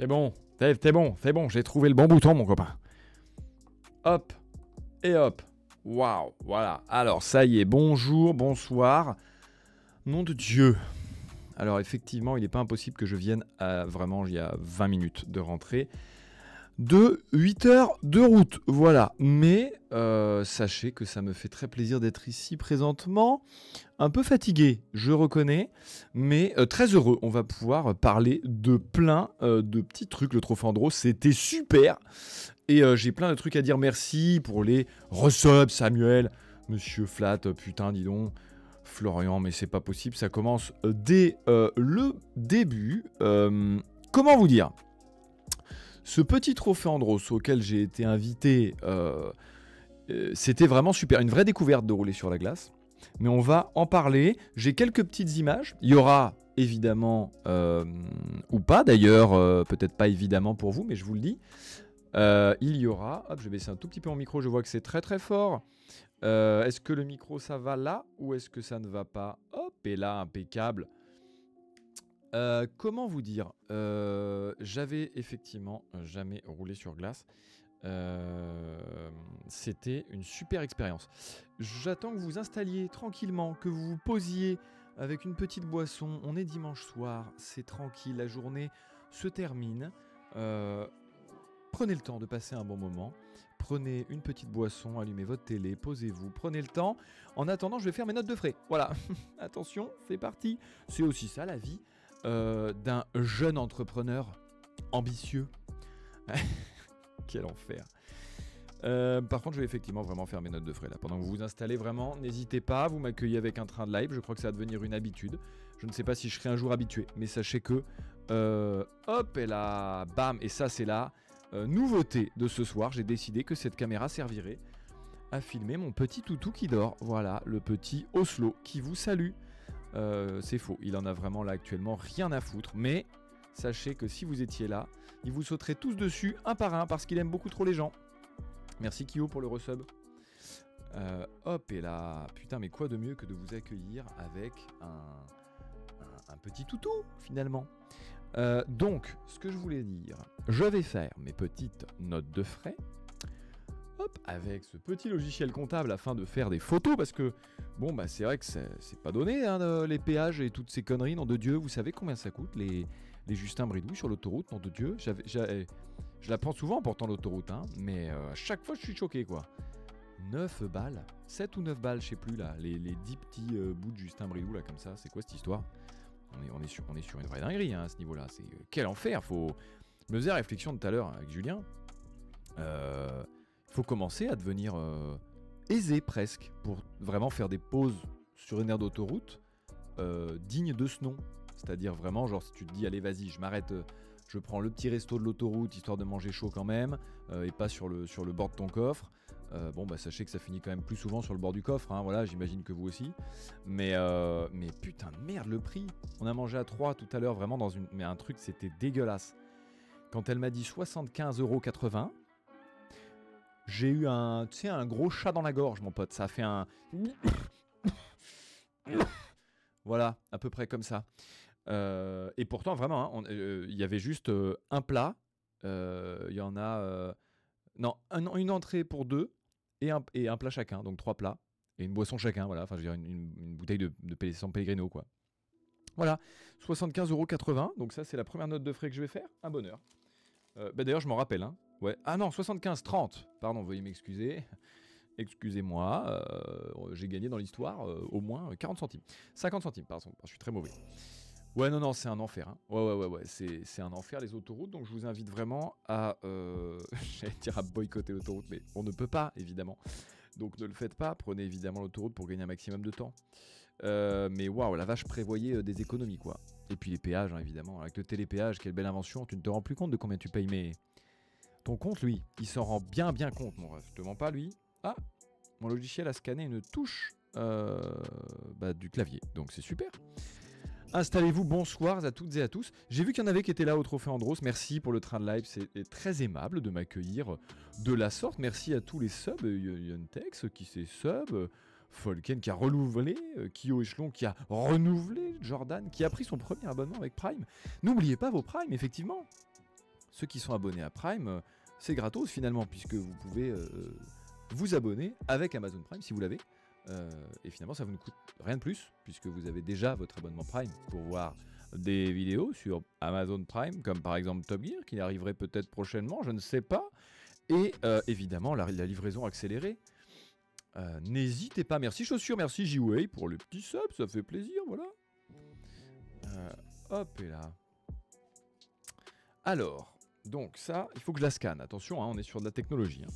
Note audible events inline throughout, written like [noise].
C'est bon, c'est bon, c'est bon, j'ai trouvé le bon bouton, mon copain. Hop, et hop. Waouh, voilà. Alors, ça y est, bonjour, bonsoir. Nom de Dieu. Alors, effectivement, il n'est pas impossible que je vienne à vraiment, il y a 20 minutes de rentrée de 8 heures de route. Voilà. Mais euh, sachez que ça me fait très plaisir d'être ici présentement. Un peu fatigué, je reconnais, mais euh, très heureux. On va pouvoir parler de plein euh, de petits trucs. Le Trophée Andros, c'était super. Et j'ai plein de trucs à dire. Merci pour les resubs, Samuel, Monsieur Flat, putain, dis donc. Florian, mais c'est pas possible, ça commence dès le début. comment vous dire? Ce petit trophée Andros auquel j'ai été invité, euh, euh, c'était vraiment super. Une vraie découverte de rouler sur la glace. Mais on va en parler. J'ai quelques petites images. Il y aura évidemment, euh, ou pas d'ailleurs, peut-être pas évidemment pour vous, mais je vous le dis. il y aura, hop, je vais baisser un tout petit peu mon micro, je vois que c'est très très fort. est-ce que le micro ça va là ou est-ce que ça ne va pas? Hop, et là, impeccable. Euh, comment vous dire euh, J'avais effectivement jamais roulé sur glace. Euh, c'était une super expérience. J'attends que vous installiez tranquillement, que vous vous posiez avec une petite boisson. On est dimanche soir, c'est tranquille, la journée se termine. prenez le temps de passer un bon moment. Prenez une petite boisson, allumez votre télé, posez-vous, prenez le temps. En attendant, je vais faire mes notes de frais. Voilà, [laughs] attention, c'est parti. C'est aussi ça la vie. Euh, d'un jeune entrepreneur ambitieux. [laughs] Quel enfer. Euh, par contre, je vais effectivement vraiment faire mes notes de frais là. Pendant que vous vous installez vraiment, n'hésitez pas, vous m'accueillez avec un train de live. Je crois que ça va devenir une habitude. Je ne sais pas si je serai un jour habitué, mais sachez que euh, hop et là, bam, et ça c'est la nouveauté de ce soir. J'ai décidé que cette caméra servirait à filmer mon petit toutou qui dort. Voilà, le petit Oslo qui vous salue. Euh, c'est faux. Il en a vraiment là actuellement rien à foutre. Mais sachez que si vous étiez là, il vous sauterait tous dessus un par un parce qu'il aime beaucoup trop les gens. Merci Kyo pour le resub. Euh, hop et là, putain, mais quoi de mieux que de vous accueillir avec un, petit toutou finalement. Euh, donc, ce que je voulais dire, je vais faire mes petites notes de frais avec ce petit logiciel comptable afin de faire des photos parce que bon bah c'est vrai que c'est pas donné hein, les péages et toutes ces conneries, nom de Dieu, vous savez combien ça coûte les, les Justin Bridou sur l'autoroute, nom de Dieu, je la prends souvent en portant l'autoroute, hein, mais euh, à chaque fois je suis choqué quoi. 9 balles, 7 ou 9 balles, je sais plus là, les, les 10 petits euh, bouts de Justin Bridou là comme ça, c'est quoi cette histoire? On est, on, est sur, on est sur une vraie dinguerie hein, à ce niveau-là, c'est euh, quel enfer, faut... Je me faisais réflexion tout à l'heure avec Julien. Faut commencer à devenir euh, aisé presque pour vraiment faire des pauses sur une aire d'autoroute euh, digne de ce nom. C'est-à-dire vraiment, genre si tu te dis allez vas-y, je m'arrête, euh, je prends le petit resto de l'autoroute histoire de manger chaud quand même et pas sur le, bord de ton coffre. bon bah sachez que ça finit quand même plus souvent sur le bord du coffre, hein, voilà, j'imagine que vous aussi. Mais, mais putain de merde le prix. On a mangé à 3 tout à l'heure vraiment dans une. Mais un truc c'était dégueulasse. Quand elle m'a dit 75,80€, j'ai eu un, tu sais, un gros chat dans la gorge, mon pote. Ça a fait un. [coughs] voilà, à peu près comme ça. Euh, et pourtant, vraiment, hein, euh, il y avait juste euh, un plat. Il y en a. non, une entrée pour deux et un, et un plat chacun, donc trois plats. Et une boisson chacun, voilà. Enfin, je veux dire, une, bouteille de, de sans Pellegrino, quoi. Voilà, 75,80€. Donc, ça, c'est la première note de frais que je vais faire. Un bonheur. Bah, d'ailleurs, je m'en rappelle, hein. Ouais. Ah non, 75, 30. Pardon, veuillez m'excuser. Excusez-moi, euh, j'ai gagné dans l'histoire euh, au moins 40 centimes. 50 centimes, pardon, je suis très mauvais. Ouais, non, non, c'est un enfer. Hein. Ouais, ouais, ouais, ouais, c'est un enfer les autoroutes. Donc je vous invite vraiment à, euh, [laughs] j'allais dire à boycotter l'autoroute, mais on ne peut pas, évidemment. Donc ne le faites pas. Prenez évidemment l'autoroute pour gagner un maximum de temps. mais waouh, la vache prévoyait des économies, quoi. Et puis les péages, hein, évidemment. Avec le télépéage, quelle belle invention. Tu ne te rends plus compte de combien tu payes, mais compte, lui, il s'en rend bien bien compte, mon ref. Je pas, lui. Ah, mon logiciel a scanné une touche euh, bah, du clavier, donc c'est super. Installez-vous, bonsoir à toutes et à tous. J'ai vu qu'il y en avait qui étaient là au Trophée Andros. Merci pour le train de live, c'est très aimable de m'accueillir de la sorte. Merci à tous les subs, Yontex qui s'est sub, Folken qui a renouvelé, Kyo Echelon qui a renouvelé, Jordan qui a pris son premier abonnement avec Prime. N'oubliez pas vos Prime, effectivement. ceux qui sont abonnés à Prime, c'est gratos finalement, puisque vous pouvez vous abonner avec Amazon Prime si vous l'avez. et finalement, ça vous ne coûte rien de plus, puisque vous avez déjà votre abonnement Prime pour voir des vidéos sur Amazon Prime, comme par exemple Top Gear, qui arriverait peut-être prochainement, je ne sais pas. Et évidemment, la, livraison accélérée. N'hésitez pas. Merci chaussures, merci J-Way pour le petit sub, ça fait plaisir, voilà. hop, et là. Alors, donc ça, il faut que je la scanne. Attention, hein, on est sur de la technologie. Hein.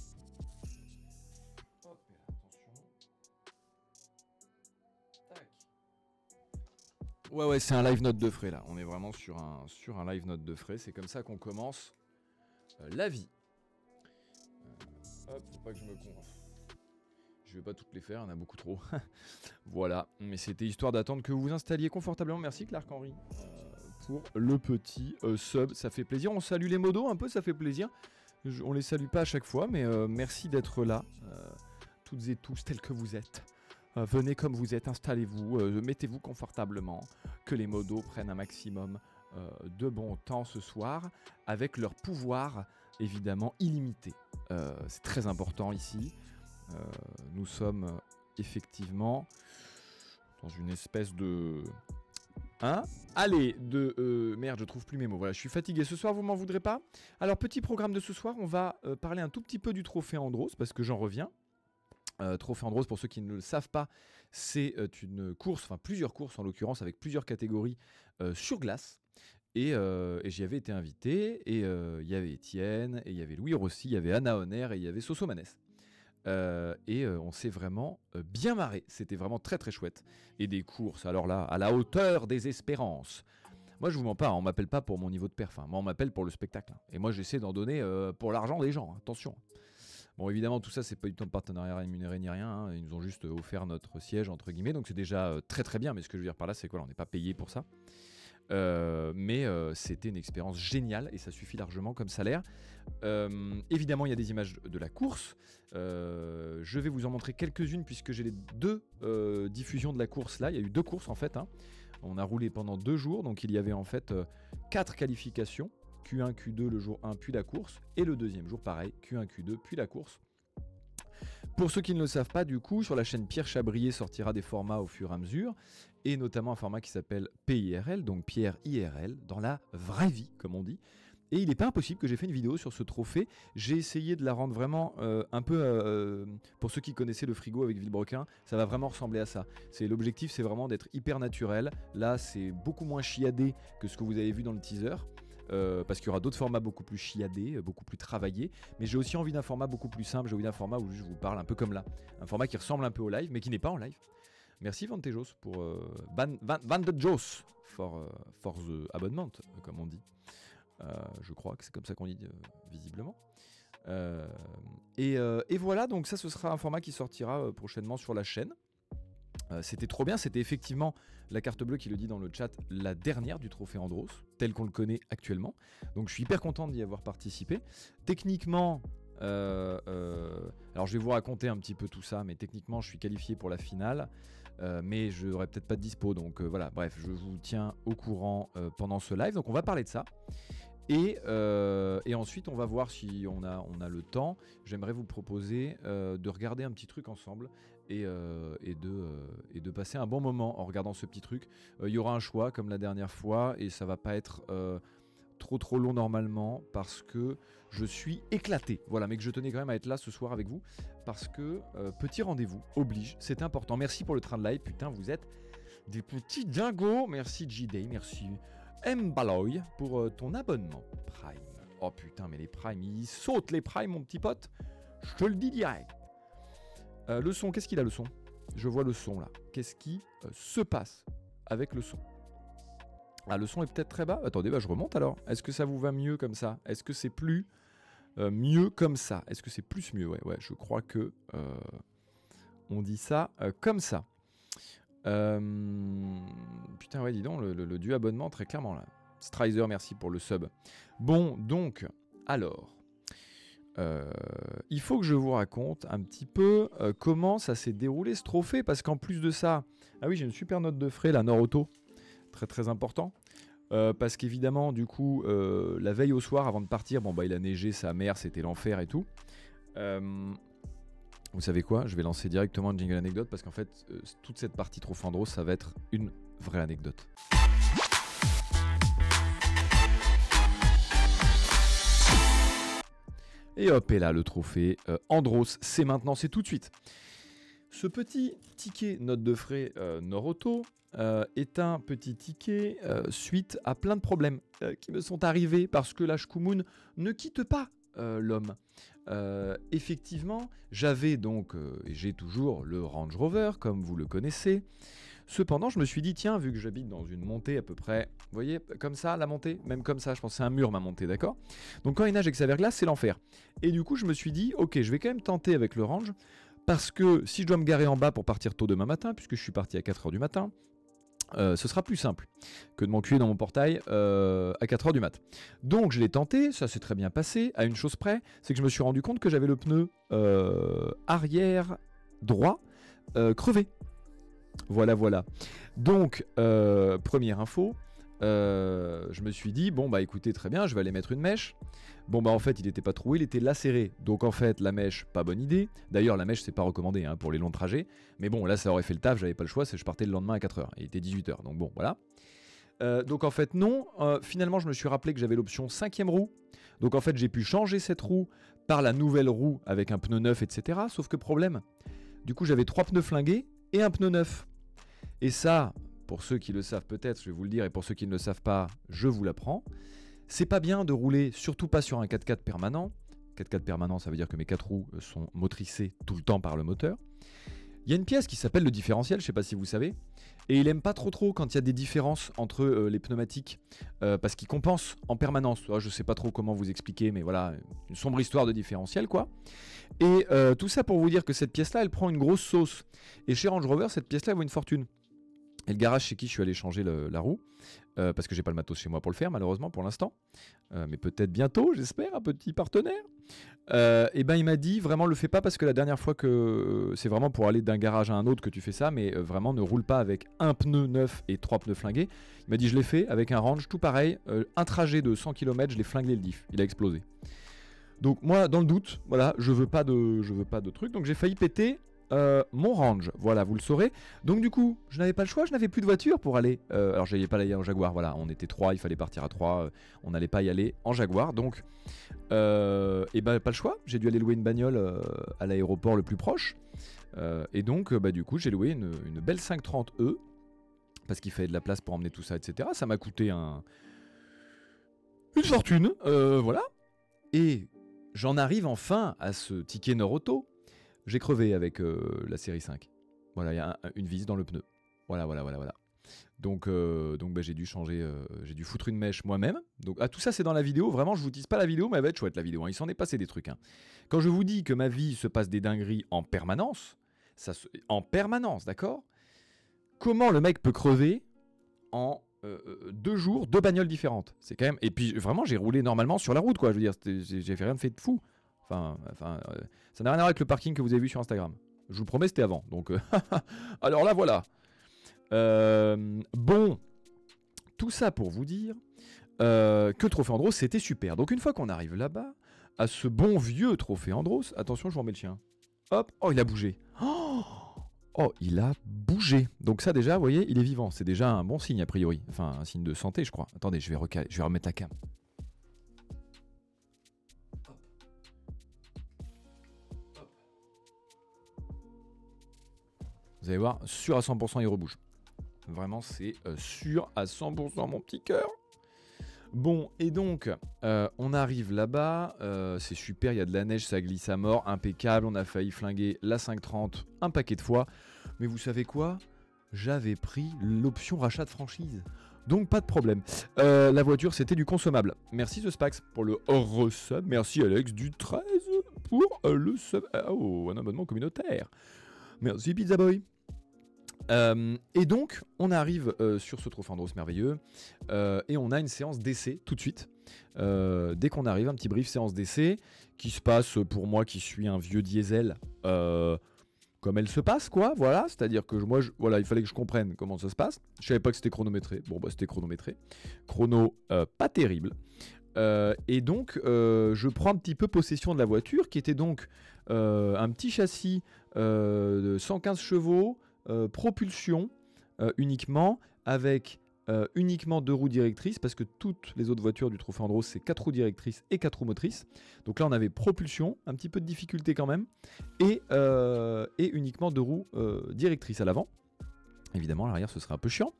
Ouais, ouais, c'est un live note de frais là. On est vraiment sur un, sur un live note de frais. C'est comme ça qu'on commence euh, la vie. Euh, hop, faut pas que je me conf. Je vais pas toutes les faire, il y en a beaucoup trop. [laughs] voilà, mais c'était histoire d'attendre que vous vous installiez confortablement. Merci Clark Henry. Pour le petit euh, sub. Ça fait plaisir. On salue les modos un peu, ça fait plaisir. on les salue pas à chaque fois, mais euh, merci d'être là, euh, toutes et tous tels que vous êtes. venez comme vous êtes, installez-vous, mettez-vous confortablement, que les modos prennent un maximum de bon temps ce soir, avec leur pouvoir évidemment illimité. C'est très important ici. nous sommes effectivement dans une espèce de Hein Allez, de... Euh, merde, je trouve plus mes mots. Voilà, je suis fatigué ce soir, vous m'en voudrez pas Alors, petit programme de ce soir, on va euh, parler un tout petit peu du trophée Andros, parce que j'en reviens. Euh, trophée Andros, pour ceux qui ne le savent pas, c'est une course, enfin plusieurs courses en l'occurrence, avec plusieurs catégories sur glace. Et, j'y avais été invité, et il y avait Étienne, et il y avait Louis Rossi, il y avait Anna Honner, et il y avait Soso Manès. Euh, et euh, on s'est vraiment euh, bien marré. C'était vraiment très très chouette. Et des courses, alors là, à la hauteur des espérances. Moi, je vous mens pas, hein, on m'appelle pas pour mon niveau de perf. Hein. Moi, on m'appelle pour le spectacle. Hein. Et moi, j'essaie d'en donner pour l'argent des gens. Attention. Bon, évidemment, tout ça, c'est pas du tout un partenariat rémunéré ni rien. Ils nous ont juste offert notre siège, entre guillemets. Donc, c'est déjà très très bien. Mais ce que je veux dire par là, c'est quoi On n'est pas payé pour ça. Euh, mais euh, c'était une expérience géniale et ça suffit largement comme salaire. Euh, évidemment, il y a des images de la course. je vais vous en montrer quelques-unes puisque j'ai les deux diffusions de la course là. Il y a eu deux courses en fait. Hein. On a roulé pendant deux jours, donc il y avait en fait quatre qualifications. Q1, Q2 le jour 1, puis la course. Et le deuxième jour, pareil, Q1, Q2, puis la course. Pour ceux qui ne le savent pas, du coup, sur la chaîne Pierre Chabrier sortira des formats au fur et à mesure, et notamment un format qui s'appelle PIRL, donc Pierre IRL, dans la vraie vie, comme on dit. Et il n'est pas impossible que j'ai fait une vidéo sur ce trophée. J'ai essayé de la rendre vraiment euh, un peu, euh, pour ceux qui connaissaient le frigo avec Villebrequin, ça va vraiment ressembler à ça. C'est l'objectif, c'est vraiment d'être hyper naturel. Là, c'est beaucoup moins chiadé que ce que vous avez vu dans le teaser. Euh, parce qu'il y aura d'autres formats beaucoup plus chiadés, euh, beaucoup plus travaillés. Mais j'ai aussi envie d'un format beaucoup plus simple, j'ai envie d'un format où je vous parle un peu comme là. Un format qui ressemble un peu au live, mais qui n'est pas en live. Merci Vantejos pour euh, Van, de Jos for, for the abonnement, comme on dit. je crois que c'est comme ça qu'on dit visiblement. Et, voilà, donc ça ce sera un format qui sortira prochainement sur la chaîne. Euh, c'était trop bien, c'était effectivement la carte bleue qui le dit dans le chat, la dernière du trophée Andros, qu'on le connaît actuellement. Donc je suis hyper content d'y avoir participé. Techniquement, euh, euh, alors je vais vous raconter un petit peu tout ça, mais techniquement je suis qualifié pour la finale, mais je n'aurai peut-être pas de dispo, donc voilà, bref, je vous tiens au courant pendant ce live, donc on va parler de ça. Euh, et, ensuite, on va voir si on a, on a le temps. J'aimerais vous proposer euh, de regarder un petit truc ensemble et, euh, et, de, passer un bon moment en regardant ce petit truc. Il y aura un choix comme la dernière fois et ça va pas être trop trop long normalement parce que je suis éclaté. Voilà, mais que je tenais quand même à être là ce soir avec vous parce que petit rendez-vous oblige, c'est important. Merci pour le train de live, putain, vous êtes des petits dingos. Merci J-Day, merci Mbaloy pour euh, ton abonnement Prime. Oh putain, mais les Prime, ils sautent les Prime, mon petit pote. Je te le dis direct. Euh, le son, qu'est-ce qu'il a le son? Je vois le son là. Qu'est-ce qui euh, se passe avec le son? Ah, le son est peut-être très bas. Attendez, bah, je remonte alors. Est-ce que ça vous va mieux comme ça? Est-ce que c'est plus mieux comme ça? Est-ce que c'est plus mieux? Ouais, ouais, je crois que on dit ça comme ça. Euh, putain, ouais, dis donc, le, du abonnement, très clairement, là. Strizer, merci pour le sub. Bon, donc, alors. Euh, il faut que je vous raconte un petit peu euh, comment ça s'est déroulé ce trophée, parce qu'en plus de ça, ah oui, j'ai une super note de frais, la Nord Auto, très très important. parce qu'évidemment, du coup, la veille au soir, avant de partir, bon bah il a neigé, sa mère, c'était l'enfer et tout. vous savez quoi? Je vais lancer directement une jingle anecdote parce qu'en fait, toute cette partie trop fandro, ça va être une vraie anecdote. Et hop, et là le trophée euh, Andros, c'est maintenant, c'est tout de suite. Ce petit ticket note de frais euh, Noroto euh, est un petit ticket suite à plein de problèmes qui me sont arrivés parce que la Shkumun ne quitte pas l'homme. effectivement, j'avais donc, et j'ai toujours le Range Rover, comme vous le connaissez, Cependant, je me suis dit, tiens, vu que j'habite dans une montée à peu près, vous voyez, comme ça, la montée, même comme ça, je pense c'est un mur ma montée, d'accord? Donc quand il nage avec sa verglas, c'est l'enfer. Et du coup, je me suis dit, ok, je vais quand même tenter avec le range, parce que si je dois me garer en bas pour partir tôt demain matin, puisque je suis parti à 4h du matin, euh, ce sera plus simple que de m'enculer dans mon portail euh, à 4h du mat. Donc je l'ai tenté, ça s'est très bien passé, à une chose près, c'est que je me suis rendu compte que j'avais le pneu euh, arrière droit crevé. Voilà, voilà. Donc, euh, première info, euh, je me suis dit, bon bah écoutez, très bien, je vais aller mettre une mèche. Bon bah en fait, il n'était pas troué, il était lacéré. Donc en fait, la mèche, pas bonne idée. D'ailleurs, la mèche, c'est pas recommandé hein, pour les longs trajets. Mais bon, là, ça aurait fait le taf, j'avais pas le choix, c'est je partais le lendemain à 4h. Il était 18h, donc bon, voilà. Euh, donc en fait, non. finalement, je me suis rappelé que j'avais l'option cinquième roue. Donc en fait, j'ai pu changer cette roue par la nouvelle roue avec un pneu neuf, etc. Sauf que problème, du coup, j'avais trois pneus flingués et un pneu neuf. Et ça, pour ceux qui le savent peut-être, je vais vous le dire, et pour ceux qui ne le savent pas, je vous l'apprends. C'est pas bien de rouler, surtout pas sur un 4x4 permanent. 4x4 permanent, ça veut dire que mes 4 roues sont motricées tout le temps par le moteur. Il y a une pièce qui s'appelle le différentiel, je sais pas si vous savez, et il aime pas trop trop quand il y a des différences entre euh, les pneumatiques, euh, parce qu'il compense en permanence. Je je sais pas trop comment vous expliquer, mais voilà, une sombre histoire de différentiel quoi. Et euh, tout ça pour vous dire que cette pièce-là, elle prend une grosse sauce. Et chez Range Rover, cette pièce-là vaut une fortune. Et le garage chez qui je suis allé changer la roue, euh, parce que j'ai pas le matos chez moi pour le faire malheureusement pour l'instant, euh, mais peut-être bientôt, j'espère, un petit partenaire. Euh, et ben il m'a dit vraiment le fais pas parce que la dernière fois que c'est vraiment pour aller d'un garage à un autre que tu fais ça, mais vraiment ne roule pas avec un pneu neuf et trois pneus flingués. Il m'a dit je l'ai fait avec un range tout pareil, un trajet de 100 km, je l'ai flingué le diff, il a explosé. Donc moi dans le doute, voilà, je veux pas de, je veux pas de truc, donc j'ai failli péter euh, mon range. Voilà, vous le saurez. Donc du coup, je n'avais pas le choix, je n'avais plus de voiture pour aller. Euh, alors j'allais pas aller en Jaguar, voilà, on était trois, il fallait partir à trois, euh, on n'allait pas y aller en Jaguar. Donc, et bah pas le choix, j'ai dû aller louer une bagnole à l'aéroport le plus proche. et donc, bah du coup, j'ai loué une, belle 530E parce qu'il fallait de la place pour emmener tout ça, etc. Ça m'a coûté un une fortune, voilà. Et j'en arrive enfin à ce ticket Nord j'ai crevé avec euh, la série 5. Voilà, il y a une vis dans le pneu. Voilà, voilà, voilà, voilà. Donc, euh, donc bah, j'ai dû changer, euh, j'ai dû foutre une mèche moi-même. Donc, ah, tout ça, c'est dans la vidéo. Vraiment, je vous dis pas la vidéo, mais elle va être chouette la vidéo. Hein. Il s'en est passé des trucs. Hein. Quand je vous dis que ma vie se passe des dingueries en permanence, ça en permanence, d'accord? Comment le mec peut crever en deux jours, deux bagnoles différentes? C'est quand même. Et puis, vraiment, j'ai roulé normalement sur la route, quoi. Je veux dire, j'ai fait rien fait de fou. Enfin, euh, ça n'a rien à voir avec le parking que vous avez vu sur Instagram. Je vous promets, c'était avant. Donc, euh, [laughs] alors là, voilà. Euh, bon, tout ça pour vous dire que Trophée Andros, c'était super. Donc, une fois qu'on arrive là-bas, à ce bon vieux Trophée Andros, attention, je vous remets le chien. Hop, oh, il a bougé. Oh, [gasps] oh, il a bougé. Donc ça déjà, vous voyez, il est vivant. C'est déjà un bon signe a priori. Enfin, un signe de santé, je crois. Attendez, je vais, je vais remettre la cam. Vous allez voir, sûr à 100%, il rebouge. Vraiment, c'est euh, sûr à 100% mon petit cœur. Bon, et donc, euh, on arrive là-bas, euh, c'est super, il y a de la neige, ça glisse à mort, impeccable, on a failli flinguer la 530 un paquet de fois. Mais vous savez quoi? J'avais pris l'option rachat de franchise. Donc pas de problème. la voiture, c'était du consommable. Merci The Spax pour le resub. Merci Alex du 13 pour le sub. Oh, un abonnement communautaire. Merci Pizza Boy. Euh, et donc, on arrive euh, sur ce trophée Andros merveilleux euh, et on a une séance d'essai tout de suite. dès qu'on arrive, un petit brief séance d'essai qui se passe pour moi qui suis un vieux diesel comme elle se passe, quoi. Voilà, c'est-à-dire que moi, voilà, il fallait que je comprenne comment ça se passe. Je savais pas que c'était chronométré. Bon, bah, c'était chronométré. Chrono pas terrible. Et donc, je prends un petit peu possession de la voiture, qui était donc un petit châssis de 115 chevaux, propulsion uniquement, avec euh, uniquement deux roues directrices parce que toutes les autres voitures du Trophée Andros c'est quatre roues directrices et quatre roues motrices. Donc là on avait propulsion, un petit peu de difficulté quand même, et, euh, et uniquement deux roues euh, directrices à l'avant. Évidemment, à l'arrière, ce serait un peu chiant.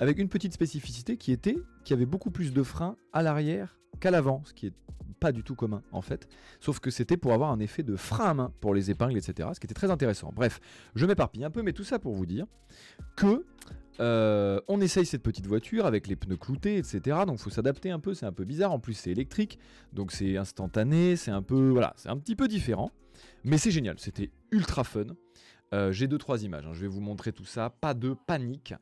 Avec une petite spécificité qui était qu'il y avait beaucoup plus de freins à l'arrière qu'à l'avant, ce qui est pas du tout commun en fait. Sauf que c'était pour avoir un effet de frein à main pour les épingles, etc. Ce qui était très intéressant. Bref, je m'éparpille un peu, mais tout ça pour vous dire que euh, on essaye cette petite voiture avec les pneus cloutés, etc. Donc faut s'adapter un peu, c'est un peu bizarre. En plus c'est électrique, donc c'est instantané, c'est un peu, voilà, c'est un petit peu différent. Mais c'est génial, c'était ultra fun. Euh, j'ai deux trois images, hein. je vais vous montrer tout ça. Pas de panique.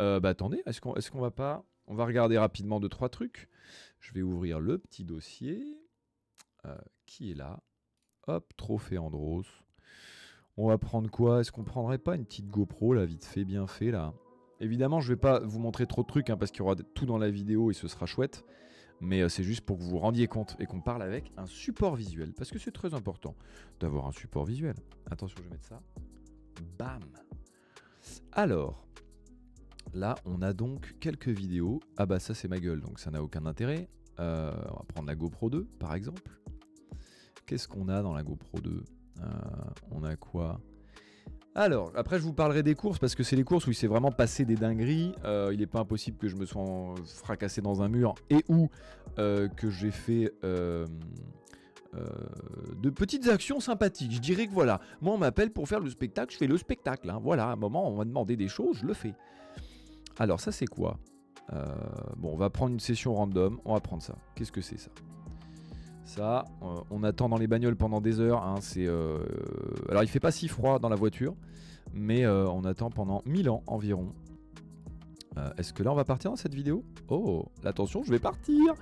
Euh, bah attendez, est-ce qu'on qu'on va pas... On va regarder rapidement deux trois trucs. Je vais ouvrir le petit dossier. Euh, qui est là Hop, trophée Andros. On va prendre quoi? Est-ce qu'on prendrait pas une petite GoPro là, vite fait, bien fait là? Évidemment, je vais pas vous montrer trop de trucs hein, parce qu'il y aura tout dans la vidéo et ce sera chouette. Mais c'est juste pour que vous vous rendiez compte et qu'on parle avec un support visuel. Parce que c'est très important d'avoir un support visuel. Attention, je vais mettre ça. Bam Alors, là, on a donc quelques vidéos. Ah bah ça, c'est ma gueule, donc ça n'a aucun intérêt. Euh, on va prendre la GoPro 2, par exemple. Qu'est-ce qu'on a dans la GoPro 2 euh, On a quoi? Alors, après, je vous parlerai des courses parce que c'est les courses où il s'est vraiment passé des dingueries. Euh, il n'est pas impossible que je me sois fracassé dans un mur et ou que j'ai fait euh, de petites actions sympathiques. Je dirais que voilà, moi on m'appelle pour faire le spectacle, je fais le spectacle. Hein. Voilà, à un moment on m'a demandé des choses, je le fais. Alors ça c'est quoi? Euh, Bon, on va prendre une session random, on va prendre ça. Qu'est-ce que c'est ça? Ça, euh, on attend dans les bagnoles pendant des heures. Hein, c'est, alors il fait pas si froid dans la voiture, mais on attend pendant 1000 ans environ. est-ce que là on va partir dans cette vidéo? Oh, attention, je vais partir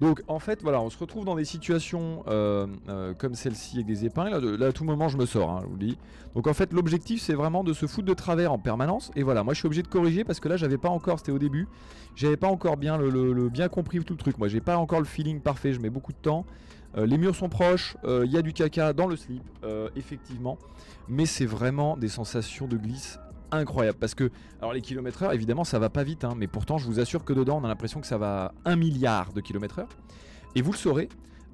donc en fait voilà, on se retrouve dans des situations euh, euh, comme celle-ci avec des épingles. Là, à tout moment je me sors, hein, je vous le dis. Donc en fait l'objectif c'est vraiment de se foutre de travers en permanence. Et voilà, moi je suis obligé de corriger parce que là j'avais pas encore, c'était au début, j'avais pas encore bien le, bien compris tout le truc. Moi j'ai pas encore le feeling parfait, je mets beaucoup de temps. Euh, les murs sont proches, il y a du caca dans le slip, effectivement. Mais c'est vraiment des sensations de glisse incroyable. Parce que alors les kilomètres heure évidemment ça va pas vite hein, mais pourtant je vous assure que dedans on a l'impression que ça va 1 milliard de kilomètres heure. Et vous le saurez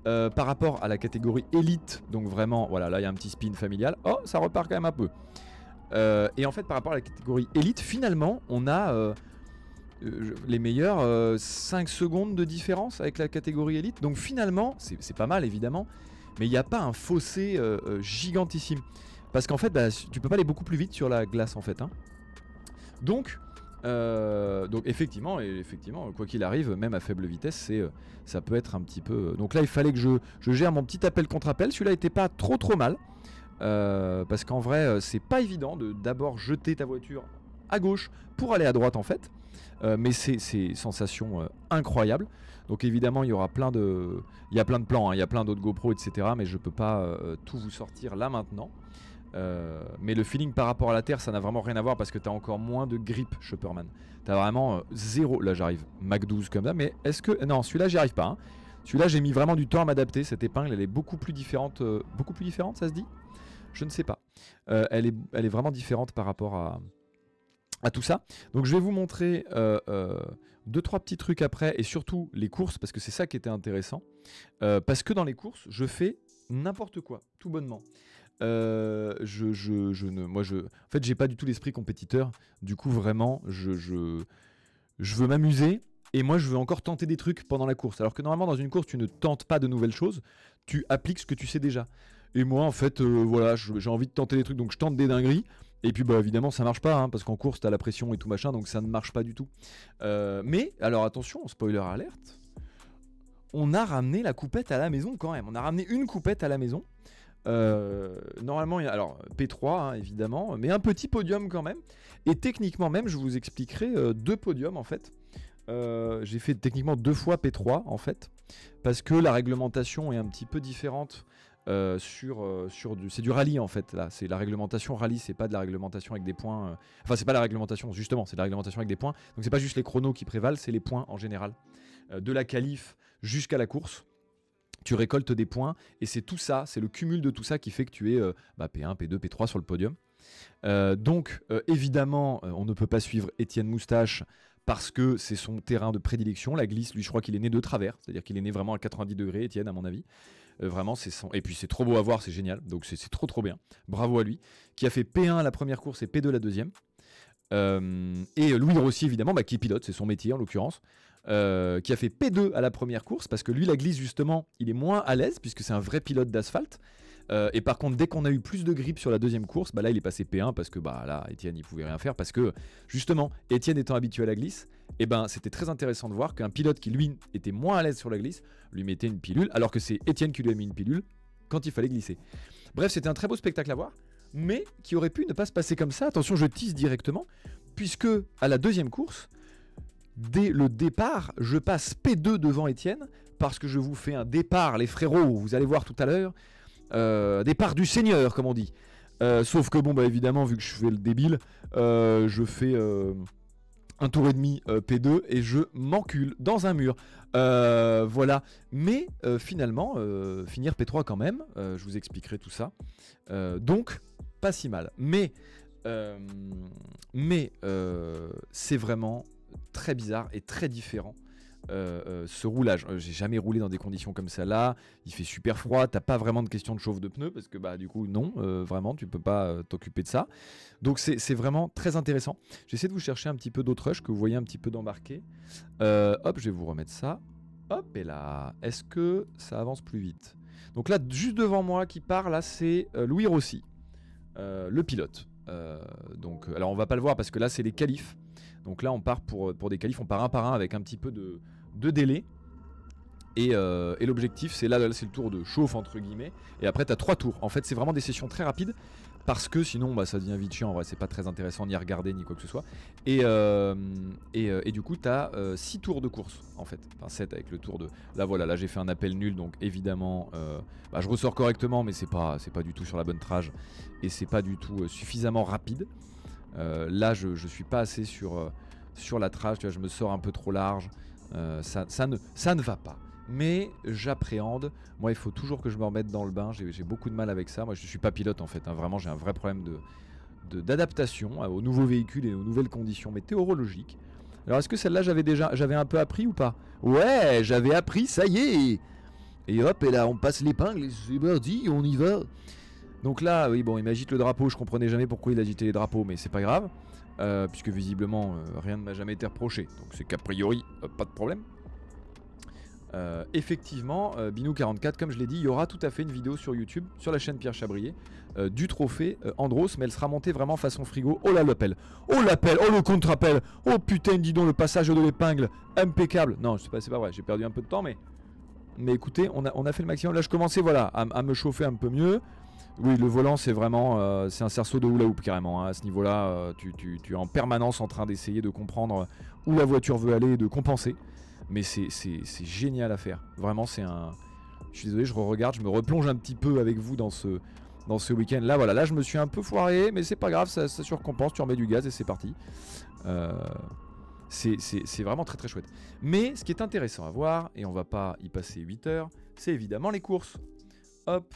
euh, par rapport à la catégorie élite donc vraiment voilà là il y a un petit spin familial oh ça repart quand même un peu. Euh, et en fait par rapport à la catégorie élite finalement on a euh, les meilleurs 5 secondes de différence avec la catégorie élite. Donc finalement c'est pas mal évidemment mais il n'y a pas un fossé gigantissime parce qu'en fait, bah, tu peux pas aller beaucoup plus vite sur la glace en fait. Hein. Donc, euh, donc effectivement, effectivement, quoi qu'il arrive, même à faible vitesse, c'est, euh, ça peut être un petit peu. Euh, donc là, il fallait que je, gère mon petit appel contre appel. Celui-là était pas trop trop mal, parce qu'en vrai, c'est pas évident de d'abord jeter ta voiture à gauche pour aller à droite en fait. mais c'est, c'est sensation incroyable. Donc évidemment, il y aura plein de, il y a plein de plans, hein. il y a plein d'autres GoPro, etc. Mais je peux pas tout vous sortir là maintenant. Euh, mais le feeling par rapport à la Terre, ça n'a vraiment rien à voir parce que tu as encore moins de grip, Shopperman. Tu as vraiment euh, zéro. Là, j'arrive Mac 12 comme ça, mais est-ce que. Non, celui-là, j'y arrive pas. Hein. Celui-là, j'ai mis vraiment du temps à m'adapter. Cette épingle, elle est beaucoup plus différente. Euh, beaucoup plus différente, ça se dit? Je ne sais pas. elle, est, elle est vraiment différente par rapport à, à tout ça. Donc je vais vous montrer deux trois petits trucs après et surtout les courses parce que c'est ça qui était intéressant. parce que dans les courses, je fais n'importe quoi, tout bonnement. Euh, je, je, ne, moi, en fait, j'ai pas du tout l'esprit compétiteur. Du coup, vraiment, je veux m'amuser. Et moi, je veux encore tenter des trucs pendant la course. Alors que normalement, dans une course, tu ne tentes pas de nouvelles choses. Tu appliques ce que tu sais déjà. Et moi, en fait, euh, voilà, j'ai envie de tenter des trucs, donc je tente des dingueries. Et puis, bah, évidemment, ça marche pas, hein, parce qu'en course, t'as la pression et tout machin, donc ça ne marche pas du tout. Euh, mais, alors attention, spoiler alerte, on a ramené la coupette à la maison quand même. On a ramené une coupette à la maison. Euh, normalement, alors P3 hein, évidemment, mais un petit podium quand même. Et techniquement même, je vous expliquerai euh, deux podiums en fait. Euh, j'ai fait techniquement deux fois P3 en fait, parce que la réglementation est un petit peu différente sur, sur du, c'est du rallye en fait là, c'est la réglementation rallye, c'est pas de la réglementation avec des points. enfin c'est pas la réglementation justement, c'est la réglementation avec des points. Donc c'est pas juste les chronos qui prévalent, c'est les points en général, de la qualif jusqu'à la course tu récoltes des points et c'est tout ça, c'est le cumul de tout ça qui fait que tu es P1, P2, P3 sur le podium. Euh, donc euh, évidemment, euh, on ne peut pas suivre Étienne Moustache parce que c'est son terrain de prédilection. La glisse, lui, je crois qu'il est né de travers, c'est-à-dire qu'il est né vraiment à 90 degrés, Étienne, à mon avis. vraiment. Et puis c'est trop beau à voir, c'est génial. Donc c'est trop trop bien. Bravo à lui, qui a fait P1 la première course et P2 la deuxième. et Louis Rossi, évidemment, bah, qui pilote, c'est son métier en l'occurrence. Qui a fait P2 à la première course parce que lui, la glisse, justement, il est moins à l'aise puisque c'est un vrai pilote d'asphalte. Euh, et par contre, dès qu'on a eu plus de grippe sur la deuxième course, bah là, il est passé P1 parce que bah là, Étienne, il pouvait rien faire parce que justement, Étienne étant habitué à la glisse, et eh ben c'était très intéressant de voir qu'un pilote qui lui était moins à l'aise sur la glisse lui mettait une pilule, alors que c'est Étienne qui lui a mis une pilule quand il fallait glisser. Bref, c'était un très beau spectacle à voir, mais qui aurait pu ne pas se passer comme ça. Attention, je tisse directement, puisque à la deuxième course, dès le départ, je passe P2 devant Étienne parce que je vous fais un départ, les frérots, vous allez voir tout à l'heure. Euh, départ du Seigneur, comme on dit. Euh, sauf que, bon, bah évidemment, vu que je fais le débile, euh, je fais un tour et demi P2 et je m'encule dans un mur. voilà. Mais finalement, finir P3 quand même, je vous expliquerai tout ça. donc, pas si mal. Mais, mais c'est vraiment très bizarre et très différent euh, euh, ce roulage. Euh, j'ai jamais roulé dans des conditions comme ça là. Il fait super froid, t'as pas vraiment de question de chauffe de pneus parce que bah du coup non, vraiment tu peux pas t'occuper de ça. Donc c'est vraiment très intéressant. J'essaie de vous chercher un petit peu d'autres rush que vous voyez un petit peu d'embarquer. hop, je vais vous remettre ça. Hop et là, est-ce que ça avance plus vite? Donc là, juste devant moi qui part là, c'est Louis Rossi, le pilote. donc alors on va pas le voir parce que là c'est les qualifs. Donc là, on part pour, pour des qualifs, on part un par un avec un petit peu de, délai. Euh, et, l'objectif, c'est là, c'est le tour de chauffe entre guillemets. Et après, tu as trois tours. En fait, c'est vraiment des sessions très rapides parce que sinon, bah, ça devient vite chiant. En vrai, c'est pas très intéressant ni à regarder ni quoi que ce soit. Et, euh, euh, du coup, tu as 6 tours de course en fait. Enfin, 7 avec le tour de. Là, voilà, là j'ai fait un appel nul donc évidemment, bah, je ressors correctement, mais c'est pas, c'est pas du tout sur la bonne trage et c'est pas du tout suffisamment rapide. Là, je, suis pas assez sur, sur la trage, tu vois, je me sors un peu trop large. Euh, ça, ne, va pas. Mais j'appréhende. Moi, il faut toujours que je me remette dans le bain. J'ai beaucoup de mal avec ça. Moi, je ne suis pas pilote en fait. Hein. Vraiment, j'ai un vrai problème d'adaptation aux nouveaux véhicules et aux nouvelles conditions météorologiques. Alors, est-ce que celle-là, j'avais déjà, un peu appris ou pas? Ouais, j'avais appris. Ça y est. Et hop, et là, on passe l'épingle. C'est parti, on y va. Donc là, oui, bon, il m'agite le drapeau. Je comprenais jamais pourquoi il agitait les drapeaux, mais c'est pas grave. Euh, puisque visiblement euh, rien ne m'a jamais été reproché. Donc c'est qu'a priori euh, pas de problème. effectivement, Binou44, comme je l'ai dit, il y aura tout à fait une vidéo sur YouTube, sur la chaîne Pierre Chabrier, du trophée Andros, mais elle sera montée vraiment façon frigo. Oh là l'appel Oh l'appel Oh le contre-appel Oh putain, dis donc, le passage de l'épingle Impeccable Non, c'est pas, pas vrai, j'ai perdu un peu de temps, mais... Mais écoutez, on a, on a fait le maximum. Là, je commençais voilà, à me chauffer un peu mieux. Oui, le volant, c'est vraiment euh, c'est un cerceau de hula hoop carrément. Hein. À ce niveau-là, euh, tu, es en permanence en train d'essayer de comprendre où la voiture veut aller et de compenser. Mais c'est génial à faire. Vraiment, c'est un. Je suis désolé, je re-regarde, je me replonge un petit peu avec vous dans ce, dans ce week-end. Là, voilà, là, je me suis un peu foiré, mais c'est pas grave, ça, ça, surcompense. Tu remets du gaz et c'est parti. Euh, c'est vraiment très très chouette. Mais ce qui est intéressant à voir, et on va pas y passer 8 heures, c'est évidemment les courses. Hop,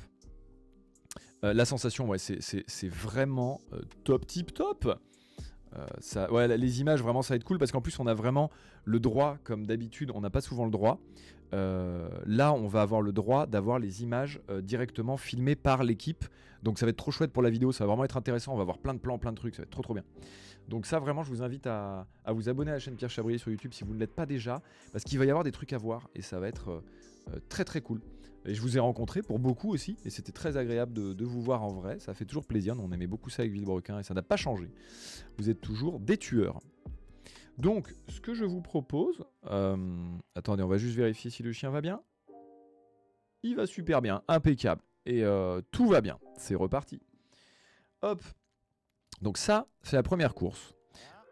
euh, la sensation, c'est vraiment euh, top, tip, top. Euh, les images, vraiment, ça va être cool parce qu'en plus, on a vraiment le droit, comme d'habitude, on n'a pas souvent le droit. là, on va avoir le droit d'avoir les images directement filmées par l'équipe. Donc, ça va être trop chouette pour la vidéo, ça va vraiment être intéressant. On va avoir plein de plans, plein de trucs, ça va être trop, trop bien. Donc, ça, vraiment, je vous invite à, à vous abonner à la chaîne Pierre Chabrier sur YouTube si vous ne l'êtes pas déjà, parce qu'il va y avoir des trucs à voir et ça va être très, très cool. Et je vous ai rencontré pour beaucoup aussi, et c'était très agréable de, vous voir en vrai. Ça fait toujours plaisir. on aimait beaucoup ça avec Villebrequin et ça n'a pas changé. Vous êtes toujours des tueurs. Donc, ce que je vous propose. Euh, attendez, on va juste vérifier si le chien va bien. Il va super bien, impeccable. Et euh, tout va bien. C'est reparti. Hop. Donc, ça, c'est la première course.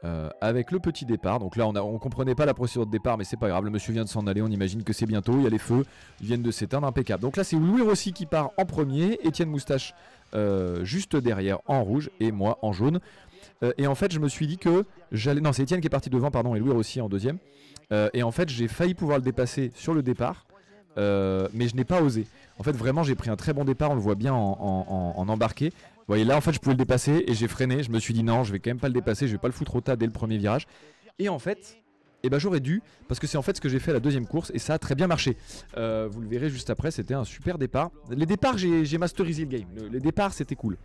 Euh, avec le petit départ. Donc là, on ne comprenait pas la procédure de départ, mais c'est pas grave. Le monsieur vient de s'en aller. On imagine que c'est bientôt. Il y a les feux. Ils viennent de s'éteindre. Impeccable. Donc là, c'est Louis Rossi qui part en premier. Étienne Moustache euh, juste derrière en rouge. Et moi en jaune. Euh, et en fait, je me suis dit que j'allais. Non, c'est Étienne qui est parti devant, pardon. Et Louis Rossi en deuxième. et en fait, j'ai failli pouvoir le dépasser sur le départ. mais je n'ai pas osé. En fait, vraiment, j'ai pris un très bon départ. On le voit bien en, en embarqué voyez, là en fait je pouvais le dépasser et j'ai freiné. Je me suis dit non, je vais quand même pas le dépasser, je vais pas le foutre au tas dès le premier virage. Et en fait, eh ben, j'aurais dû, parce que c'est en fait ce que j'ai fait à la deuxième course et ça a très bien marché. Euh, vous le verrez juste après, c'était un super départ. Les départs, j'ai masterisé le game. les départs, c'était cool.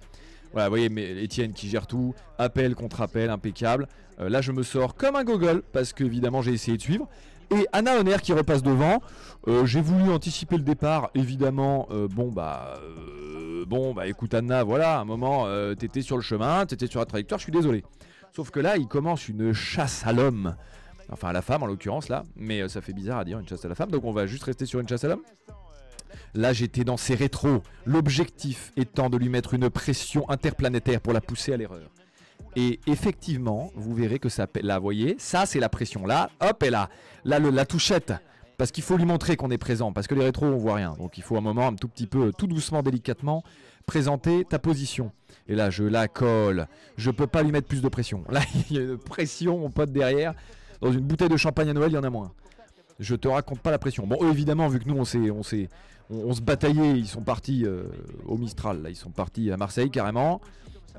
Voilà, vous voyez, mais Etienne qui gère tout, appel contre appel, impeccable. Euh, là, je me sors comme un gogol parce que évidemment j'ai essayé de suivre. Et Anna Honner qui repasse devant. Euh, j'ai voulu anticiper le départ, évidemment. bon, bah bon, bah écoute Anna, voilà, à un moment, euh, t'étais sur le chemin, t'étais sur la trajectoire, je suis désolé. Sauf que là, il commence une chasse à l'homme. Enfin, à la femme en l'occurrence, là. Mais euh, ça fait bizarre à dire une chasse à la femme, donc on va juste rester sur une chasse à l'homme. Là, j'étais dans ses rétros, l'objectif étant de lui mettre une pression interplanétaire pour la pousser à l'erreur. Et effectivement, vous verrez que ça. Là, vous voyez, ça c'est la pression. Là, hop, et là, là, la touchette. Parce qu'il faut lui montrer qu'on est présent, parce que les rétros on voit rien. Donc il faut un moment, un tout petit peu, tout doucement, délicatement, présenter ta position. Et là je la colle. Je peux pas lui mettre plus de pression. Là [laughs] il y a une pression, mon pote derrière. Dans une bouteille de champagne à Noël, il y en a moins. Je te raconte pas la pression. Bon, eux, évidemment, vu que nous on s'est, on s'est, on, se bataillait, ils sont partis euh, au Mistral. Là, ils sont partis à Marseille carrément.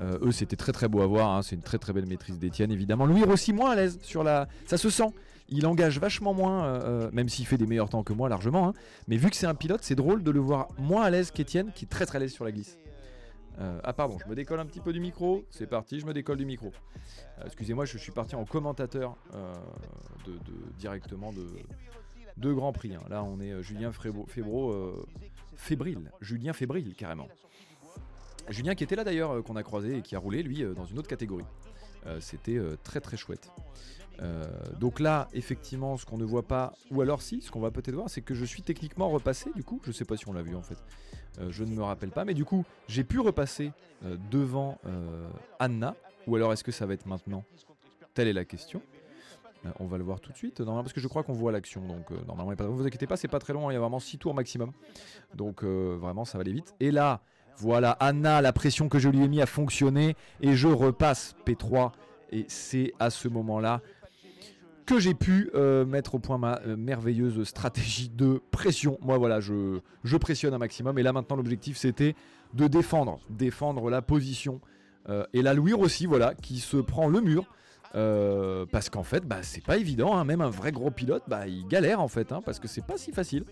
Euh, eux, c'était très très beau à voir. Hein. C'est une très très belle maîtrise d'Etienne, évidemment. Louis aussi moins à l'aise sur la. Ça se sent il engage vachement moins, euh, euh, même s'il fait des meilleurs temps que moi largement. Hein. Mais vu que c'est un pilote, c'est drôle de le voir moins à l'aise qu'Etienne, qui est très très à l'aise sur la glisse. Ah pardon, je me décolle un petit peu du micro. C'est parti, je me décolle du micro. Excusez-moi, je suis parti en commentateur de, directement de, de Grand Prix. Hein. Là, on est Julien Fébro, fébrile. Julien Fébrile, carrément. Julien qui était là d'ailleurs, qu'on a croisé et qui a roulé, lui, dans une autre catégorie. C'était très très chouette. Euh, donc là, effectivement, ce qu'on ne voit pas, ou alors si, ce qu'on va peut-être voir, c'est que je suis techniquement repassé, du coup, je sais pas si on l'a vu en fait, euh, je ne me rappelle pas, mais du coup, j'ai pu repasser euh, devant Anna, ou alors est-ce que ça va être maintenant? Telle est la question. on va le voir tout de suite, normalement, parce que je crois qu'on voit l'action, donc normalement, vous inquiétez pas, c'est pas très long, il y a vraiment 6 tours maximum, donc vraiment, ça va aller vite. Et là, voilà, Anna, la pression que je lui ai mis a fonctionné, et je repasse P3, et c'est à ce moment-là que j'ai pu euh, mettre au point ma euh, merveilleuse stratégie de pression. Moi voilà, je, pressionne un maximum. Et là maintenant l'objectif c'était de défendre, défendre la position. Euh, et la Louis aussi, voilà, qui se prend le mur. parce qu'en fait, bah, c'est pas évident, hein. même un vrai gros pilote, bah, il galère en fait, hein, parce que c'est pas si facile.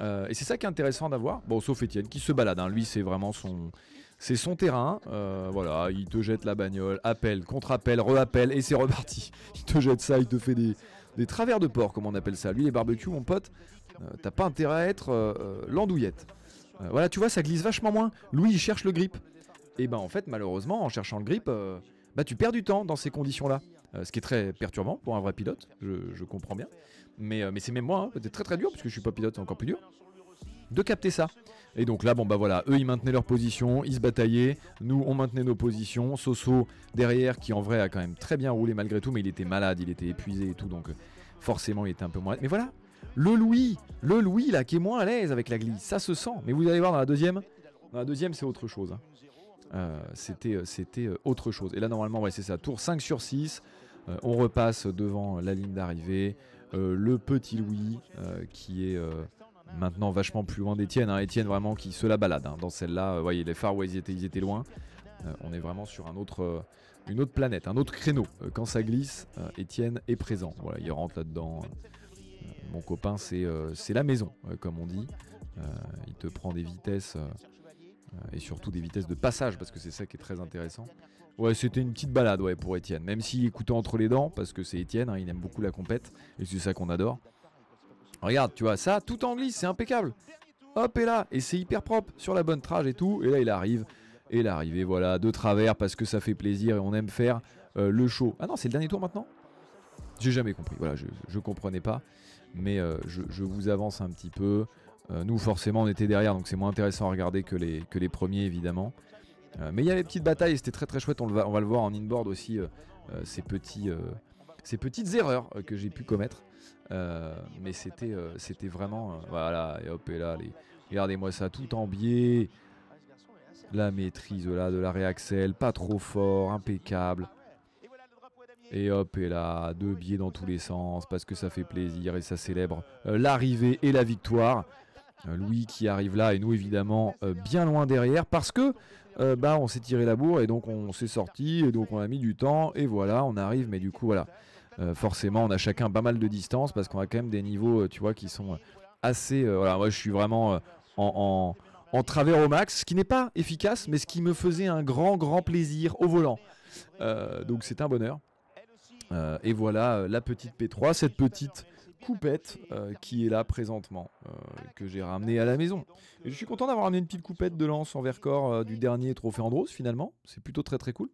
Et c'est ça qui est intéressant d'avoir. Bon, sauf Etienne qui se balade, hein. lui c'est vraiment son, c'est son terrain. Euh, voilà, il te jette la bagnole, appel, contre-appel, re-appel, et c'est reparti. [laughs] Il te jette ça, il te fait des, travers de porc, comme on appelle ça. Lui, les barbecues, mon pote, euh, t'as pas intérêt à être euh, l'andouillette. voilà, tu vois, ça glisse vachement moins. Louis, il cherche le grip. Et ben en fait, malheureusement, en cherchant le grip, bah tu perds du temps dans ces conditions-là. ce qui est très perturbant pour un vrai pilote, je, comprends bien. Mais, mais c'est même moi, hein, très très dur, puisque je suis pas pilote, c'est encore plus dur de capter ça. Et donc là, bon bah voilà, eux ils maintenaient leur position, ils se bataillaient, nous on maintenait nos positions. Soso derrière qui en vrai a quand même très bien roulé malgré tout, mais il était malade, il était épuisé et tout, donc euh, forcément il était un peu moins. Mais voilà, le Louis, le Louis là qui est moins à l'aise avec la glisse, ça se sent. Mais vous allez voir dans la deuxième, dans la deuxième c'est autre chose. Hein. Euh, c'était euh, c'était autre chose. Et là normalement ouais c'est ça, tour 5 sur 6, on repasse devant la ligne d'arrivée. Le petit Louis qui est maintenant vachement plus loin d'Etienne. Hein. Etienne vraiment qui se la balade hein. dans celle-là. Voyez, les où ils étaient, loin. Euh, on est vraiment sur euh, une autre planète, un autre créneau. Euh, quand ça glisse, Etienne est présent. Voilà, il rentre là-dedans. mon copain, c'est la maison, comme on dit. il te prend des vitesses et surtout des vitesses de passage parce que c'est ça qui est très intéressant. Ouais, c'était une petite balade ouais, pour Etienne, même s'il écoutait entre les dents parce que c'est Etienne, hein, il aime beaucoup la compète et c'est ça qu'on adore. Regarde, tu vois, ça, tout en glisse, c'est impeccable. Hop, et là, et c'est hyper propre, sur la bonne trage et tout. Et là, il arrive, et l'arrivée, voilà, de travers, parce que ça fait plaisir et on aime faire euh, le show. Ah non, c'est le dernier tour maintenant? J'ai jamais compris, voilà, je, je comprenais pas. Mais euh, je, vous avance un petit peu. Euh, nous, forcément, on était derrière, donc c'est moins intéressant à regarder que les premiers, évidemment. Mais il y avait des petites batailles, c'était très très chouette, on, va, on va le voir en inboard aussi ces, petits, ces petites erreurs que j'ai pu commettre. mais c'était c'était vraiment... voilà, et hop, et là, les, regardez-moi ça, tout en biais. La maîtrise là, de la réaxel, pas trop fort, impeccable. Et hop, et là, deux biais dans tous les sens, parce que ça fait plaisir et ça célèbre l'arrivée et la victoire. Euh, Louis qui arrive là et nous évidemment euh, bien loin derrière parce que euh, bah on s'est tiré la bourre et donc on s'est sorti et donc on a mis du temps et voilà on arrive mais du coup voilà. Forcément on a chacun pas mal de distance parce qu'on a quand même des niveaux tu vois qui sont assez voilà moi je suis vraiment en, en, travers au max ce qui n'est pas efficace mais ce qui me faisait un grand grand plaisir au volant. Donc c'est un bonheur. Et voilà la petite P3 cette petite coupette euh, qui est là présentement, euh, que j'ai ramené à la maison. Je suis content d'avoir ramené une petite coupette de lance en verre-corps euh, du dernier trophée Andros finalement. C'est plutôt très très cool.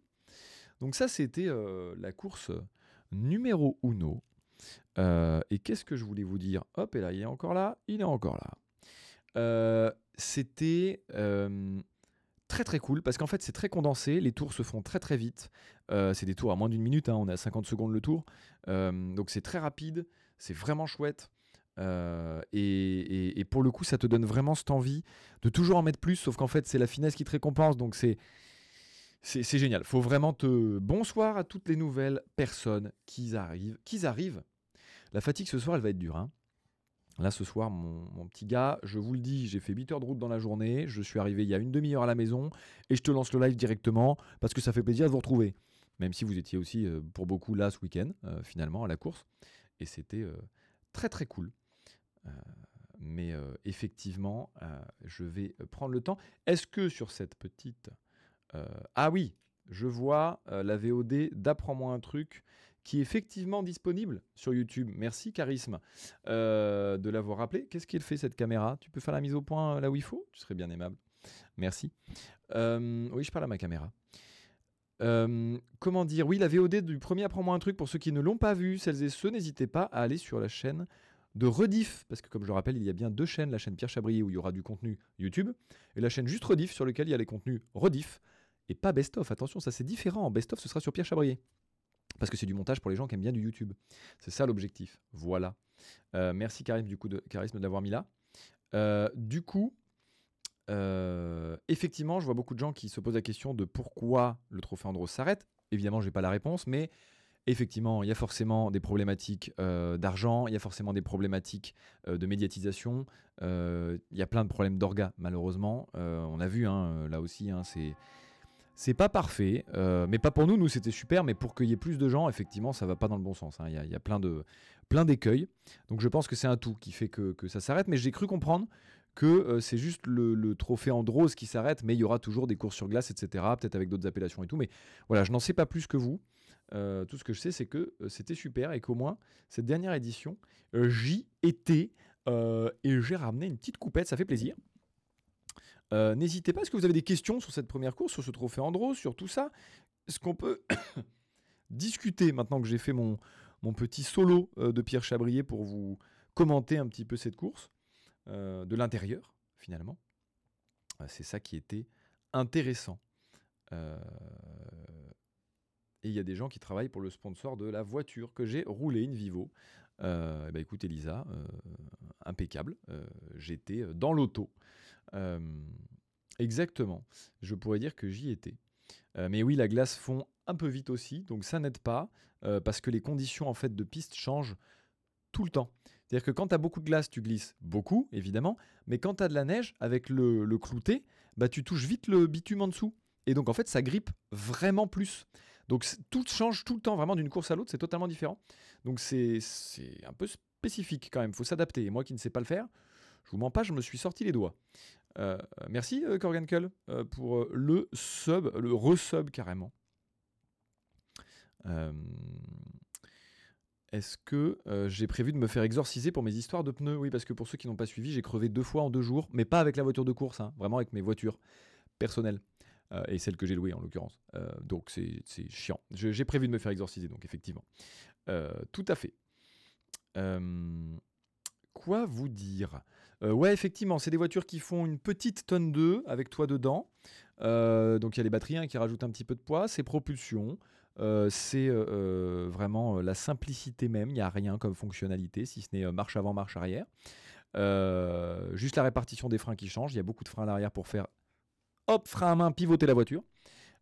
Donc ça c'était la course numéro uno. et qu'est-ce que je voulais vous dire? Hop, et là, il est encore là, il est encore là. c'était très très cool parce qu'en fait c'est très condensé, les tours se font très très vite. c'est des tours à moins d'une minute, hein, on à 50 secondes le tour. donc c'est très rapide, c'est vraiment chouette. Euh, et, pour le coup, ça te donne vraiment cette envie de toujours en mettre plus, sauf qu'en fait, c'est la finesse qui te récompense. Donc, c'est. C'est génial. Faut vraiment te. Bonsoir à toutes les nouvelles personnes qui arrivent. Qui arrivent. La fatigue ce soir, elle va être dure. Hein. Là, ce soir, mon, petit gars, je vous le dis, j'ai fait 8 heures de route dans la journée. Je suis arrivé il y a une demi-heure à la maison et je te lance le live directement parce que ça fait plaisir de vous retrouver. Même si vous étiez aussi euh, pour beaucoup là ce week-end, euh, finalement, à la course et c'était très très cool. mais effectivement, je vais prendre le temps. Est-ce que sur cette petite... ah oui, je vois la VOD d'Apprends-moi un truc qui est effectivement disponible sur YouTube. Merci Charisme de l'avoir rappelé. Qu'est-ce qu'il fait cette caméra? Tu peux faire la mise au point là où il faut? Tu serais bien aimable. Merci. oui, je parle à ma caméra. Comment dire? Oui, la VOD du premier Apprends-moi un truc, pour ceux qui ne l'ont pas vu, celles et ceux, n'hésitez pas à aller sur la chaîne de Rediff, parce que comme je le rappelle, il y a bien deux chaînes, la chaîne Pierre Chabrier où il y aura du contenu YouTube, et la chaîne juste Rediff sur laquelle il y a les contenus Rediff, et pas Best-of. Attention, ça c'est différent. Best-of, ce sera sur Pierre Chabrier. Parce que c'est du montage pour les gens qui aiment bien du YouTube. C'est ça l'objectif. Voilà. Euh, merci Karim du coup de, Charisme de l'avoir mis là. Euh, du coup, euh, effectivement, je vois beaucoup de gens qui se posent la question de pourquoi le trophée Andros s'arrête. Évidemment, je n'ai pas la réponse, mais effectivement, il y a forcément des problématiques euh, d'argent, il y a forcément des problématiques euh, de médiatisation, il y a plein de problèmes d'orga, malheureusement. on a vu, hein, là aussi, hein, c'est. Pas parfait, mais pas pour nous. Nous, c'était super, mais pour qu'il y ait plus de gens, effectivement, ça va pas dans le bon sens. Hein. Il y, a plein plein d'écueils. Donc, je pense que c'est un tout qui fait que ça s'arrête. Mais j'ai cru comprendre que euh, c'est juste le, trophée Andros qui s'arrête, mais il y aura toujours des courses sur glace, etc. Peut-être avec d'autres appellations et tout. Mais voilà, je n'en sais pas plus que vous. Euh, tout ce que je sais, c'est que euh, c'était super et qu'au moins, cette dernière édition, j'y étais et j'ai ramené une petite coupette, ça fait plaisir. N'hésitez pas, est-ce que vous avez des questions sur cette première course, sur ce trophée Andros, sur tout ça? Est-ce qu'on peut [coughs] discuter maintenant que j'ai fait mon, mon petit solo de Pierre Chabrier pour vous commenter un petit peu cette course? Euh, de l'intérieur, finalement. Euh, c'est ça qui était intéressant. Euh, et il y a des gens qui travaillent pour le sponsor de la voiture que j'ai roulée, une Vivo. Euh, bah écoute Elisa, impeccable. J'étais dans l'auto. exactement. Je pourrais dire que j'y étais. mais oui, la glace fond un peu vite aussi, donc ça n'aide pas parce que les conditions en fait de piste changent tout le temps. C'est-à-dire que quand tu as beaucoup de glace, tu glisses beaucoup, évidemment, mais quand tu as de la neige, avec le, clouté, bah, tu touches vite le bitume en dessous. Et donc en fait, ça grippe vraiment plus. Donc tout change tout le temps, vraiment d'une course à l'autre, c'est totalement différent. Donc c'est un peu spécifique quand même, il faut s'adapter. Et moi qui ne sais pas le faire, je vous mens pas, je me suis sorti les doigts. Euh, merci euh, Korgankel euh, pour le sub, le resub carrément. Est-ce que euh, j'ai prévu de me faire exorciser pour mes histoires de pneus? Oui, parce que pour ceux qui n'ont pas suivi, j'ai crevé deux fois en deux jours, mais pas avec la voiture de course, hein, vraiment avec mes voitures personnelles. Euh, et celles que j'ai louées en l'occurrence. Euh, donc c'est chiant. J'ai prévu de me faire exorciser, donc effectivement. tout à fait. quoi vous dire? Ouais, effectivement, c'est des voitures qui font une petite tonne 2 avec toi dedans. donc il y a les batteries hein, qui rajoutent un petit peu de poids. C'est propulsion. C'est vraiment la simplicité même. Il n'y a rien comme fonctionnalité, si ce n'est marche avant, marche arrière. juste la répartition des freins qui change. Il y a beaucoup de freins à l'arrière pour faire hop, frein à main, pivoter la voiture.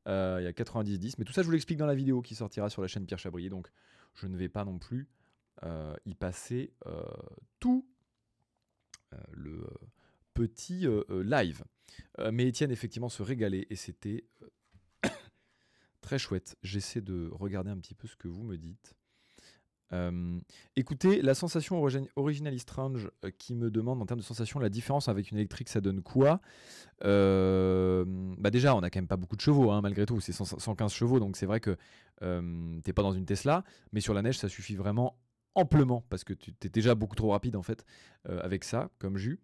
il y a 90-10. Mais tout ça, je vous l'explique dans la vidéo qui sortira sur la chaîne Pierre Chabrier. Donc, je ne vais pas non plus y passer tout le petit live. mais Étienne, effectivement, se régalait et c'était très chouette. J'essaie de regarder un petit peu ce que vous me dites. écoutez, la sensation original strange qui me demande en termes de sensation la différence avec une électrique, ça donne quoi? Bah déjà, on a quand même pas beaucoup de chevaux, hein, malgré tout, c'est 115 chevaux, donc c'est vrai que t'es pas dans une Tesla, mais sur la neige, ça suffit vraiment amplement parce que tu es déjà beaucoup trop rapide en fait euh, avec ça comme jus.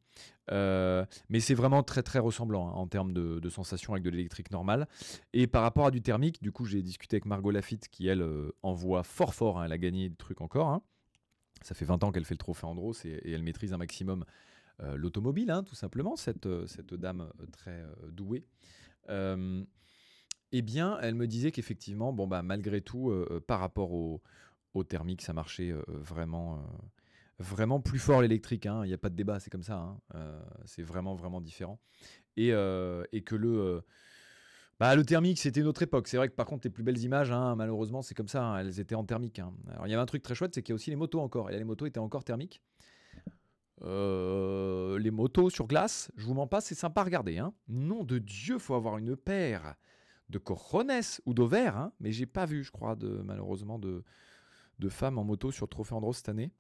Euh, mais c'est vraiment très très ressemblant hein, en termes de, de sensations avec de l'électrique normale. Et par rapport à du thermique, du coup j'ai discuté avec Margot Lafitte qui elle euh, envoie fort fort, hein, elle a gagné des trucs encore. Hein. Ça fait 20 ans qu'elle fait le trophée Andros et, elle maîtrise un maximum l'automobile, tout simplement, cette, cette dame très douée. eh bien, elle me disait qu'effectivement, bon bah malgré tout, par rapport au, au thermique, ça marchait euh, vraiment, euh, vraiment plus fort l'électrique. Hein. Il n'y a pas de débat, c'est comme ça. Hein. Euh, c'est vraiment, vraiment différent. Et, que le. Bah, le thermique, c'était une autre époque. C'est vrai que par contre, les plus belles images, hein, malheureusement, c'est comme ça. elles étaient en thermique. Alors, il y avait un truc très chouette, c'est qu'il y a aussi les motos encore. Et les motos étaient encore thermiques. les motos sur glace, je vous mens pas, c'est sympa à regarder. Nom de Dieu, faut avoir une paire de cojones ou d'ovaires. Mais j'ai pas vu, je crois, malheureusement, de, de femmes en moto sur Trophée Andros cette année.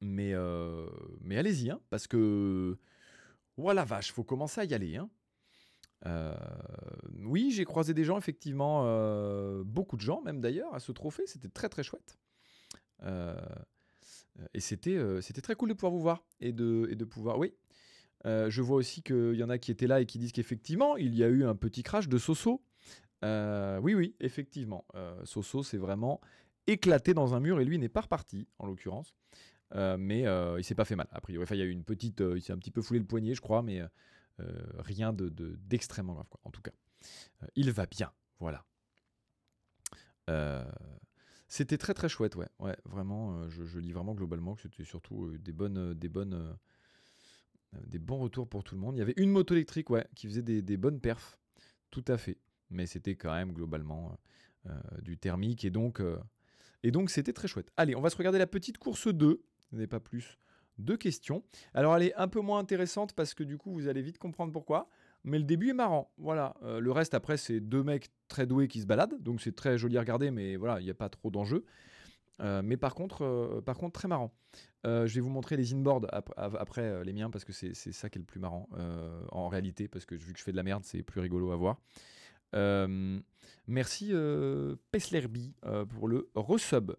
Mais, euh, mais allez-y, hein, parce que. Voilà, vache, faut commencer à y aller. Hein. Euh, oui, j'ai croisé des gens, effectivement, euh, beaucoup de gens, même d'ailleurs, à ce trophée. C'était très très chouette. et c'était c'était très cool de pouvoir vous voir et de, et de pouvoir. Oui. je vois aussi qu'il y en a qui étaient là et qui disent qu'effectivement, il y a eu un petit crash de Soso. oui, oui, effectivement. Soso, c'est vraiment éclaté dans un mur et lui n'est pas reparti, en l'occurrence. Euh, mais euh, il s'est pas fait mal, a priori. Il y a eu une petite. Euh, il s'est un petit peu foulé le poignet, je crois, mais rien de, d'extrêmement grave, quoi, en tout cas. il va bien, voilà. c'était très très chouette, ouais. ouais vraiment, je, lis vraiment globalement que c'était surtout des bonnes. des bonnes des bons retours pour tout le monde. Il y avait une moto électrique, ouais, qui faisait des, des bonnes perfs, tout à fait. Mais c'était quand même globalement du thermique et donc et donc c'était très chouette. Allez, on va se regarder la petite course 2. Ce n'est pas plus de questions. Alors elle est un peu moins intéressante parce que du coup vous allez vite comprendre pourquoi. Mais le début est marrant. Voilà. Euh, le reste après c'est deux mecs très doués qui se baladent. Donc c'est très joli à regarder mais voilà, il n'y a pas trop d'enjeux. Euh, mais par contre, euh, par contre, très marrant. je vais vous montrer les inboards après, les miens parce que c'est ça qui est le plus marrant en réalité parce que vu que je fais de la merde, c'est plus rigolo à voir. Euh, merci euh, Peslerby euh, pour le resub.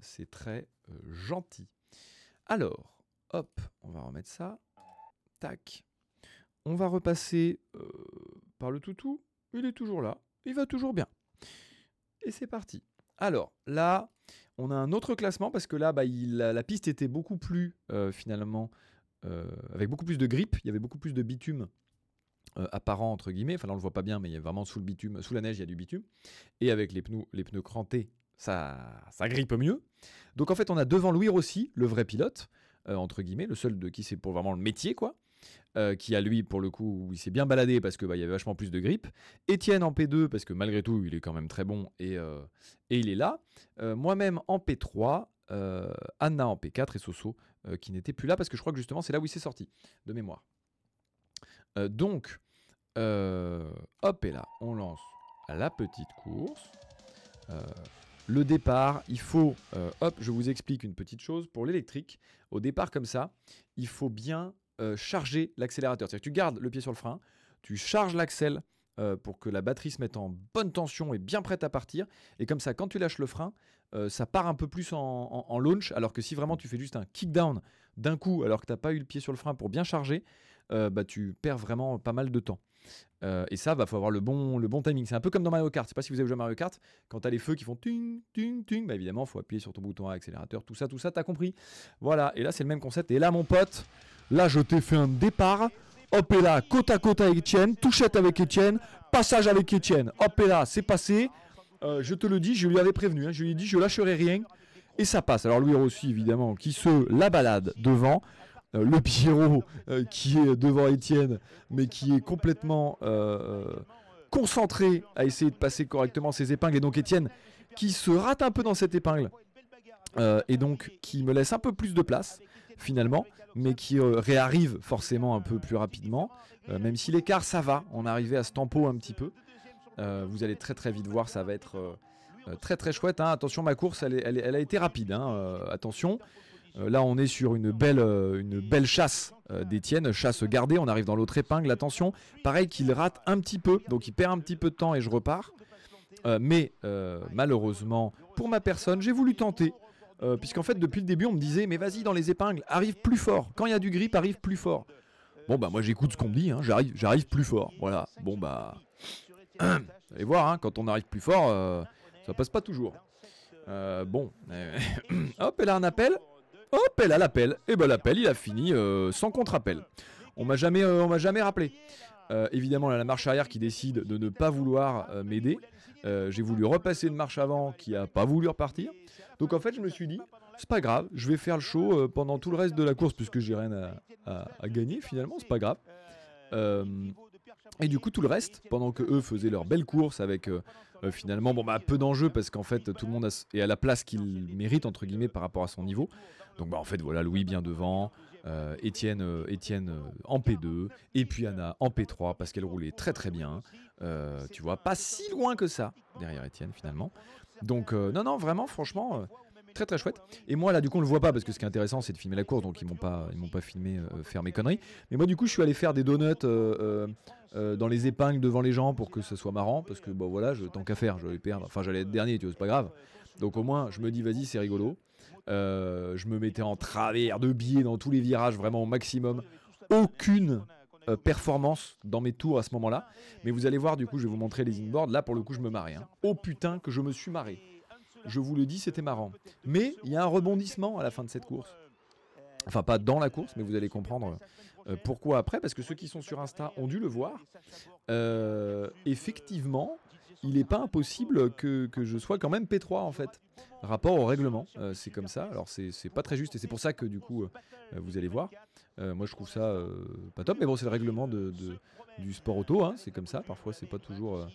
C'est très gentil. Alors, hop, on va remettre ça. Tac. On va repasser par le toutou. Il est toujours là. Il va toujours bien. Et c'est parti. Alors là, on a un autre classement parce que là, bah, la, piste était beaucoup plus finalement avec beaucoup plus de grippe. Il y avait beaucoup plus de bitume euh, apparent entre guillemets. Enfin là on le voit pas bien, mais il y a vraiment sous le bitume, sous la neige il y a du bitume. Et avec les pneus, les pneus crantés, ça, ça grippe mieux. Donc en fait on a devant Louis Rossi, le vrai pilote euh, entre guillemets, le seul de qui c'est pour vraiment le métier quoi. Euh, qui a lui pour le coup il s'est bien baladé parce que bah, il y avait vachement plus de grippe. Étienne en P2 parce que malgré tout il est quand même très bon et, et il est là. Moi-même en P3, Anna en P4 et Soso qui n'était plus là parce que je crois que justement c'est là où il s'est sorti de mémoire. donc euh, hop, et là, on lance la petite course. Euh, le départ, il faut... Euh, hop, je vous explique une petite chose. Pour l'électrique, au départ comme ça, il faut bien charger l'accélérateur. C'est-à-dire que tu gardes le pied sur le frein, tu charges l'accel pour que la batterie se mette en bonne tension et bien prête à partir. Et comme ça, quand tu lâches le frein, ça part un peu plus en, launch. Alors que si vraiment tu fais juste un kick down d'un coup, alors que tu n'as pas eu le pied sur le frein pour bien charger, bah, tu perds vraiment pas mal de temps. Euh, et ça, il bah, faut avoir le bon, le bon timing. C'est un peu comme dans Mario Kart. Je sais pas si vous avez joué à Mario Kart. Quand tu as les feux qui font ting, ting, ting, bah évidemment, il faut appuyer sur ton bouton accélérateur. Tout ça, tout ça, t'as compris. Voilà. Et là, c'est le même concept. Et là, mon pote, là, je t'ai fait un départ. Hop et là, côte à côte avec Etienne, touchette avec Etienne, passage avec Etienne. Hop et là, c'est passé. Euh, je te le dis, je lui avais prévenu. Hein, je lui ai dit, je lâcherai rien. Et ça passe. Alors Louis Rossi, évidemment, qui se la balade devant. Euh, le Pierrot euh, qui est devant Étienne, mais qui est complètement concentré à essayer de passer correctement ses épingles. Et donc Étienne qui se rate un peu dans cette épingle. et donc qui me laisse un peu plus de place finalement, mais qui réarrive forcément un peu plus rapidement. même si l'écart ça va, on est arrivé à ce tempo un petit peu. vous allez très très vite voir, ça va être euh, très très chouette. Hein. Attention, ma course, elle, a été rapide. Hein. Euh, attention. Euh, là, on est sur une belle, une belle chasse d'Etienne, chasse gardée. On arrive dans l'autre épingle. Attention, pareil qu'il rate un petit peu, donc il perd un petit peu de temps et je repars. mais malheureusement, pour ma personne, j'ai voulu tenter. Puisqu'en fait, depuis le début, on me disait Mais vas-y, dans les épingles, arrive plus fort. Quand il y a du grip, arrive plus fort. Bon, bah, moi, j'écoute ce qu'on me dit. Hein. J'arrive, plus fort. Voilà. Bon, bah. [clears throat] Vous allez voir, quand on arrive plus fort, ça passe pas toujours. Euh, bon. [clears throat] Hop, elle a un appel. Hop, elle a l'appel. Et ben l'appel, il a fini euh, sans contre-appel. On m'a jamais, euh, on m'a jamais rappelé. évidemment, a la marche arrière qui décide de ne pas vouloir m'aider. J'ai voulu repasser une marche avant qui a pas voulu repartir. Donc en fait, je me suis dit, c'est pas grave, je vais faire le show pendant tout le reste de la course puisque j'ai rien à, à, gagner finalement, c'est pas grave. Et du coup, tout le reste, pendant que eux faisaient leur belle course avec euh, euh, finalement bon, bah, peu d'enjeux parce qu'en fait tout le monde est à la place qu'il mérite entre guillemets par rapport à son niveau. Donc bah, en fait voilà, Louis bien devant, euh, Étienne, Étienne en P2 et puis Anna en P3 parce qu'elle roulait très très bien. tu vois, pas si loin que ça derrière Étienne finalement. Donc non non vraiment franchement très très chouette. Et moi là du coup on le voit pas parce que ce qui est intéressant c'est de filmer la course donc ils m'ont pas ils m'ont pas filmé euh, faire mes conneries. Mais moi du coup je suis allé faire des donuts euh, euh, dans les épingles devant les gens pour que ce soit marrant parce que bon voilà je tant qu'à faire je vais perdre. Enfin j'allais être dernier tu vois c'est pas grave. Donc au moins je me dis vas-y c'est rigolo. je me mettais en travers de biais dans tous les virages vraiment au maximum. Aucune performance dans mes tours à ce moment-là. Mais vous allez voir, du coup, je vais vous montrer les inboards. Là, pour le coup, je me marrais. Hein. Oh putain, que je me suis marré. Je vous le dis, c'était marrant. Mais il y a un rebondissement à la fin de cette course. Enfin, pas dans la course, mais vous allez comprendre euh, pourquoi après? Parce que ceux qui sont sur Insta ont dû le voir. Euh, effectivement, il n'est pas impossible que, je sois quand même P3 en fait. Rapport au règlement, euh, c'est comme ça. Alors c'est pas très juste et c'est pour ça que du coup vous allez voir. moi je trouve ça pas top, mais bon c'est le règlement de, du sport auto, hein. c'est comme ça. Parfois c'est pas toujours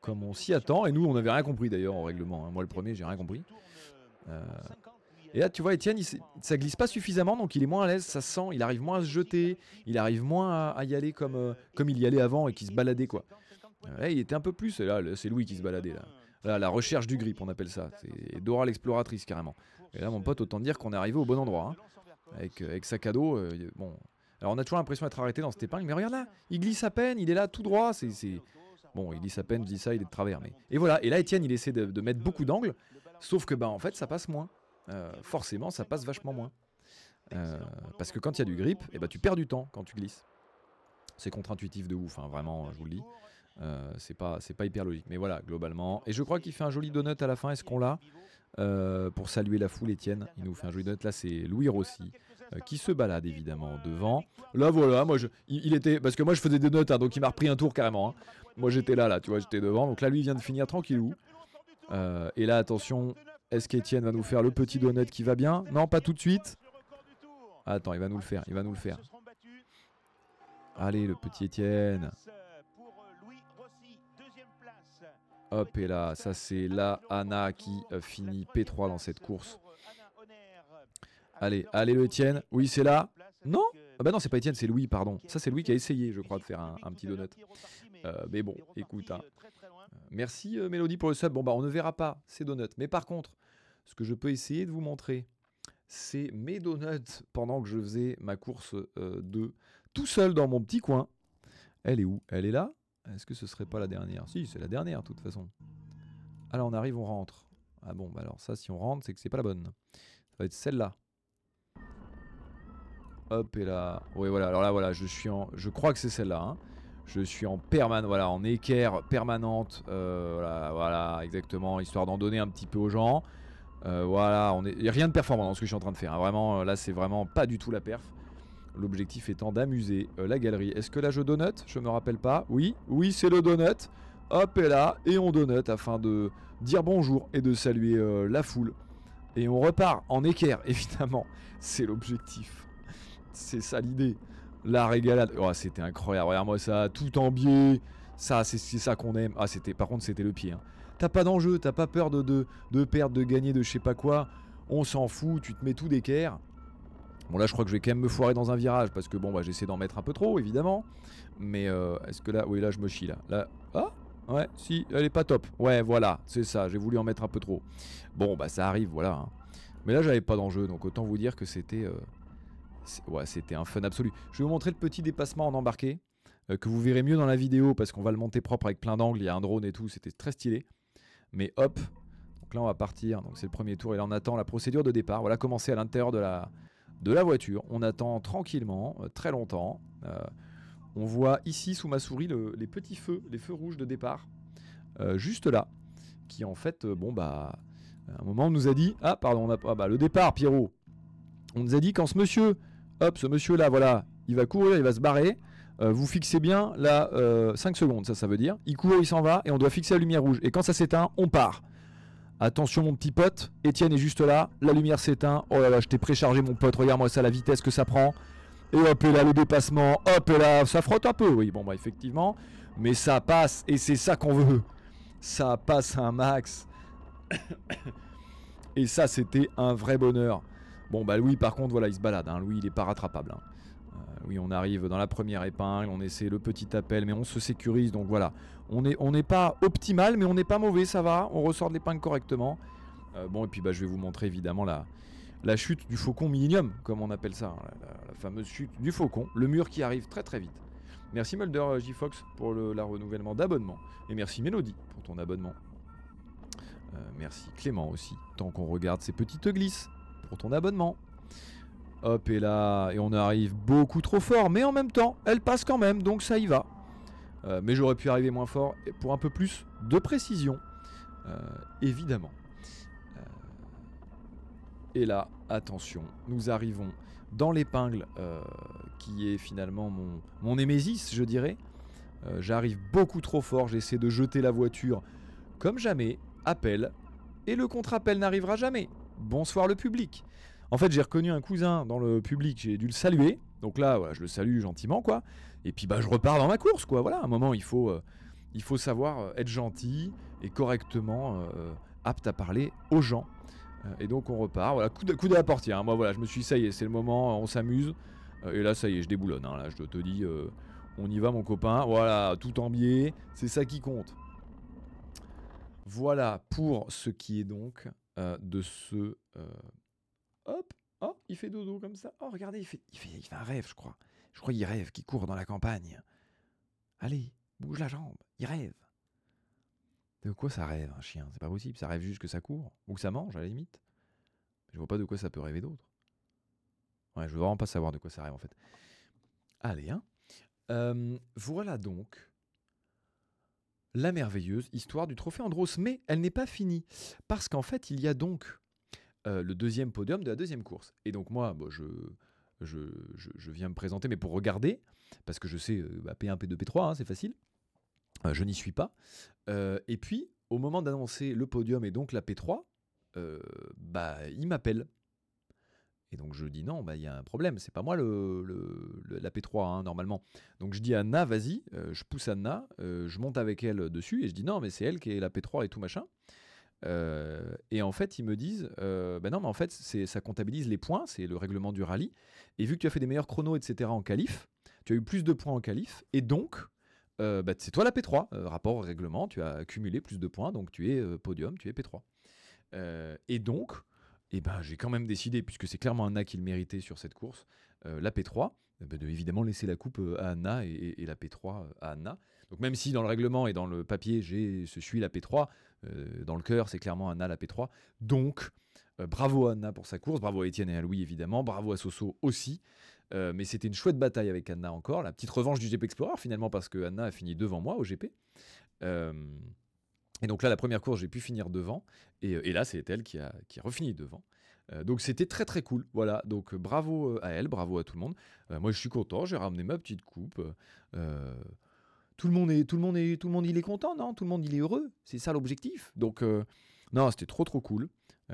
comme on s'y attend. Et nous, on n'avait rien compris d'ailleurs au règlement. Hein. Moi, le premier, j'ai rien compris. Euh, et là, tu vois, Etienne, ça glisse pas suffisamment, donc il est moins à l'aise, ça sent, il arrive moins à se jeter, il arrive moins à, y aller comme, euh, comme il y allait avant et qui se baladait, quoi. Euh, il était un peu plus, là, c'est Louis qui se baladait, là. La recherche du grip, on appelle ça. C'est Dora l'exploratrice, carrément. Et là, mon pote, autant dire qu'on est arrivé au bon endroit. Hein. Avec, avec sac à dos, bon. Alors, on a toujours l'impression d'être arrêté dans cette épingle, mais regarde là, il glisse à peine, il est là tout droit, c'est Bon, il dit sa peine, je dis ça, il est de travers. Mais... Et voilà, et là, Étienne, il essaie de, mettre beaucoup d'angles, sauf que, bah, en fait, ça passe moins. Euh, forcément, ça passe vachement moins. Euh, parce que quand il y a du grip, et eh bah, tu perds du temps quand tu glisses. C'est contre-intuitif de ouf, hein, vraiment, je vous le dis. Euh, c'est pas, pas hyper logique. Mais voilà, globalement. Et je crois qu'il fait un joli donut à la fin. Est-ce qu'on l'a? Pour saluer la foule, Étienne. Il nous fait un joli donut. Là, c'est Louis Rossi. Euh, qui se balade évidemment devant. Là voilà, moi je, il, était parce que moi je faisais des notes, hein, donc il m'a repris un tour carrément. Hein. Moi j'étais là, là, tu vois, j'étais devant. Donc là lui il vient de finir tranquillou. Et là attention, est-ce qu'Etienne va nous faire le petit donut qui va bien Non, pas tout de suite. Attends, il va nous le faire, il va nous le faire. Allez le petit Étienne. Hop et là, ça c'est la Anna qui euh, finit P3 dans cette course. Allez, allez le Etienne. Oui, c'est là. Non Ah bah non, c'est pas Etienne, c'est Louis, pardon. Ça, c'est Louis qui a essayé, je crois, de faire un, petit donut. Euh, mais bon, écoute. Hein. Merci euh, Mélodie pour le sub. Bon, bah on ne verra pas ces donuts. Mais par contre, ce que je peux essayer de vous montrer, c'est mes donuts pendant que je faisais ma course euh, de tout seul dans mon petit coin. Elle est où? Elle est là? Est-ce que ce serait pas la dernière? Si, c'est la dernière, de toute façon. Alors on arrive, on rentre. Ah bon, bah alors ça, si on rentre, c'est que c'est pas la bonne. Ça va être celle-là. Hop et là. Oui voilà, alors là voilà, je suis en. Je crois que c'est celle-là. Hein. Je suis en voilà, en équerre permanente. Euh, voilà, voilà, exactement, histoire d'en donner un petit peu aux gens. Euh, voilà, on est. Y a rien de performant dans ce que je suis en train de faire. Hein. Vraiment, là c'est vraiment pas du tout la perf. L'objectif étant d'amuser euh, la galerie. Est-ce que là je donut Je me rappelle pas. Oui, oui, c'est le donut. hop et là, et on donut afin de dire bonjour et de saluer la foule. Et on repart en équerre, [laughs] évidemment. C'est l'objectif. C'est ça l'idée. La régalade. Oh, c'était incroyable. Regarde-moi ça, tout en biais. Ça, c'est ça qu'on aime. Ah, c'était, par contre, c'était le pied. Hein. T'as pas d'enjeu, t'as pas peur de, de, de, perdre, de gagner, de je sais pas quoi. On s'en fout, tu te mets tout d'équerre. Bon, là, je crois que je vais quand même me foirer dans un virage parce que bon, bah, j'essaie d'en mettre un peu trop, évidemment. Mais euh, est-ce que là, oui, là, je me chie là. Ah, ouais, si, elle est pas top. Ouais, voilà, c'est ça. J'ai voulu en mettre un peu trop. Bon, bah, ça arrive, voilà. Hein. Mais là, j'avais pas d'enjeu, donc autant vous dire que c'était, euh, ouais, c'était un fun absolu. Je vais vous montrer le petit dépassement en embarqué. Euh, que vous verrez mieux dans la vidéo parce qu'on va le monter propre avec plein d'angles, il y a un drone et tout, c'était très stylé. Mais hop, donc là on va partir, donc c'est le premier tour et là on attend la procédure de départ. Voilà, commencer à l'intérieur de la, de la voiture. On attend tranquillement, euh, très longtemps. Euh, on voit ici sous ma souris les petits feux, les feux rouges de départ, juste là, qui en fait, bon bah, à un moment on nous a dit, ah pardon, on a, ah, bah, le départ Pierrot, on nous a dit quand ce monsieur, hop, ce monsieur là, voilà, il va courir, il va se barrer, euh, vous fixez bien là 5 euh, secondes, ça ça veut dire. Il court, il s'en va et on doit fixer la lumière rouge. Et quand ça s'éteint, on part. Attention mon petit pote, Étienne est juste là, la lumière s'éteint. Oh là là, je t'ai préchargé mon pote, regarde-moi ça la vitesse que ça prend. Et hop et là le dépassement, hop et là, ça frotte un peu, oui, bon bah effectivement. Mais ça passe et c'est ça qu'on veut. Ça passe un max. et ça c'était un vrai bonheur. Bon bah Louis par contre voilà il se balade, hein. Louis il est pas rattrapable. Hein oui, on arrive dans la première épingle, on essaie le petit appel, mais on se sécurise. Donc voilà, on n'est pas optimal, mais on n'est pas mauvais, ça va. On ressort de l'épingle correctement. Euh, bon, et puis bah, je vais vous montrer évidemment la, chute du faucon Millennium, comme on appelle ça, hein, la, fameuse chute du faucon, le mur qui arrive très très vite. Merci Mulder euh, J Fox pour le renouvellement d'abonnement. Et merci Mélodie pour ton abonnement. Euh, merci Clément aussi, tant qu'on regarde ces petites glisses pour ton abonnement. Hop, et là, et on arrive beaucoup trop fort, mais en même temps, elle passe quand même, donc ça y va. Euh, mais j'aurais pu arriver moins fort pour un peu plus de précision, euh, évidemment. Euh, et là, attention, nous arrivons dans l'épingle qui est finalement mon, mon je dirais. J'arrive beaucoup trop fort, j'essaie de jeter la voiture comme jamais, appel, et le contre-appel n'arrivera jamais. Bonsoir le public. En fait, j'ai reconnu un cousin dans le public, j'ai dû le saluer. Donc là, je le salue gentiment, quoi. Et puis, bah, je repars dans ma course, quoi. Voilà, à un moment, il faut, euh, savoir euh, être gentil et correctement euh, apte à parler aux gens. et donc, on repart. Voilà, coup de, coup de la portière. Hein. Moi, voilà, je me suis dit, ça y est, c'est le moment, on s'amuse. et là, ça y est, je déboulonne. Hein. Là, je te dis, on y va, mon copain. Voilà, tout en biais. C'est ça qui compte. Voilà pour ce qui est donc de ce Hop, oh, il fait dodo comme ça. Oh, regardez, il fait, il fait, il fait un rêve, je crois. Je crois qu'il rêve, qu'il court dans la campagne. Allez, bouge la jambe, il rêve. De quoi ça rêve, un chien? C'est pas possible, ça rêve juste que ça court, ou que ça mange, à la limite. Je vois pas de quoi ça peut rêver d'autre. Ouais, je veux vraiment pas savoir de quoi ça rêve, en fait. Allez, hein. Euh, voilà donc la merveilleuse histoire du trophée Andros. Mais elle n'est pas finie. Parce qu'en fait, il y a donc euh, le deuxième podium de la deuxième course. Et donc moi, je, je, viens me présenter, mais pour regarder, parce que je sais, euh, bah, P1, P2, P3, c'est facile. Euh, je n'y suis pas. et puis, au moment d'annoncer le podium et donc la P3, bah, il m'appelle. Et donc je dis non, bah, il y a un problème, c'est pas moi le, la P3 hein, normalement. Donc je dis à Anna, vas-y, je pousse Anna, je monte avec elle dessus et je dis non, mais c'est elle qui est la P3 et tout machin. Euh, et en fait, ils me disent, euh, ben non, mais en fait, ça comptabilise les points, c'est le règlement du rallye. Et vu que tu as fait des meilleurs chronos, etc. en qualif, tu as eu plus de points en qualif, et donc, euh, bah, c'est toi la P3. rapport au règlement, tu as accumulé plus de points, donc tu es podium, tu es P3. et donc, eh ben, j'ai quand même décidé, puisque c'est clairement Anna qui le méritait sur cette course, la P3, de évidemment laisser la coupe à Anna et, et, la P3 à Anna. Donc même si dans le règlement et dans le papier, je suis la P3, euh, dans le cœur, c'est clairement Anna la P3. Donc, euh, bravo Anna pour sa course, bravo à Étienne et à Louis évidemment, bravo à Soso aussi. Euh, mais c'était une chouette bataille avec Anna encore, la petite revanche du GP Explorer finalement parce que Anna a fini devant moi au GP. et donc là, la première course, j'ai pu finir devant. Et, là, c'est elle qui a, qui a refini devant. donc c'était très très cool. Voilà, donc bravo à elle, bravo à tout le monde. moi, je suis content, j'ai ramené ma petite coupe tout le monde est, tout le monde est, tout le monde il est content, non? Tout le monde il est heureux. C'est ça l'objectif. Donc non, c'était trop trop cool.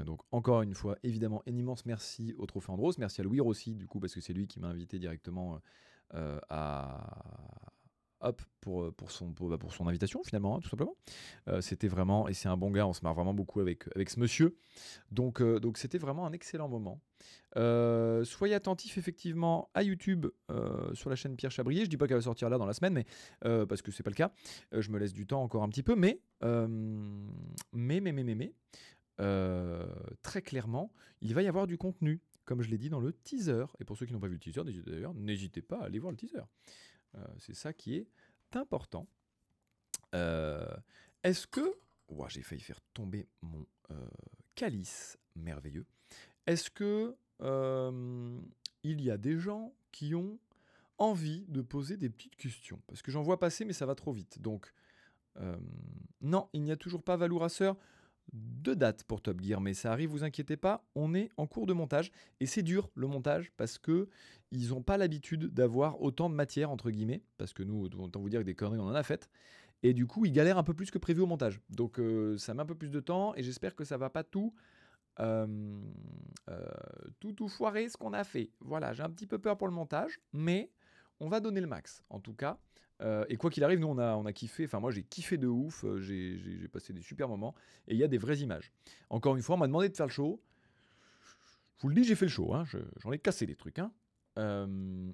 donc encore une fois, évidemment, un immense merci au Trophée Andros, merci à Louis aussi du coup parce que c'est lui qui m'a invité directement à euh, bah, pour, son invitation finalement, hein, tout simplement. Euh, c'était vraiment, et c'est un bon gars, on se marre vraiment beaucoup avec, avec ce monsieur. Donc euh, donc c'était vraiment un excellent moment. soyez attentifs effectivement à YouTube sur la chaîne Pierre Chabrier. Je dis pas qu'elle va sortir là dans la semaine, mais parce que c'est pas le cas. je me laisse du temps encore un petit peu, mais mais mais mais mais, mais très clairement, il va y avoir du contenu, comme je l'ai dit dans le teaser. Et pour ceux qui n'ont pas vu le teaser, d'ailleurs, n'hésitez pas à aller voir le teaser. Euh, c'est ça qui est important. Euh, est-ce que... j'ai failli faire tomber mon euh, calice merveilleux. Est-ce que il y a des gens qui ont envie de poser des petites questions? Parce que j'en vois passer, mais ça va trop vite. Donc, non, il n'y a toujours pas Valourasseur de date pour Top Gear, mais ça arrive, vous inquiétez pas, on est en cours de montage et c'est dur le montage parce que ils n'ont pas l'habitude d'avoir autant de matière entre guillemets, parce que nous, autant vous dire que des conneries on en a faites, et du coup ils galèrent un peu plus que prévu au montage. Donc euh, ça met un peu plus de temps et j'espère que ça va pas tout euh, euh, tout tout foirer ce qu'on a fait. Voilà, j'ai un petit peu peur pour le montage, mais on va donner le max en tout cas. Euh, et quoi qu'il arrive, nous on a, on a kiffé, enfin moi j'ai kiffé de ouf, euh, j'ai passé des super moments, et il y a des vraies images. Encore une fois, on m'a demandé de faire le show. Je vous le dis, j'ai fait le show, hein, j'en ai cassé des trucs. Hein. Euh,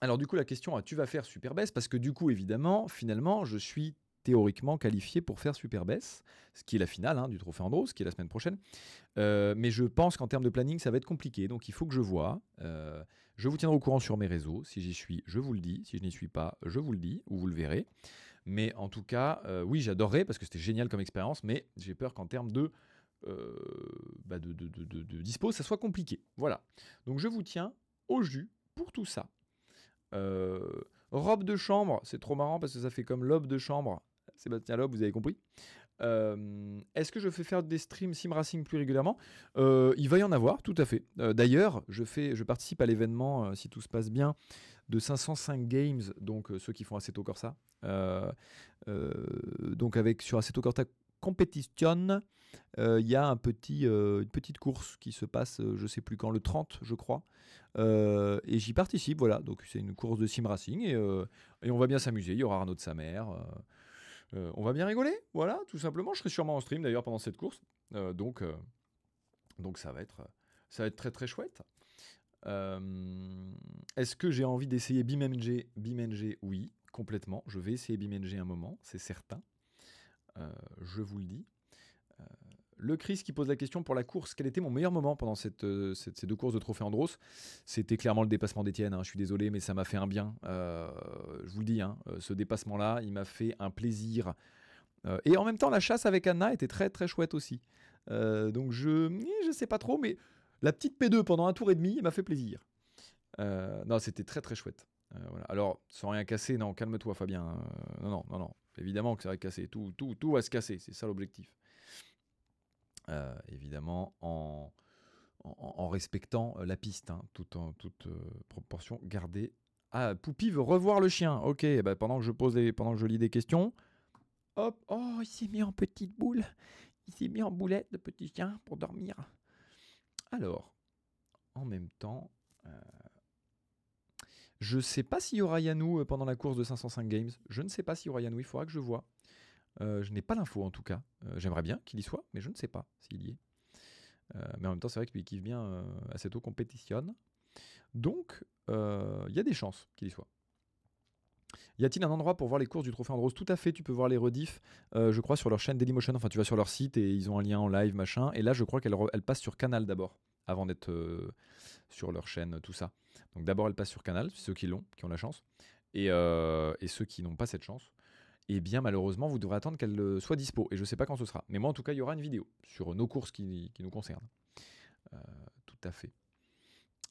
alors du coup la question, tu vas faire Super Bass Parce que du coup évidemment, finalement, je suis théoriquement qualifié pour faire Super Bess, ce qui est la finale hein, du Trophée Andros, qui est la semaine prochaine. Mais je pense qu'en termes de planning, ça va être compliqué, donc il faut que je vois. Je vous tiendrai au courant sur mes réseaux. Si j'y suis, je vous le dis. Si je n'y suis pas, je vous le dis, ou vous le verrez. Mais en tout cas, euh, oui, j'adorerais, parce que c'était génial comme expérience, mais j'ai peur qu'en termes de, bah de, dispo, ça soit compliqué. Voilà. Donc je vous tiens au jus pour tout ça. robe de chambre, c'est trop marrant parce que ça fait comme l'aube de chambre Sébastien Loeb, vous avez compris? Euh, est-ce que je fais faire des streams sim racing plus régulièrement? Euh, Il va y en avoir, tout à fait. Euh, d'ailleurs, je, je participe à l'événement, si tout se passe bien, de 505 Games, donc ceux qui font Assetto Corsa. donc avec sur Assetto Corsa Competition, il y a une petite course qui se passe, je sais plus quand, le 30, je crois. et j'y participe, voilà. Donc c'est une course de sim racing et, et on va bien s'amuser. Il y aura Arnaud de sa mère. Euh, on va bien rigoler, voilà, tout simplement. Je serai sûrement en stream d'ailleurs pendant cette course. Euh, donc, euh, donc ça, va être, ça va être très très chouette. Est-ce que j'ai envie d'essayer BeamNG BeamNG, oui, complètement. Je vais essayer BeamNG un moment, c'est certain. je vous le dis. Le Chris qui pose la question pour la course, quel était mon meilleur moment pendant euh, ces deux courses de Trophée Andros? C'était clairement le dépassement d'Etienne, hein, je suis désolé, mais ça m'a fait un bien. Euh, je vous le dis, hein, euh, ce dépassement-là, il m'a fait un plaisir. et en même temps, la chasse avec Anna était très très chouette aussi. donc je je sais pas trop, mais la petite P2 pendant un tour et demi, m'a fait plaisir. non, c'était très très chouette. Alors, sans rien casser, non, calme-toi Fabien. non, non, non, non. Évidemment que ça va casser. Tout, tout, tout va se casser, c'est ça l'objectif. Euh, évidemment en, respectant euh, la piste, hein, tout en toute euh, proportion gardée. Ah, Poupie veut revoir le chien. Ok, bah, pendant que je pose pendant que je lis des questions, hop, oh, il s'est mis en petite boule. Il s'est mis en boulette de petit chien pour dormir. Alors, en même temps, je ne sais pas s'il y aura Yanou pendant la course de 505 Games. Je ne sais pas s'il y aura Yanou, il faudra que je vois. Euh, je n'ai pas l'info en tout cas. Euh, j'aimerais bien qu'il y soit, mais je ne sais pas s'il y est. Euh, mais en même temps, c'est vrai qu'il kiffe bien assez eau compétitionne. Donc, il y a des chances qu'il y soit. Y a-t-il un endroit pour voir les courses du Trophée Andros? Tout à fait, tu peux voir les rediffs, je crois, sur leur chaîne Dailymotion. Enfin, tu vas sur leur site et ils ont un lien en live, machin. Et là, je crois qu'elle elle passe sur Canal d'abord, avant d'être sur leur chaîne, tout ça. Donc d'abord, elle passe sur Canal, ceux qui l'ont, qui ont la chance. Et ceux qui n'ont pas cette chance, eh bien malheureusement, vous devrez attendre qu'elle euh, soit dispo. Et je ne sais pas quand ce sera. Mais moi, en tout cas, il y aura une vidéo sur nos courses qui, nous concernent. Euh, tout à fait.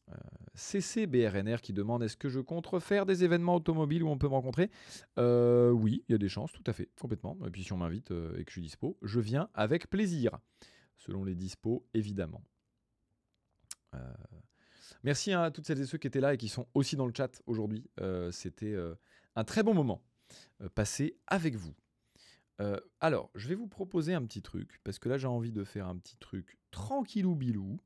Euh, CCBRNR qui demande est-ce que je compte refaire des événements automobiles où on peut me rencontrer? Oui, il y a des chances, tout à fait, complètement. Et puis si on m'invite et que je suis dispo, je viens avec plaisir, selon les dispos, évidemment. Merci à toutes celles et ceux qui étaient là et qui sont aussi dans le chat aujourd'hui. C'était un très bon moment. Passer avec vous. alors, je vais vous proposer un petit truc, parce que là j'ai envie de faire un petit truc tranquillou bilou.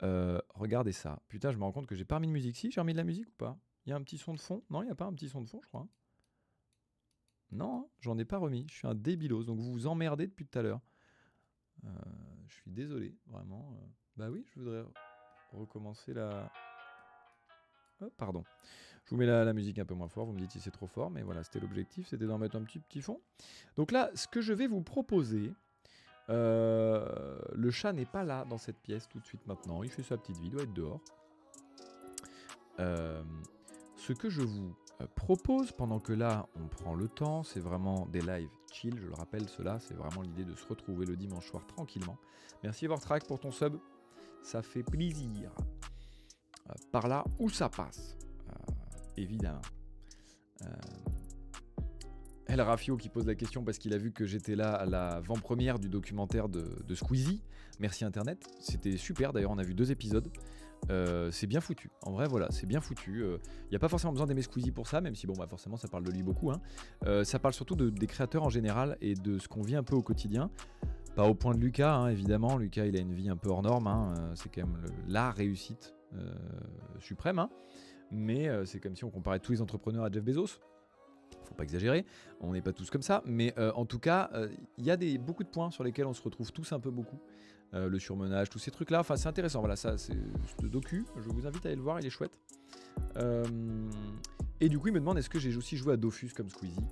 regardez ça. Putain, je me rends compte que j'ai pas remis de musique. Si, j'ai remis de la musique ou pas? Il y a un petit son de fond? Non, il n'y a pas un petit son de fond, je crois. Non, hein, j'en ai pas remis. Je suis un débilos, donc vous vous emmerdez depuis tout à l'heure. je suis désolé, vraiment. Bah oui, je voudrais recommencer la... Oh, pardon. Je vous mets la, musique un peu moins fort, vous me dites si c'est trop fort, mais voilà, c'était l'objectif, c'était d'en mettre un petit, petit fond. Donc là, ce que je vais vous proposer, euh, le chat n'est pas là dans cette pièce tout de suite maintenant, il fait sa petite vie, il doit être dehors. Euh, ce que je vous euh, propose pendant que là on prend le temps, c'est vraiment des lives chill, je le rappelle, cela c'est vraiment l'idée de se retrouver le dimanche soir tranquillement. Merci Vortrack pour ton sub, ça fait plaisir. Par là où ça passe, évidemment. Euh, El Rafio qui pose la question parce qu'il a vu que j'étais là à la vent-première du documentaire de, Squeezie. Merci Internet. C'était super d'ailleurs, on a vu deux épisodes. c'est bien foutu. En vrai, voilà, c'est bien foutu. Il n'y a pas forcément besoin d'aimer Squeezie pour ça, même si, bon, bah, forcément, ça parle de lui beaucoup. Hein. ça parle surtout de, des créateurs en général et de ce qu'on vit un peu au quotidien. Pas au point de Lucas, hein, évidemment. Lucas, il a une vie un peu hors norme. Hein. C'est quand même la réussite euh, suprême. Mais euh, c'est comme si on comparait tous les entrepreneurs à Jeff Bezos faut pas exagérer, on n'est pas tous comme ça, mais euh, en tout cas, il y a beaucoup de points sur lesquels on se retrouve tous un peu beaucoup. le surmenage, tous ces trucs-là, enfin c'est intéressant, voilà, ça c'est ce docu, je vous invite à aller le voir, il est chouette. et du coup, il me demande est-ce que j'ai aussi joué à Dofus comme Squeezie?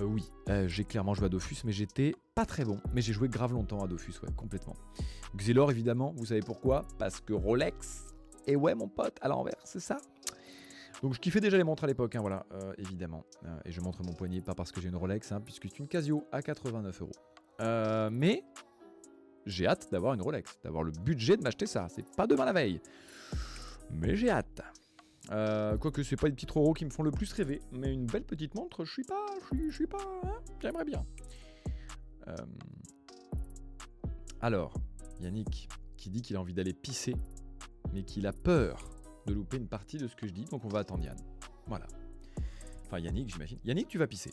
Oui, j'ai clairement joué à Dofus, mais j'étais pas très bon, mais j'ai joué grave longtemps à Dofus, ouais, complètement. Xelor, évidemment, vous savez pourquoi? Parce que Rolex et ouais, mon pote, à l'envers, c'est ça? Donc je kiffais déjà les montres à l'époque, hein, voilà, euh, évidemment. Euh, et je montre mon poignet, pas parce que j'ai une Rolex, hein, puisque c'est une Casio à 89 euros. Euh, mais j'ai hâte d'avoir une Rolex, d'avoir le budget de m'acheter ça. C'est pas demain la veille. Mais j'ai hâte. Quoique c'est pas les petits euros qui me font le plus rêver, mais une belle petite montre, je suis pas, je suis, pas, hein, j'aimerais bien. alors, Yannick qui dit qu'il a envie d'aller pisser mais qu'il a peur de louper une partie de ce que je dis, donc on va attendre Yann. Voilà. Enfin Yannick, j'imagine. Yannick, tu vas pisser.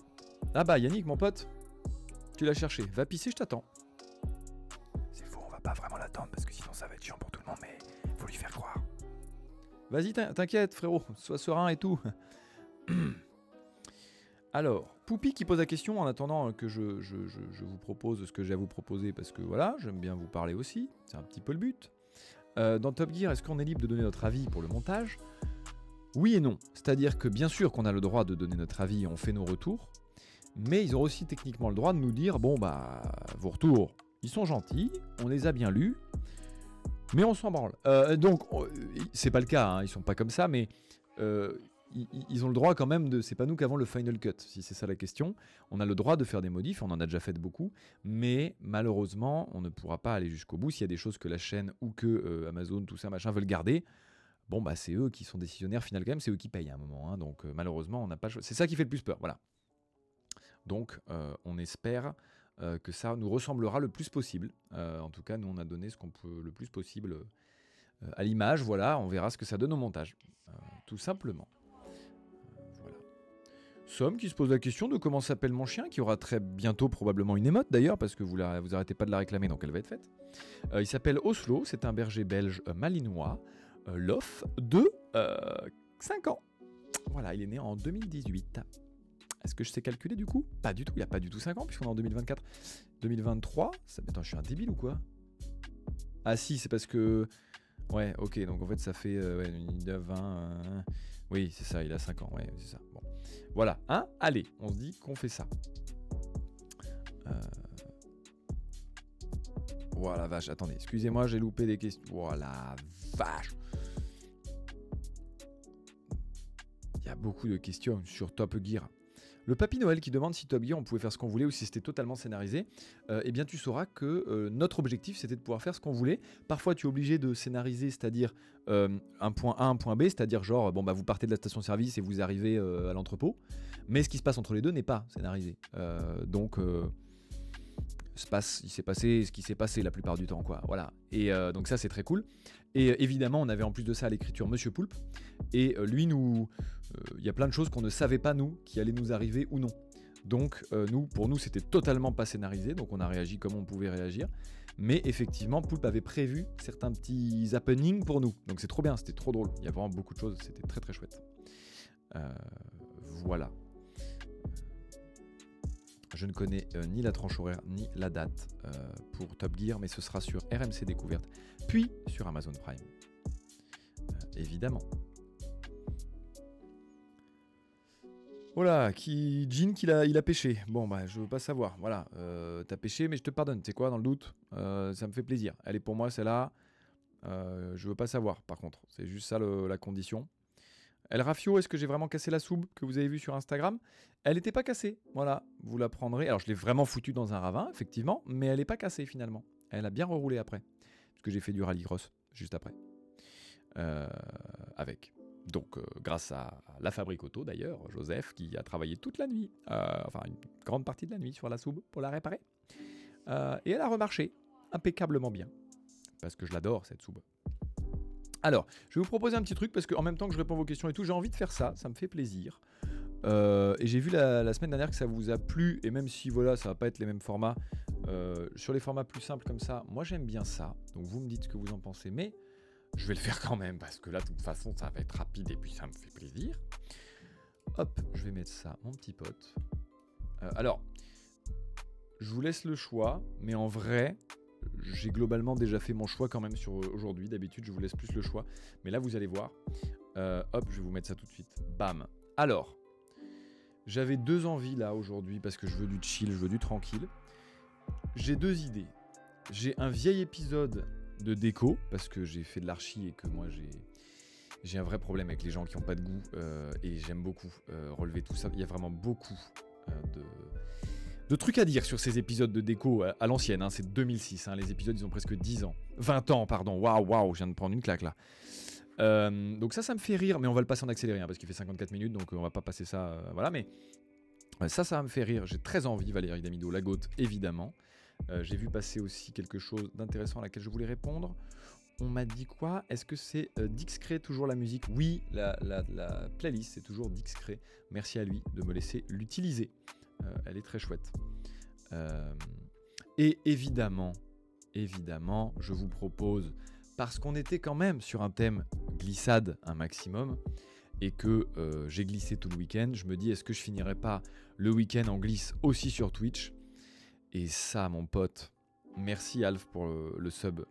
Ah bah Yannick, mon pote, tu l'as cherché. Va pisser, je t'attends. C'est faux, on va pas vraiment l'attendre parce que sinon ça va être chiant pour tout le monde, mais faut lui faire croire. Vas-y, t'inquiète, frérot, sois serein et tout. [clears throat] Alors, Poupi qui pose la question en attendant que je, je, je vous propose ce que j'ai à vous proposer parce que voilà, j'aime bien vous parler aussi, c'est un petit peu le but. Euh, dans Top Gear, est-ce qu'on est libre de donner notre avis pour le montage? Oui et non. C'est-à-dire que bien sûr qu'on a le droit de donner notre avis et on fait nos retours, mais ils ont aussi techniquement le droit de nous dire bon bah vos retours, ils sont gentils, on les a bien lus, mais on s'en branle. Euh, donc c'est pas le cas, hein, ils sont pas comme ça, mais euh, ils, ont le droit quand même de. C'est pas nous qui avons le final cut, si c'est ça la question. On a le droit de faire des modifs, on en a déjà fait beaucoup, mais malheureusement, on ne pourra pas aller jusqu'au bout s'il y a des choses que la chaîne ou que euh, Amazon, tout ça, machin, veulent garder. Bon, bah, c'est eux qui sont décisionnaires final quand même, c'est eux qui payent à un moment. Hein. donc, euh, malheureusement, on n'a pas. C'est ça qui fait le plus peur, voilà. Donc, euh, on espère que ça nous ressemblera le plus possible. en tout cas, nous, on a donné ce qu'on peut le plus possible à l'image. Voilà, on verra ce que ça donne au montage. tout simplement. Somme qui se pose la question de comment s'appelle mon chien, qui aura très bientôt probablement une émote d'ailleurs, parce que vous, la, vous arrêtez pas de la réclamer, donc elle va être faite. Euh, il s'appelle Oslo, c'est un berger belge euh, malinois, euh, de 5 ans. Voilà, il est né en 2018. Est-ce que je sais calculer du coup? Pas du tout, il a pas du tout 5 ans, puisqu'on est en 2024. 2023 ça... Attends, je suis un débile ou quoi? Ah si, c'est parce que... Ouais, ok, donc en fait ça fait ouais, 20... Oui, c'est ça, il a 5 ans, ouais, c'est ça. Bon. Voilà, hein Allez, on se dit qu'on fait ça. Euh... Voilà, vache, attendez, excusez-moi, j'ai loupé des questions. Voilà, vache Il y a beaucoup de questions sur Top Gear. Le Papy Noël qui demande si Top Gear on pouvait faire ce qu'on voulait ou si c'était totalement scénarisé, euh, eh bien tu sauras que euh, notre objectif c'était de pouvoir faire ce qu'on voulait. Parfois tu es obligé de scénariser, c'est-à-dire euh, un point A, un point B, c'est-à-dire genre bon bah vous partez de la station-service et vous arrivez à l'entrepôt, mais ce qui se passe entre les deux n'est pas scénarisé. donc se passe, il s'est passé ce qui s'est passé la plupart du temps, quoi. Voilà. Et euh, donc ça, c'est très cool. Et euh, évidemment, on avait en plus de ça l'écriture Monsieur Poulpe. Et euh, lui, nous, il y a plein de choses qu'on ne savait pas nous qui allaient nous arriver ou non. Donc nous, pour nous, c'était totalement pas scénarisé. Donc on a réagi comme on pouvait réagir. Mais effectivement, Poulpe avait prévu certains petits happenings pour nous. Donc c'est trop bien, c'était trop drôle. Il y a vraiment beaucoup de choses, c'était très très chouette. voilà. Je ne connais euh, ni la tranche horaire ni la date euh, pour Top Gear, mais ce sera sur RMC Découverte, puis sur Amazon Prime. Euh, évidemment. Voilà, qui Jean qu'il a, il a pêché. Bon bah je veux pas savoir. Voilà, t'as pêché, mais je te pardonne. Sais quoi, dans le doute, ça me fait plaisir. Elle est pour moi, celle-là. je veux pas savoir. Par contre, c'est juste ça la condition. El Rafio, est-ce que j'ai vraiment cassé la soupe que vous avez vue sur Instagram? Elle n'était pas cassée, voilà, vous la prendrez. Alors je l'ai vraiment foutue dans un ravin, effectivement, mais elle n'est pas cassée finalement. Elle a bien reroulé après, parce que j'ai fait du rallycross juste après. Euh, avec. Donc, euh, grâce à la fabrique auto d'ailleurs, Joseph, qui a travaillé toute la nuit, euh, enfin une grande partie de la nuit sur la soupe pour la réparer. et elle a remarché impeccablement bien. Parce que je l'adore cette soupe. Alors, je vais vous proposer un petit truc parce qu'en même temps que je réponds à vos questions et tout, j'ai envie de faire ça, ça me fait plaisir. Euh, et j'ai vu la, semaine dernière que ça vous a plu, et même si voilà, ça va pas être les mêmes formats, euh, sur les formats plus simples comme ça, moi j'aime bien ça. Donc vous me dites ce que vous en pensez, mais je vais le faire quand même parce que là, de toute façon, ça va être rapide et puis ça me fait plaisir. Hop, je vais mettre ça, mon petit pote. Euh, alors, je vous laisse le choix, mais en vrai, j'ai globalement déjà fait mon choix quand même sur aujourd'hui. D'habitude, je vous laisse plus le choix. Mais là, vous allez voir. Euh, hop, je vais vous mettre ça tout de suite. Bam. Alors, j'avais deux envies là aujourd'hui parce que je veux du chill, je veux du tranquille. J'ai deux idées. J'ai un vieil épisode de déco parce que j'ai fait de l'archi et que moi j'ai un vrai problème avec les gens qui n'ont pas de goût euh, et j'aime beaucoup euh, relever tout ça. Il y a vraiment beaucoup de de trucs à dire sur ces épisodes de déco à, l'ancienne, hein, c'est 2006, hein, les épisodes ils ont presque 10 ans. 20 ans, pardon, waouh, waouh, je viens de prendre une claque là. Euh, donc ça, ça me fait rire, mais on va le passer en accéléré, hein, parce qu'il fait 54 minutes, donc on va pas passer ça, euh, voilà, mais ça, ça me fait rire, j'ai très envie, Valérie Damido, la goutte, évidemment. Euh, j'ai vu passer aussi quelque chose d'intéressant à laquelle je voulais répondre. On m'a dit quoi? Est-ce que c'est Dixcret toujours la musique? Oui, la, la playlist, c'est toujours Dixcret. Merci à lui de me laisser l'utiliser. Euh, elle est très chouette. Euh, et évidemment, évidemment, je vous propose, parce qu'on était quand même sur un thème glissade un maximum, et que euh, j'ai glissé tout le week-end, je me dis est-ce que je finirai pas le week-end en glisse aussi sur Twitch? Et ça, mon pote, merci Alf pour le, sub.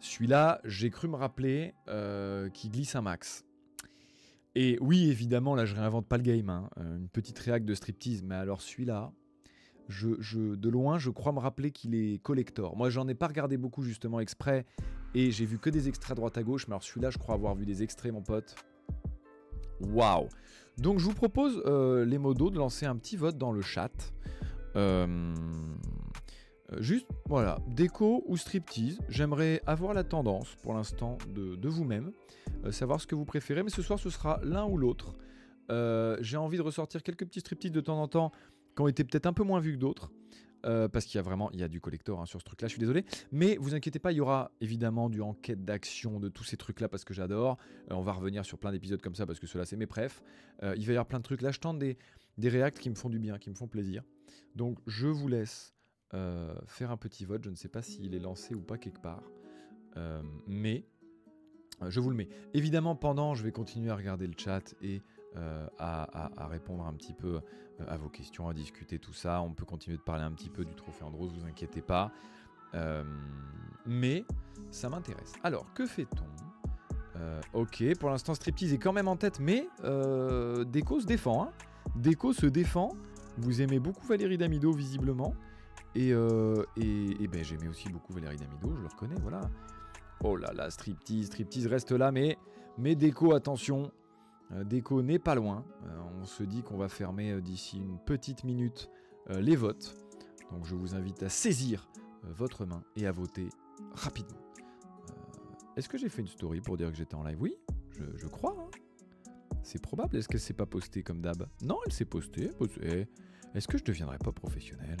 Celui-là, j'ai cru me rappeler qu'il glisse un max. Et oui, évidemment, là, je réinvente pas le game. Hein. Euh, une petite réac de striptease, mais alors celui-là, je, de loin, je crois me rappeler qu'il est collector. Moi, j'en ai pas regardé beaucoup justement exprès, et j'ai vu que des extraits droite à gauche. Mais alors celui-là, je crois avoir vu des extraits, mon pote. Waouh Donc, je vous propose euh, les modos de lancer un petit vote dans le chat. Euh, juste, voilà, déco ou striptease, j'aimerais avoir la tendance pour l'instant de, vous-même, euh, savoir ce que vous préférez, mais ce soir ce sera l'un ou l'autre. Euh, j'ai envie de ressortir quelques petits striptease de temps en temps qui ont été peut-être un peu moins vus que d'autres. parce qu'il y a vraiment il y a du collector hein, sur ce truc là je suis désolé mais vous inquiétez pas il y aura évidemment du enquête d'action de tous ces trucs là parce que j'adore on va revenir sur plein d'épisodes comme ça parce que cela c'est mes prefs il va y avoir plein de trucs là je tente des, des réacts qui me font du bien qui me font plaisir donc je vous laisse euh, faire un petit vote. Je ne sais pas s'il est lancé ou pas quelque part. Euh, mais euh, je vous le mets. Évidemment, pendant, je vais continuer à regarder le chat et à, répondre un petit peu à vos questions, à discuter tout ça. On peut continuer de parler un petit peu du trophée Andros, vous inquiétez pas. mais ça m'intéresse. Alors, que fait-on? Ok, pour l'instant, Striptease est quand même en tête, mais Deco se défend. Hein. Deco se défend. Vous aimez beaucoup Valérie Damido, visiblement. Et, euh, ben, j'aimais aussi beaucoup Valérie Damido, je le reconnais, voilà. Oh là là, striptease, striptease reste là, mais, mais déco, attention, euh, déco n'est pas loin. Euh, on se dit qu'on va fermer d'ici une petite minute les votes. Donc je vous invite à saisir votre main et à voter rapidement. Est-ce que j'ai fait une story pour dire que j'étais en live? Oui, je, crois. Hein. C'est probable. Est-ce qu'elle s'est pas postée comme d'hab? Non, elle s'est postée. Est-ce que je deviendrai pas professionnel?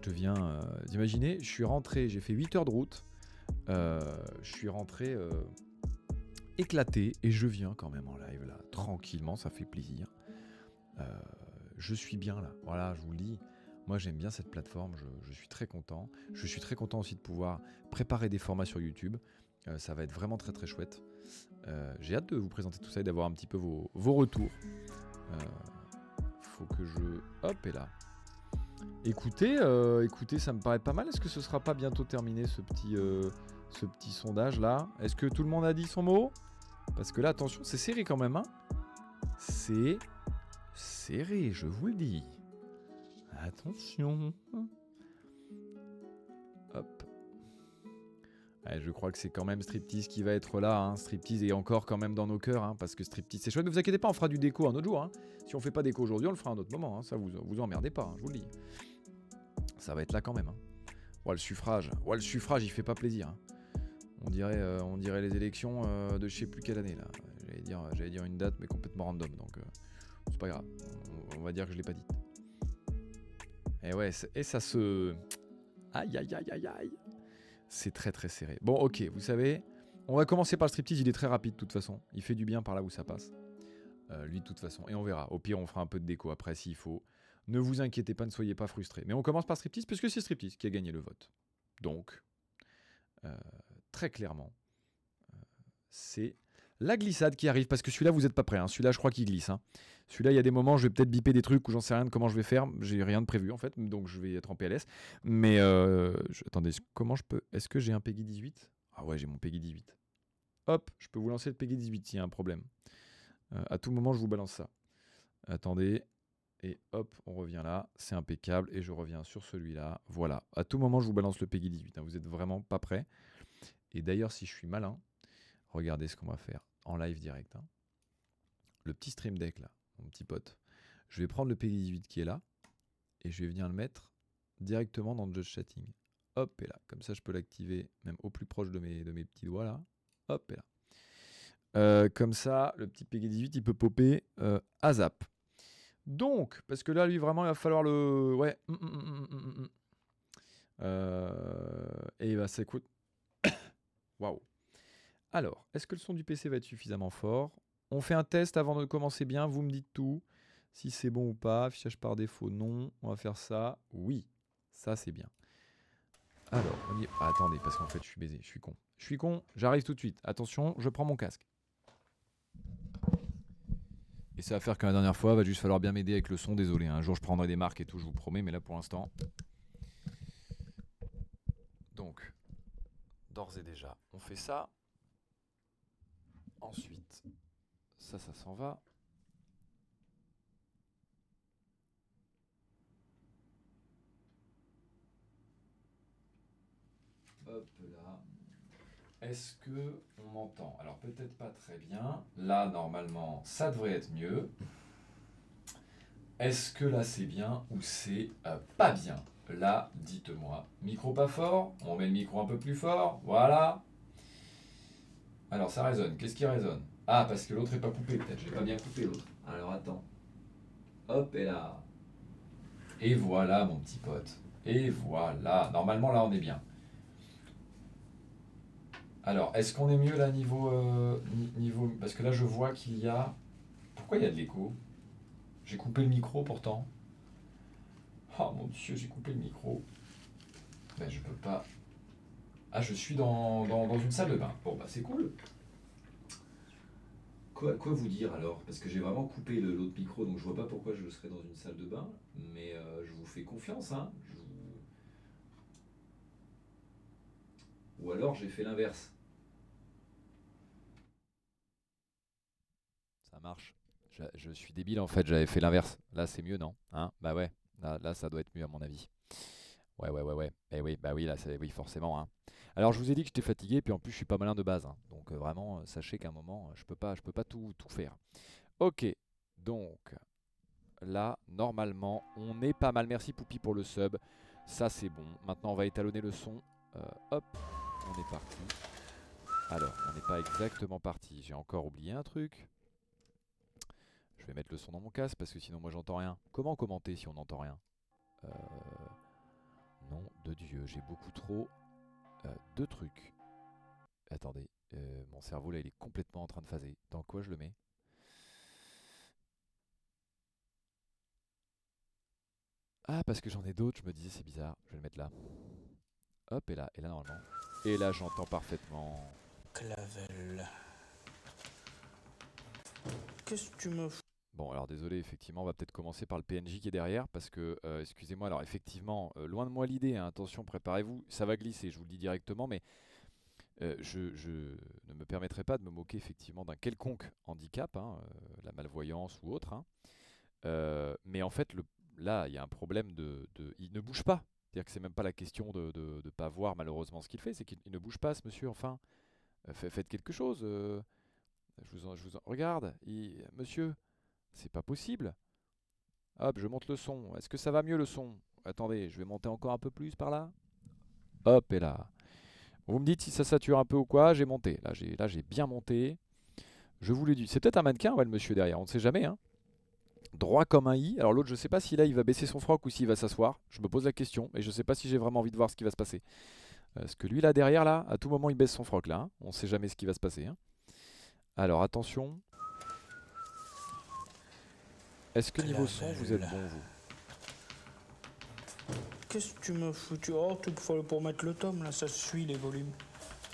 Te viens. euh, Imaginez, je suis rentré, j'ai fait 8 heures de route. euh, je suis rentré euh, éclaté et je viens quand même en live là, tranquillement, ça fait plaisir. Je suis bien là, voilà, je vous le dis. Moi j'aime bien cette plateforme, je, suis très content. Je suis très content aussi de pouvoir préparer des formats sur YouTube. Ça va être vraiment très très chouette. J'ai hâte de vous présenter tout ça et d'avoir un petit peu vos, vos retours. Euh, faut que je. Hop, et là. Écoutez, euh, écoutez, ça me paraît pas mal. Est-ce que ce sera pas bientôt terminé ce petit, euh, ce petit sondage là Est-ce que tout le monde a dit son mot? Parce que là, attention, c'est serré quand même. Hein c'est serré, je vous le dis. Attention. Je crois que c'est quand même Striptease qui va être là. Hein. Striptease est encore quand même dans nos cœurs, hein, parce que Striptease c'est chouette. Ne vous inquiétez pas, on fera du déco un autre jour. hein. Si on fait pas déco aujourd'hui, on le fera un autre moment. Ça vous vous emmerdez pas, je vous le dis. Ça va être là quand même. Ouais, le suffrage. Ouais, le suffrage, il fait pas plaisir. On dirait, euh, on dirait les élections euh, de je sais plus quelle année là. J'allais dire, j'allais dire une date, mais complètement random. Donc euh, c'est pas grave. On, va dire que je l'ai pas dite. Et ouais, c'est- et ça se. Aïe aïe aïe aïe aïe. C'est très très serré. Bon, ok, vous savez, on va commencer par le striptease. Il est très rapide de toute façon. Il fait du bien par là où ça passe. Euh, lui, de toute façon. Et on verra. Au pire, on fera un peu de déco après s'il faut. Ne vous inquiétez pas, ne soyez pas frustrés. Mais on commence par striptease puisque c'est striptease qui a gagné le vote. Donc, euh, très clairement, euh, c'est la glissade qui arrive parce que celui-là, vous n'êtes pas prêt. hein. Celui-là, je crois qu'il glisse. hein. Celui-là, il y a des moments, je vais peut-être biper des trucs où j'en sais rien de comment je vais faire. J'ai rien de prévu en fait, donc je vais être en PLS. Mais euh, attendez, comment je peux Est-ce que j'ai un Peggy 18 Ah ouais, j'ai mon Peggy 18. Hop, je peux vous lancer le Peggy 18 s'il y a un problème. Euh, à tout moment, je vous balance ça. Attendez. Et hop, on revient là. C'est impeccable. Et je reviens sur celui-là. Voilà. À tout moment, je vous balance le Peggy 18. hein. Vous êtes vraiment pas prêts. Et d'ailleurs, si je suis malin, regardez ce qu'on va faire en live direct. hein. Le petit stream deck là, mon petit pote. Je vais prendre le Peggy 18 qui est là. Et je vais venir le mettre directement dans le Judge Chatting. Hop, et là. Comme ça, je peux l'activer même au plus proche de mes, de mes petits doigts là. Hop, et là. Euh, comme ça, le petit Peggy 18, il peut popper euh, à zap. Donc, parce que là, lui, vraiment, il va falloir le. Ouais. hum, hum, hum. Euh, et bah, ça coûte. [coughs] Waouh. Alors, est-ce que le son du PC va être suffisamment fort? On fait un test avant de commencer bien. Vous me dites tout. Si c'est bon ou pas. Affichage par défaut, non. On va faire ça. Oui. Ça, c'est bien. Alors, on y... ah, attendez, parce qu'en fait, je suis baisé. Je suis con. Je suis con. J'arrive tout de suite. Attention, je prends mon casque. Et ça va faire que la dernière fois, va juste falloir bien m'aider avec le son. Désolé, hein. un jour je prendrai des marques et tout, je vous promets, mais là pour l'instant. Donc, d'ores et déjà, on fait ça. Ensuite, ça, ça s'en va. Hop là. Est-ce que on m'entend? Alors peut-être pas très bien. Là, normalement, ça devrait être mieux. Est-ce que là c'est bien ou c'est euh, pas bien? Là, dites-moi. Micro pas fort? On met le micro un peu plus fort. Voilà. Alors ça résonne. Qu'est-ce qui résonne? Ah, parce que l'autre est pas coupé peut-être. J'ai pas bien coupé l'autre. Alors attends. Hop et là. Et voilà mon petit pote. Et voilà. Normalement là on est bien. Alors, est-ce qu'on est mieux là niveau, euh, ni- niveau... Parce que là, je vois qu'il y a... Pourquoi il y a de l'écho? J'ai coupé le micro pourtant. Oh mon dieu, j'ai coupé le micro. Ben, je peux pas... Ah, je suis dans, dans, dans une salle de bain. Bon, bah c'est cool. Quoi, quoi vous dire alors? Parce que j'ai vraiment coupé l'autre micro, donc je vois pas pourquoi je serais dans une salle de bain. Mais euh, je vous fais confiance, hein. Ou alors j'ai fait l'inverse. Ça marche. Je, je suis débile en fait, j'avais fait l'inverse. Là c'est mieux, non? Hein? Bah ouais, là, là, ça doit être mieux à mon avis. Ouais, ouais, ouais, ouais. Eh oui, bah oui, là c'est oui, forcément. Hein. Alors je vous ai dit que j'étais fatigué, puis en plus je suis pas malin de base. hein. Donc euh, vraiment, euh, sachez qu'à un moment, euh, je peux pas, je peux pas tout, faire. Ok, donc là, normalement, on est pas mal. Merci Poupi pour le sub. Ça c'est bon. Maintenant on va étalonner le son. Hop, on est parti. Alors, on n'est pas exactement parti. J'ai encore oublié un truc. Je vais mettre le son dans mon casque parce que sinon moi j'entends rien. Comment commenter si on n'entend rien? Euh, de Dieu, j'ai beaucoup trop euh, de trucs. Attendez, euh, mon cerveau là il est complètement en train de phaser. Dans quoi je le mets? Ah, parce que j'en ai d'autres, je me disais c'est bizarre, je vais le mettre là. Hop, et là, et là normalement. Et là j'entends parfaitement. Clavel. Qu'est-ce que tu me fous? Bon, alors désolé, effectivement, on va peut-être commencer par le PNJ qui est derrière, parce que, euh, excusez-moi, alors effectivement, euh, loin de moi l'idée, hein, attention, préparez-vous, ça va glisser, je vous le dis directement, mais euh, je, ne me permettrai pas de me moquer effectivement d'un quelconque handicap, hein, la malvoyance ou autre, hein. Mais en fait, le, là, il y a un problème de, Il ne bouge pas, c'est-à-dire que c'est même pas la question de ne pas voir malheureusement ce qu'il fait, c'est qu'il il ne bouge pas, ce monsieur, enfin, fa- faites quelque chose, je vous en, je vous. Regarde, monsieur... C'est pas possible. Hop, je monte le son. Est-ce que ça va mieux le son? Attendez, je vais monter encore un peu plus par là. Hop, et là. Vous me dites si ça sature un peu ou quoi. J'ai monté. Là, j'ai bien monté. Je vous l'ai dit. C'est peut-être un mannequin, ouais, le monsieur derrière. On ne sait jamais. Hein. Droit comme un i. Alors l'autre, je sais pas si là, il va baisser son froc ou s'il va s'asseoir. Je me pose la question. Et je sais pas si j'ai vraiment envie de voir ce qui va se passer. Parce que lui, là, derrière, là, à tout moment, il baisse son froc, là. hein? On sait jamais ce qui va se passer. hein. Alors, attention. Est-ce que niveau son, vous êtes bon, vous? Qu'est-ce que tu me foutu Oh, tout pour, pour mettre le tome, là, ça suit les volumes.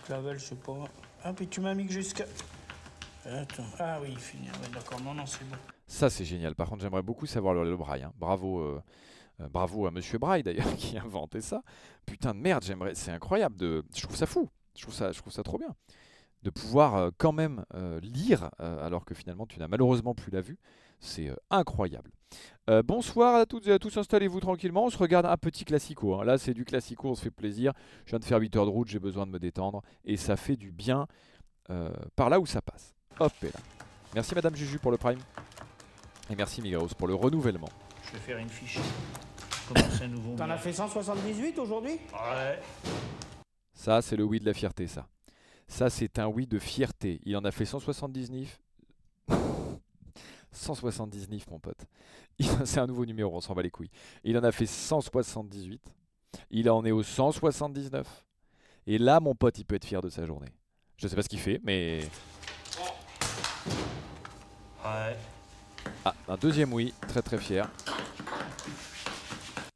Clavel, je sais pas. Ah, puis tu m'as mis jusqu'à. Attends. Ah oui, il finit. Ouais, d'accord, non, non, c'est bon. Ça, c'est génial. Par contre, j'aimerais beaucoup savoir le, le braille. hein. Bravo, euh, euh, bravo à Monsieur Braille d'ailleurs [laughs] qui a inventé ça. Putain de merde, j'aimerais. C'est incroyable. De... Je trouve ça fou. Je trouve ça, je trouve ça trop bien de pouvoir euh, quand même euh, lire euh, alors que finalement tu n'as malheureusement plus la vue. C'est euh, incroyable. Euh, bonsoir à toutes et à tous, installez-vous tranquillement. On se regarde un petit classico. hein. Là, c'est du classico, on se fait plaisir. Je viens de faire 8 heures de route, j'ai besoin de me détendre et ça fait du bien euh, par là où ça passe. Hop et là. Merci Madame Juju pour le prime. Et merci Migros pour le renouvellement. Je vais faire une fiche. Commencer un nouveau. T'en as fait 178 aujourd'hui? Ouais. Ça, c'est le oui de la fierté, ça. Ça, c'est un oui de fierté. Il en a fait 179. 179, [laughs] mon pote. C'est un nouveau numéro, on s'en bat les couilles. Il en a fait 178. Il en est au 179. Et là, mon pote, il peut être fier de sa journée. Je sais pas ce qu'il fait, mais. Ouais. Ah, un deuxième oui, très très fier.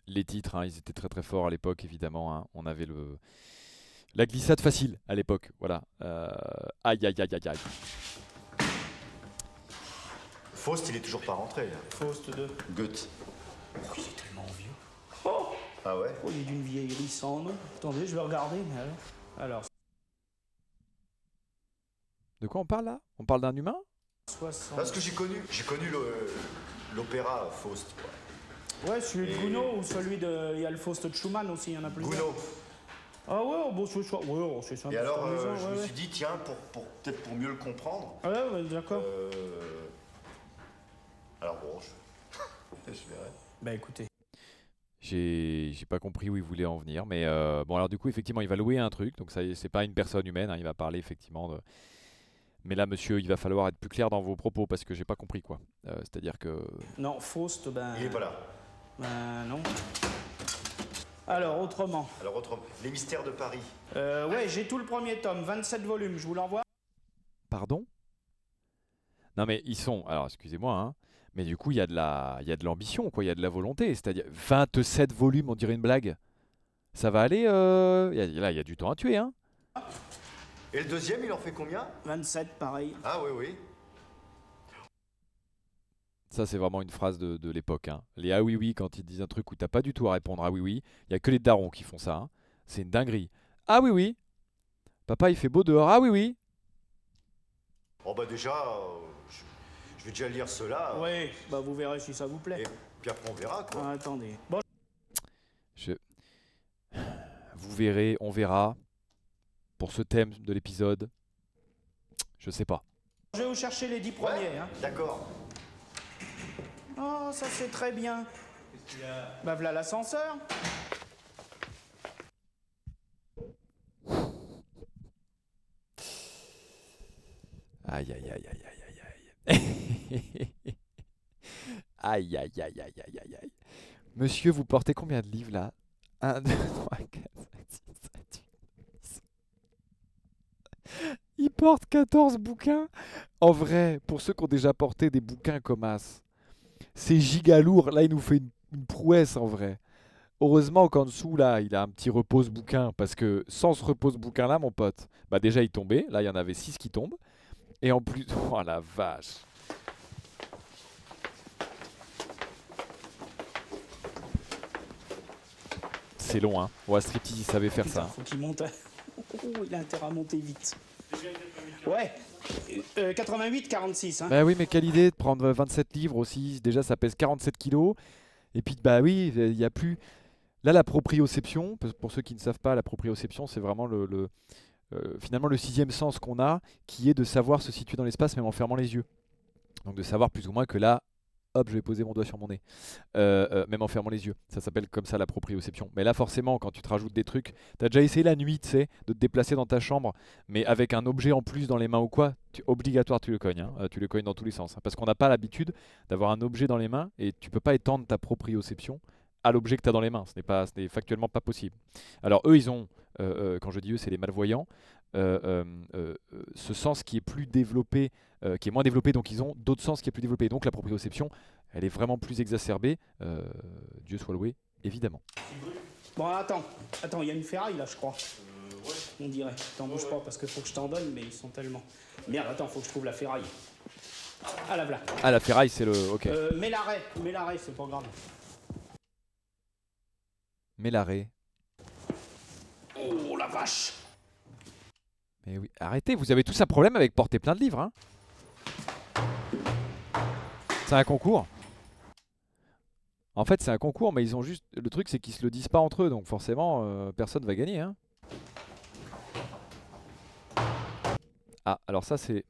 Les titres, hein, ils étaient très très forts à l'époque, évidemment. hein. On avait le la glissade facile à l'époque, voilà. Euh, Aïe aïe aïe aïe aïe. Faust, il est toujours pas rentré. là. Faust 2. Goethe. Oh, il est tellement vieux? Ah ouais? Oh, il est d'une vieillerie sans nom. Attendez, je vais regarder, mais alors. Alors, De quoi on parle là? On parle d'un humain? 60. Parce que j'ai connu, j'ai connu le- l'opéra Faust. quoi. Ouais, celui de Et- Gounod ou celui de. Il y a le Faust de Schumann aussi, il y en a plusieurs. Gounod. Ah ouais, oh, bon, c'est ça. Ouais, oh, c'est ça. Et alors, euh, je ouais, me ouais. suis dit, tiens, pour, pour, peut-être pour mieux le comprendre. Ah ouais, ouais, d'accord. euh, Alors bon, je, [laughs] je verrai. Bah écoutez. J'ai j'ai pas compris où il voulait en venir, mais euh, bon alors du coup effectivement il va louer un truc, donc ça y est, c'est pas une personne humaine, hein, il va parler effectivement de. Mais là monsieur, il va falloir être plus clair dans vos propos parce que j'ai pas compris quoi. Euh, C'est-à-dire que Non, Faust, ben. Il est pas là. Ben non. Alors, autrement. Alors, autre, Les Mystères de Paris. Euh, ouais, j'ai tout le premier tome, 27 volumes, je vous l'envoie. Pardon? Non mais ils sont. Alors excusez-moi, hein, mais du coup il y a de la, il y a de l'ambition, quoi. Il y a de la volonté. C'est-à-dire 27 volumes, on dirait une blague. Ça va aller. euh, il y a- là, il y a du temps à tuer, hein. Et le deuxième, il en fait combien? 27, pareil. Ah oui, oui. Ça c'est vraiment une phrase de, de l'époque. Hein. Les ah oui oui quand ils disent un truc où t'as pas du tout à répondre ah oui oui, il y a que les darons qui font ça. hein. C'est une dinguerie. Ah oui oui. Papa il fait beau dehors. Ah oui oui. Oh bah déjà, euh, je, je vais déjà lire cela. euh, Ouais, bah vous verrez si ça vous plaît. Et puis après, on verra, quoi. Ah, attendez. Bon, Je... Vous verrez, on verra. Pour ce thème de l'épisode, je sais pas. je vais vous chercher les 10 Ouais, premiers. Hein. D'accord. Oh, ça c'est très bien. Bah voilà l'ascenseur. Aïe aïe aïe aïe aïe aïe aïe. [laughs] aïe aïe aïe aïe aïe aïe aïe. Monsieur, vous portez combien de livres là? 1, 2, 3, 4, 5, 6, 7, 8, 10. Il porte 14 bouquins? En vrai, pour ceux qui ont déjà porté des bouquins comme As, c'est giga lourd. Là, il nous fait une, une prouesse en vrai. Heureusement qu'en dessous, là, il a un petit repose-bouquin. Parce que sans ce repose-bouquin-là, mon pote, bah déjà, il tombait. Là, il y en avait 6 qui tombent. Et en plus, [laughs] oh la vache. C'est long, hein. Ouais, Striptease, il savait faire Putain, ça. faut qu'il monte. à- [laughs] Oh, il a intérêt à monter vite. Ouais. Euh, 88, 46. Hein. Bah oui, mais quelle idée de prendre 27 livres aussi. Déjà, ça pèse 47 kilos. Et puis, bah oui, il n'y a plus. Là, la proprioception, pour- ceux qui ne savent pas, la proprioception, c'est vraiment le, le- euh, finalement le sixième sens qu'on a, qui est de savoir se situer dans l'espace même en fermant les yeux. Donc de savoir plus ou moins que là, hop, je vais poser mon doigt sur mon nez, Euh, euh, même en fermant les yeux. Ça s'appelle comme ça la proprioception. Mais là, forcément, quand tu te rajoutes des trucs, tu as déjà essayé la nuit, tu sais, de te déplacer dans ta chambre, mais avec un objet en plus dans les mains ou quoi, obligatoire, tu le cognes. hein. Euh, tu le cognes dans tous les sens. hein. parce qu'on n'a pas l'habitude d'avoir un objet dans les mains et tu peux pas étendre ta proprioception à l'objet que tu as dans les mains. Ce n'est factuellement pas possible. Alors eux, ils ont, quand je dis eux, c'est les malvoyants, ce sens qui est plus développé, euh, qui est moins développé, donc ils ont d'autres sens qui est plus développé. Donc la proprioception, elle est vraiment plus exacerbée. euh, Dieu soit loué, évidemment. Bon, attends. Attends, il y a une ferraille là, je crois. On dirait. T'en bouge pas parce qu'il faut que je t'en donne, mais ils sont tellement. Merde, attends, faut que je trouve la ferraille. Ah la voilà. Ah, la ferraille, c'est le. Ok. Euh, mets l'arrêt, mets l'arrêt, c'est pas grave. Mais l'arrêt. Oh la vache Mais oui, arrêtez, vous avez tous un problème avec porter plein de livres. Hein c'est un concours. En fait, c'est un concours, mais ils ont juste. Le truc, c'est qu'ils se le disent pas entre eux, donc forcément, euh, personne va gagner. Hein ah, alors ça, c'est.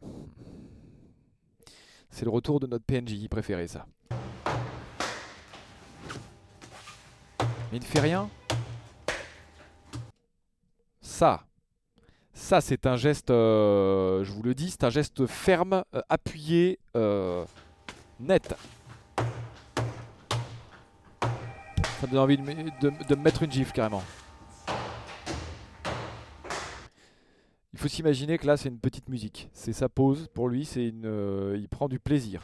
C'est le retour de notre PNJ préféré, ça. Mais il ne fait rien. Ça, ça, c'est un geste, euh, je vous le dis, c'est un geste ferme, euh, appuyé, net. Ça me donne envie de, de- de me mettre une gifle carrément. Il faut s'imaginer que là, c'est une petite musique. C'est sa pause. Pour lui, c'est une, euh, il prend du plaisir.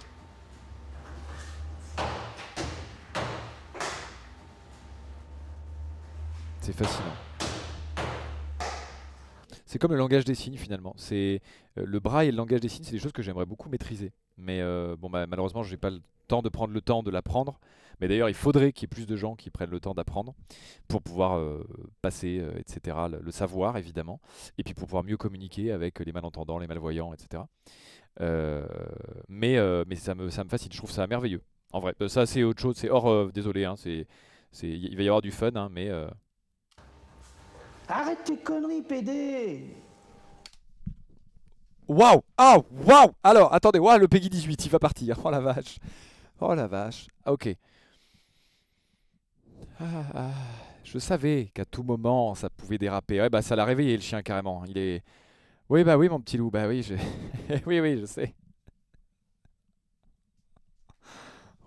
C'est fascinant. C'est comme le langage des signes finalement. C'est euh, le braille et le langage des signes, c'est des choses que j'aimerais beaucoup maîtriser. Mais euh, bon, bah, malheureusement, je n'ai pas le temps de prendre le temps de l'apprendre. Mais d'ailleurs, il faudrait qu'il y ait plus de gens qui prennent le temps d'apprendre pour pouvoir euh, passer, etc. Le, savoir évidemment, et puis pour pouvoir mieux communiquer avec les malentendants, les malvoyants, etc. Mais ça me ça fascine. Je trouve ça merveilleux. En vrai, ça c'est autre chose. C'est hors. désolé, hein, c'est il va y avoir du fun, hein, mais Arrête tes conneries, PD Waouh Ah waouh Alors, attendez, waouh, le Peggy 18, il va partir. Oh la vache. Oh la vache. Ah, ok. Ah, ah, je savais qu'à tout moment, ça pouvait déraper. Ouais, bah ça l'a réveillé le chien carrément. Oui, bah oui, mon petit loup. Bah oui, je... [laughs] oui, oui, je sais.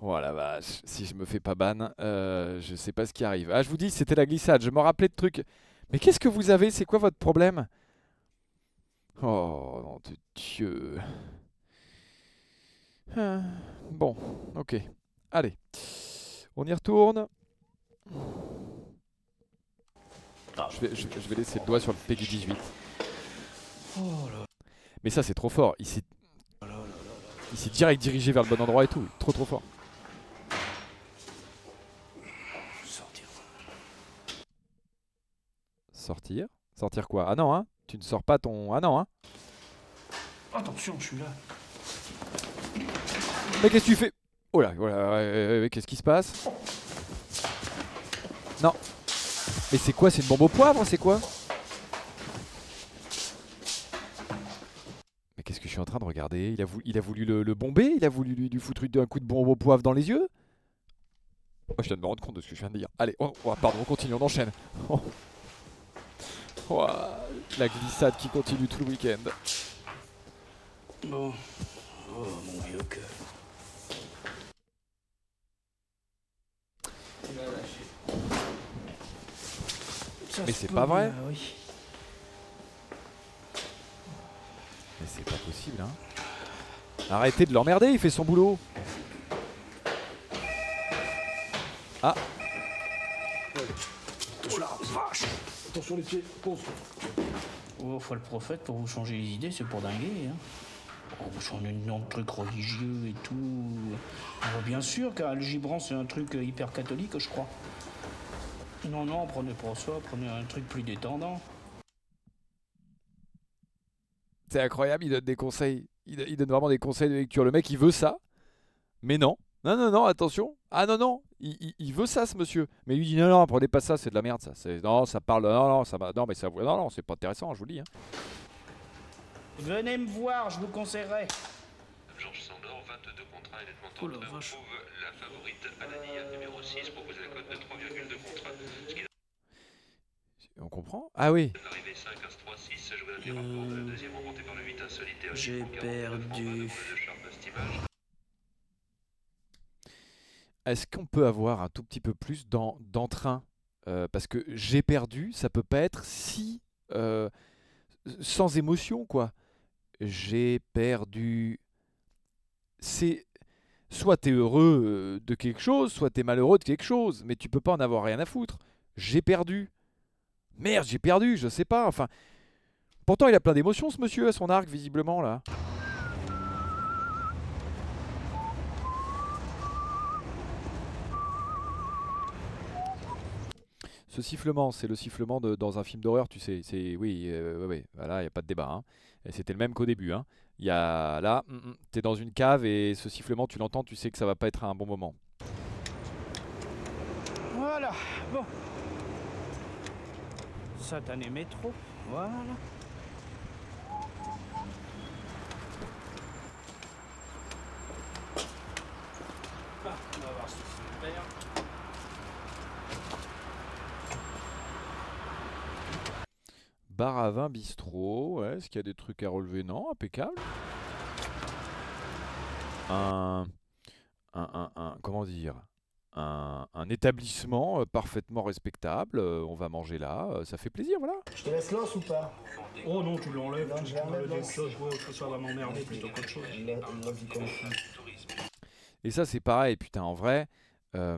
Oh la vache. Si je me fais pas ban, euh, je sais pas ce qui arrive. Ah, je vous dis, c'était la glissade. Je me rappelais de trucs. Mais qu'est-ce que vous avez? C'est quoi votre problème? Oh, nom de Dieu. Ah, Bon, ok. Allez. On y retourne. Je vais, je, je vais laisser le doigt sur le Peggy 18. Mais ça, c'est trop fort. Il s'est il s'est direct dirigé vers le bon endroit et tout. Trop, trop fort. Sortir. Sortir quoi? Ah non, hein. Tu ne sors pas ton... Ah non, hein. Attention, je suis là. Mais qu'est-ce que tu fais? Oh là, ouais, ouais, ouais, qu'est-ce qui se passe? Non. Mais c'est quoi? C'est une bombe au poivre? C'est quoi? Mais qu'est-ce que je suis en train de regarder? Il a, voulu, il a voulu le, le bomber? Il a voulu lui, lui foutre un coup de bombe au poivre dans les yeux? Moi, je viens de me rendre compte de ce que je viens de dire. Allez, oh, oh, pardon, on continue, on enchaîne. Oh. [laughs] Oh, la glissade qui continue tout le week-end. Bon. Oh, mon vieux cœur. Mais c'est pas vrai. bien, oui. Mais c'est pas possible, hein. Arrêtez de l'emmerder, il fait son boulot. Ah, Oh, faut le prophète pour vous changer les idées, c'est pour dinguer. Hein. Oh, vous changez de nom de trucs religieux et tout. Oh, bien sûr qu'Al Gibran, c'est un truc euh, hyper catholique, je crois. Non, non, prenez pas ça, prenez un truc plus détendant. c'est incroyable, il donne des conseils. Il, il donne vraiment des conseils de lecture. Le mec, il veut ça. Mais non. Non, non, non, attention. Ah non, non, il, il- il veut ça, ce monsieur. Mais lui dit non, non, prenez pas ça, c'est de la merde, ça. C'est- Non, ça parle. Non, non, ça va. Non, mais ça. Non, non, c'est pas intéressant, je vous le dis. hein. Venez me voir, je vous conseillerai. Georges Sandor, 22 contrats et nettement Oh la vache. la favorite Anania, numéro 6, proposait la cote de 3,2 contre. Ce qui On comprend Ah oui. l'arrivée 5, As 3, 6, joué à mi-rapport. Le deuxième emporté par le 8 insolitaire. j'ai perdu. Est-ce qu'on peut avoir un tout petit peu plus d'en- d'entrain Euh, Parce que j'ai perdu, ça peut pas être si euh, sans émotion, quoi. J'ai perdu. C'est soit t'es heureux euh, de quelque chose, soit t'es malheureux de quelque chose, mais tu peux pas en avoir rien à foutre. J'ai perdu. Merde, j'ai perdu, je sais pas. Enfin, pourtant il a plein d'émotions, ce monsieur à son arc, visiblement là. Ce sifflement, c'est le sifflement de, dans un film d'horreur, tu sais. C'est oui, euh, ouais, ouais, voilà, il y a pas de débat. hein. C'était le même qu'au début. Hein. Y a là, mm, mm, t'es dans une cave et ce sifflement, tu l'entends, tu sais que ça va pas être un bon moment. Voilà, bon. Satané métro, voilà. Ah, on va voir si c'est vert. Bar à vin, bistrot, ouais, est-ce qu'il y a des trucs à relever? Non, impeccable. Un, un, un, un- comment dire? Un, un établissement euh, parfaitement respectable, euh, on va manger là, euh, ça fait plaisir, voilà. Je te laisse l'os ou pas? Oh non, tu l'enlèves, tu choses, ça va m'emmerder plutôt qu'autre chose. Et ça, c'est pareil, putain, en vrai. euh,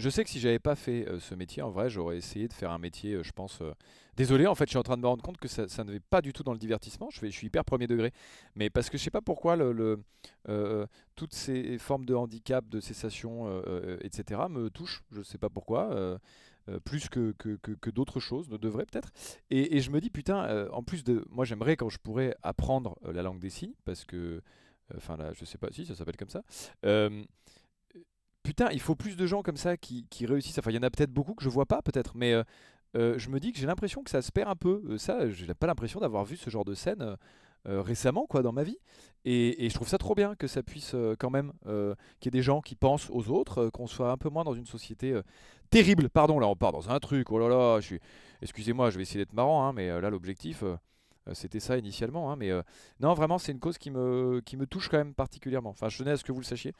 je sais que si j'avais pas fait euh, ce métier, en vrai, j'aurais essayé de faire un métier, euh, je pense. euh, Désolé, en fait, je suis en train de me rendre compte que ça, ne va pas du tout dans le divertissement. Je, suis hyper premier degré. Mais parce que je sais pas pourquoi toutes ces formes de handicap, de cessation, etc., me touchent. Je sais pas pourquoi. plus que, que, que- d'autres choses, ne devrait peut-être. Et, je me dis, putain, en plus de. Moi, j'aimerais quand je pourrais apprendre la langue des signes, parce que. Enfin, là, je sais pas si ça s'appelle comme ça. Putain, il faut plus de gens comme ça qui, réussissent. Enfin, il y en a peut-être beaucoup que je vois pas, peut-être, mais euh, euh, je me dis que j'ai l'impression que ça se perd un peu. Euh, ça, j'ai pas l'impression d'avoir vu ce genre de scène euh, récemment, quoi, dans ma vie. Et, je trouve ça trop bien que ça puisse quand même, qu'il y ait des gens qui pensent aux autres, qu'on soit un peu moins dans une société terrible. Pardon, là, on part dans un truc. Oh là là, je suis. Excusez-moi, je vais essayer d'être marrant, hein, mais là, l'objectif. Euh, c'était ça initialement, hein, mais euh, non, vraiment, c'est une cause qui me, qui me touche quand même particulièrement. Enfin, je tenais à ce que vous le sachiez,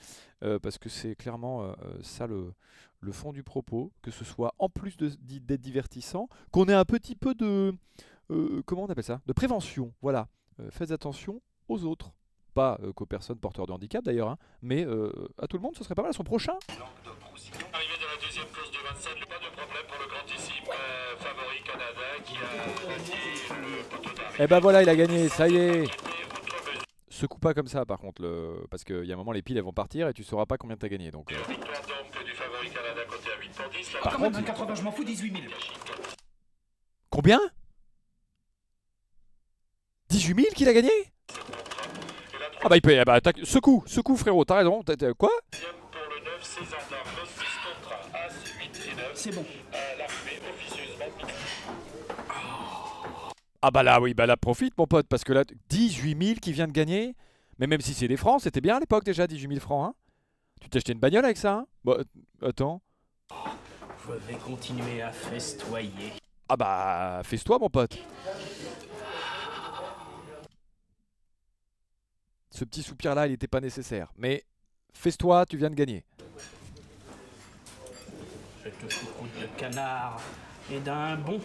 euh, parce que c'est clairement ça le, le fond du propos, que ce soit en plus d'être divertissant, qu'on ait un petit peu de, comment on appelle ça, de prévention. Voilà, faites attention aux autres, pas qu'aux personnes porteurs de handicap d'ailleurs, hein, mais à tout le monde, ce serait pas mal. Son prochain. D'arrivée. Eh ben voilà, il a gagné, ça y est. Secoue pas comme ça, par contre, le... parce qu'il y a un moment, les piles elles vont partir et tu sauras pas combien t'as gagné. Donc, euh, victoire donc du favori Canada côté à 8 pour 10. La Par contre, 80, je m'en fous, 18 000. combien? 18 000 qu'il a gagné? Ah bah il peut, ah bah attaque, secoue, secoue frérot, t'as raison, t'as- quoi? Deuxième pour Ah bah là oui, bah là profite mon pote, parce que là, 18 000 qui vient de gagner, mais même si c'est des francs, c'était bien à l'époque déjà, 18 000 francs, hein Tu t'es acheté une bagnole avec ça, hein? Bah attends, Je vais continuer à festoyer. ah bah fais-toi mon pote Ce petit soupir là, il était pas nécessaire, mais fais-toi, tu viens de gagner. Cette choucroute de canard et d'un bon.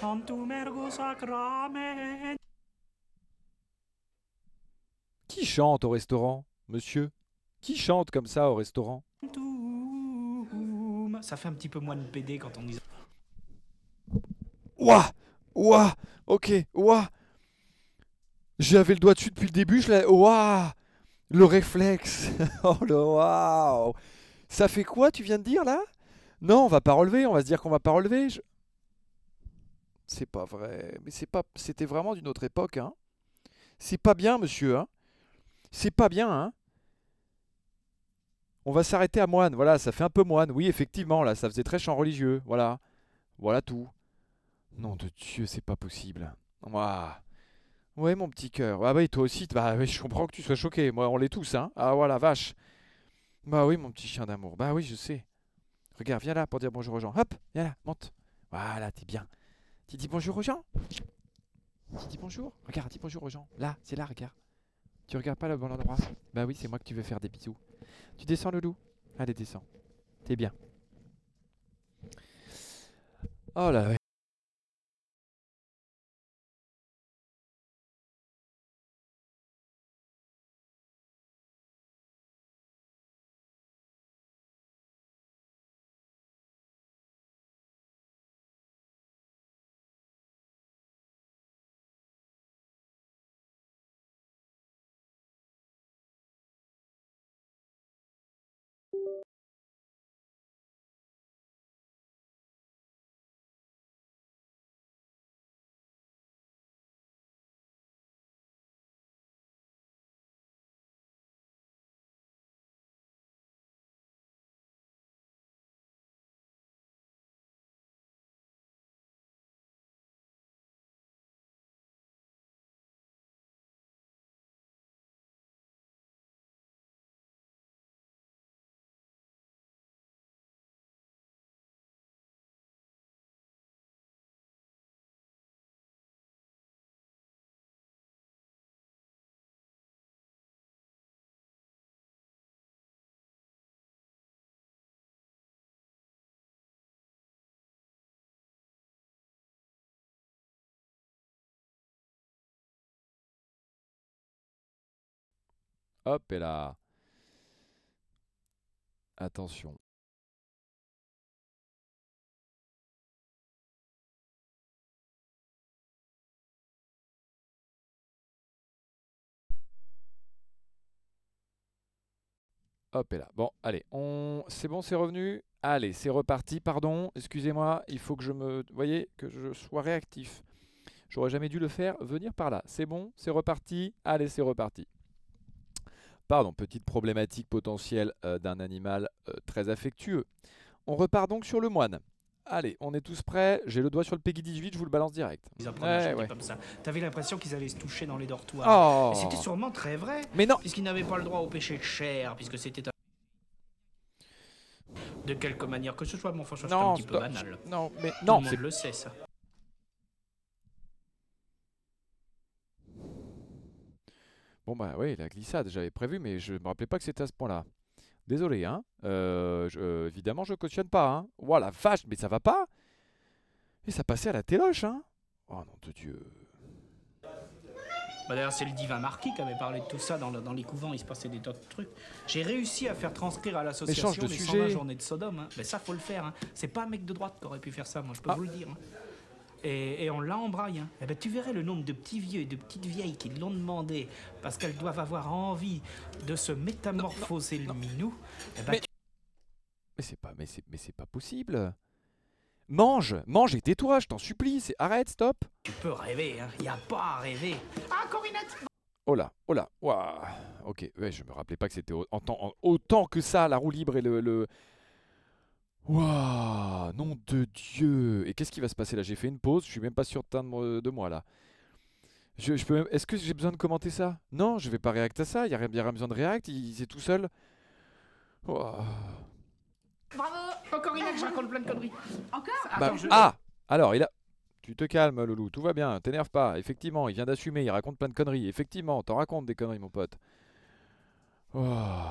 Tantum ergo sacramen. Qui chante au restaurant, monsieur? Qui chante comme ça au restaurant? Ça fait un petit peu moins de PD quand on dit Ouah Ouah Ok, ouah. J'avais le doigt dessus depuis le début, je l'ai... Ouah. Le réflexe [laughs] Oh le waouh. Ça fait quoi, tu viens de dire, là? Non, on va pas relever, on va se dire qu'on va pas relever. je- C'est pas vrai. Mais c'est pas... C'était vraiment d'une autre époque, hein C'est pas bien, monsieur, hein C'est pas bien, hein On va s'arrêter à moine, voilà, ça fait un peu moine. Oui, effectivement, là, ça faisait très chant religieux, voilà. Voilà tout. Nom de Dieu, c'est pas possible. Ouah. Ouais, mon petit cœur. Ah bah, et toi aussi, bah je comprends que tu sois choqué. Moi, on l'est tous, hein. Ah voilà, vache. Bah oui, mon petit chien d'amour. Bah oui, je sais. Regarde, viens là pour dire bonjour aux gens. Hop, viens là, monte. Voilà, t'es bien. Tu dis bonjour aux gens? Tu dis bonjour? Regarde, dis bonjour aux gens. Là, c'est là, regarde. Tu regardes pas le bon endroit? Bah oui, c'est moi que tu veux faire des bisous. Tu descends le loup Allez, descends. T'es bien. Oh là, Hop, et là. Attention. Hop, et là. Bon, allez, c'est bon, c'est revenu. Allez, c'est reparti, pardon. Excusez-moi, il faut que je me... Vous voyez, que je sois réactif. J'aurais jamais dû le faire. Venir par là. C'est bon, c'est reparti. Allez, c'est reparti. Pardon, petite problématique potentielle euh, d'un animal euh, très affectueux. On repart donc sur le moine. Allez, on est tous prêts. J'ai le doigt sur le Peggy 18, je vous le balance direct. Ils apprenaient Ouais, ouais. comme ça. T'avais l'impression qu'ils allaient se toucher dans les dortoirs. Oh C'était sûrement très vrai, Mais non puisqu'ils n'avaient pas le droit au péché de chair, puisque c'était un... De quelque manière que ce soit, mon franchement, c'est un petit peu banal. Non, mais Tout non, le c'est monde le sait, ça. Bon bah oui, la glissade, j'avais prévu, mais je me rappelais pas que c'était à ce point-là. Désolé, hein. Euh, je- euh, évidemment, je cautionne pas, hein. Ouah la vache, mais ça va pas Et ça passait à la téloche, hein Oh nom de Dieu. Bah, D'ailleurs, c'est le divin marquis qui avait parlé de tout ça dans, le- dans les couvents, il se passait des tas de trucs. J'ai réussi à faire transcrire à l'association change de les sujet. 120 journées de Sodome. Hein. Mais ça, faut le faire. Hein. C'est pas un mec de droite qui aurait pu faire ça, moi, je peux Ah. vous le dire. hein. Et, et on l'a embraillé. Hein. Eh ben, tu verrais le nombre de petits vieux et de petites vieilles qui l'ont demandé parce qu'elles doivent avoir envie de se métamorphoser le minou. Eh ben, Mais- Mais c'est pas, mais c'est, mais c'est pas possible. Mange, mange et tais-toi, je t'en supplie. C'est arrête, stop. tu peux rêver. Hein. Y a pas à rêver. Ah, Corinette Oh là, oh là. Ok, ouais, je me rappelais pas que c'était au- en temps- en- autant que ça, la roue libre et le. le... Ouah, nom de Dieu. Et qu'est-ce qui va se passer là? J'ai fait une pause, je suis même pas certain de, moi- de moi là. Je, je peux même- Est-ce que j'ai besoin de commenter ça? Non, je vais pas réact à ça, il y a rien, y a rien besoin de réact, il, c'est tout seul. Ouah. Bravo Oh, Corinette, je raconte plein de conneries. Encore? Bah, Attends, je- Ah Alors, il a. Tu te calmes, Loulou, tout va bien, t'énerve pas. Effectivement, il vient d'assumer, il raconte plein de conneries. Effectivement, t'en racontes des conneries, mon pote. Oh.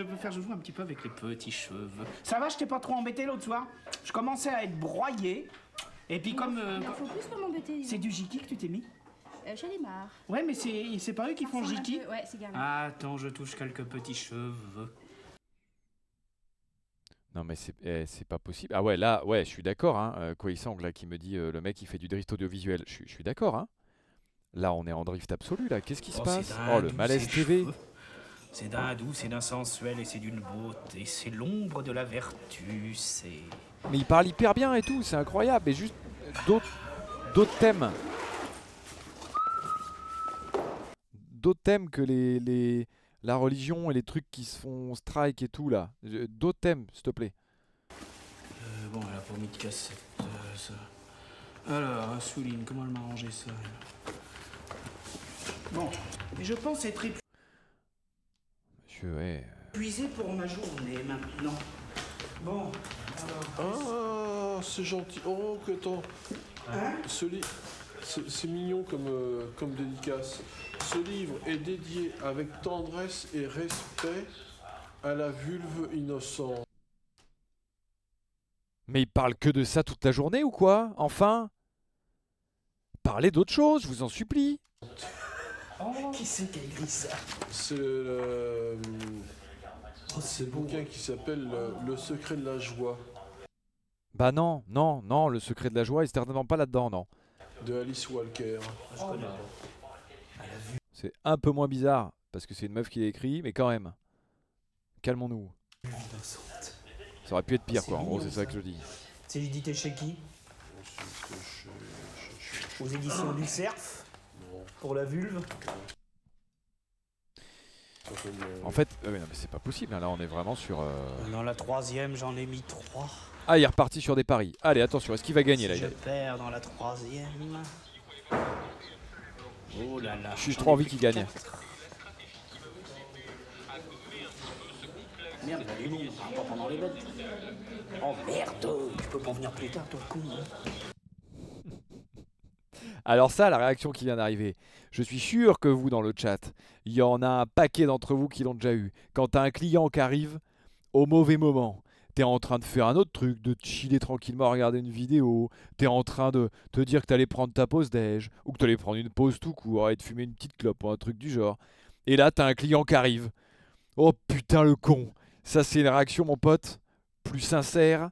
Je veux faire jouer un petit peu avec les petits cheveux. Ça va, je t'ai pas trop embêté l'autre soir? Je commençais à être broyé. Et puis comme... euh, Il en faut plus pour m'embêter. dis c'est du jiki que tu t'es mis? Euh, J'en ai marre. Ouais, mais c'est c'est pas eux qui Ça font ressemble un jiki? peu- Ouais, c'est gamin. Attends, je touche quelques petits cheveux. Non mais c'est eh, c'est pas possible. Ah ouais, là, ouais, je suis d'accord. Hein. Euh, Koei-sang, là, qui me dit euh, le mec il fait du drift audiovisuel. Je suis- je suis d'accord. Hein. Là, on est en drift absolu. Là, qu'est-ce qui se Oh, passe? Oh, le malaise TV. C'est d'un doux, c'est d'un sensuel et c'est d'une beauté. C'est l'ombre de la vertu, c'est... Mais il parle hyper bien et tout. C'est incroyable. Et juste d'autres thèmes. D'autres thèmes que les, les la religion et les trucs qui se font strike et tout là. D'autres thèmes, s'il te plaît. Euh, bon, elle a pas mis de cassette, euh, ça. Alors, Souline, comment elle m'a rangé ça? Elle Bon, mais je pense être Monsieur, ouais. épuisé pour ma journée maintenant. Bon, alors... Ah, c'est gentil. Oh, que attends. Hein Ce li- c'est c'est mignon comme, euh, comme dédicace. Ce livre est dédié avec tendresse et respect à la vulve innocente. Mais il parle que de ça toute la journée ou quoi? Enfin? Parlez d'autre chose, je vous en supplie. Qui c'est qui a écrit ça C'est le, c'est le bouquin qui s'appelle euh, Le secret de la joie Bah non, non, non, le secret de la joie est certainement pas là-dedans, non. de Alice Walker. Je connais pas. C'est un peu moins bizarre, parce que c'est une meuf qui l'a écrit, mais quand même. Calmons-nous. Ça aurait pu être pire, quoi. En gros, c'est ça que je dis. C'est édité chez qui Aux éditions du Cerf Pour la vulve En fait, euh, c'est pas possible. hein, Là, on est vraiment sur. euh, Dans la troisième, j'en ai mis trois. Ah, il est reparti sur des paris. Allez, attention, est-ce qu'il va gagner là Si il je perds dans la troisième... Oh là là. J'ai j'en trop envie qu'il gagne. Merde, il pas pendant les bêtes. Oh merde, tu peux pas venir plus tard, toi, con. hein. Alors ça, la réaction qui vient d'arriver. Je suis sûr que vous, dans le chat, il y en a un paquet d'entre vous qui l'ont déjà eu. Quand t'as un client qui arrive, au mauvais moment, t'es en train de faire un autre truc, de chiller tranquillement à regarder une vidéo, t'es en train de te dire que t'allais prendre ta pause déj, ou que t'allais prendre une pause tout court et te fumer une petite clope ou un truc du genre. Et là, t'as un client qui arrive. Oh putain le con Ça c'est une réaction, mon pote. Plus sincère,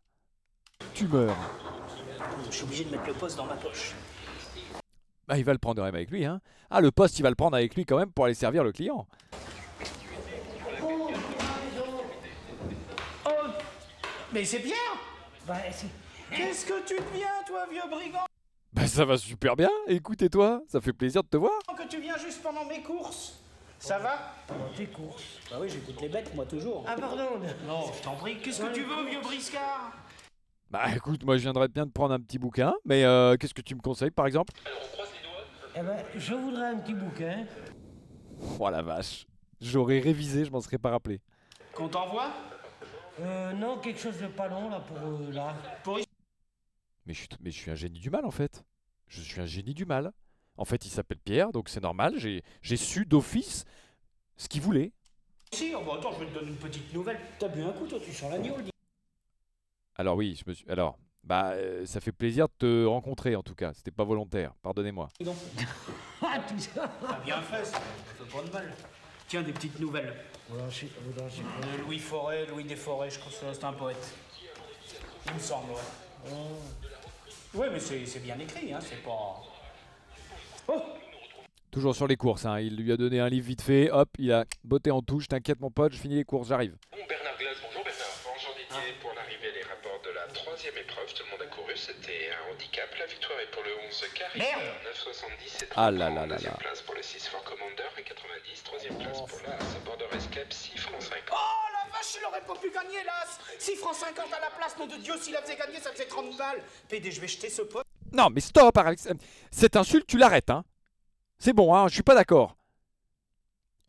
tu meurs. Je suis obligé de mettre le poste dans ma poche. Bah, il va le prendre quand même avec lui. Hein. Ah, le poste, il va le prendre avec lui quand même pour aller servir le client. Mais c'est Pierre Qu'est-ce que tu deviens, toi, vieux brigand? Bah, ça va super bien. Écoute, et toi Ça fait plaisir de te voir. Que tu viens juste pendant mes courses Ça va? Tes courses. Bah oui, j'écoute les bêtes, moi, toujours. Ah, pardon Non, je t'en prie. Qu'est-ce que tu veux, vieux briscard? Bah, écoute, moi, je viendrais bien de prendre un petit bouquin. Mais euh, qu'est-ce que tu me conseilles, par exemple? Eh ben, je voudrais un petit bouquin. Oh la vache. J'aurais révisé, je m'en serais pas rappelé. Qu'on t'envoie? Euh, non, quelque chose de pas long, là, pour euh, là. Mais je, suis, mais je suis un génie du mal, en fait. Je suis un génie du mal. En fait, il s'appelle Pierre, donc c'est normal. J'ai j'ai su d'office ce qu'il voulait. Si, oh, bah attends, je vais te donner une petite nouvelle. T'as bu un coup, toi, tu sens l'agneau, dis. Alors oui, je me suis... Alors, bah, euh, ça fait plaisir de te rencontrer, en tout cas. C'était pas volontaire. Pardonnez-moi. [laughs] Ah, tout ça T'as bien fait, ça. Ça fait pas de mal. Tiens, des petites nouvelles. Euh, Louis Forêt, Louis Desforêts, je crois que c'est un poète. Il me semble, ouais. Ouais, mais c'est c'est bien écrit, hein, c'est pas... Oh Toujours sur les courses, hein. il lui a donné un livre vite fait, hop, il a botté en touche, t'inquiète mon pote, je finis les courses, j'arrive. Bon, Bernard Glace, bonjour Bernard. Bon, Jean Didier, pour l'arrivée des rapports de la troisième épreuve, tout le monde a couru, c'était un handicap. La victoire est pour le 11 Carrie, Merde 9,70 et Ah là là là Deuxième place pour le 6 Fort Commander et 90. Troisième place pour la Border Escape, 6 francs 50. Oh la vache, il aurait pas pu gagner, l'as 6 francs 50 à la place, nom de Dieu, s'il la faisait gagner, ça faisait 30 balles. PD, je vais jeter ce poste. Non mais stop, Alex. cette insulte tu l'arrêtes, hein. C'est bon, hein, je suis pas d'accord.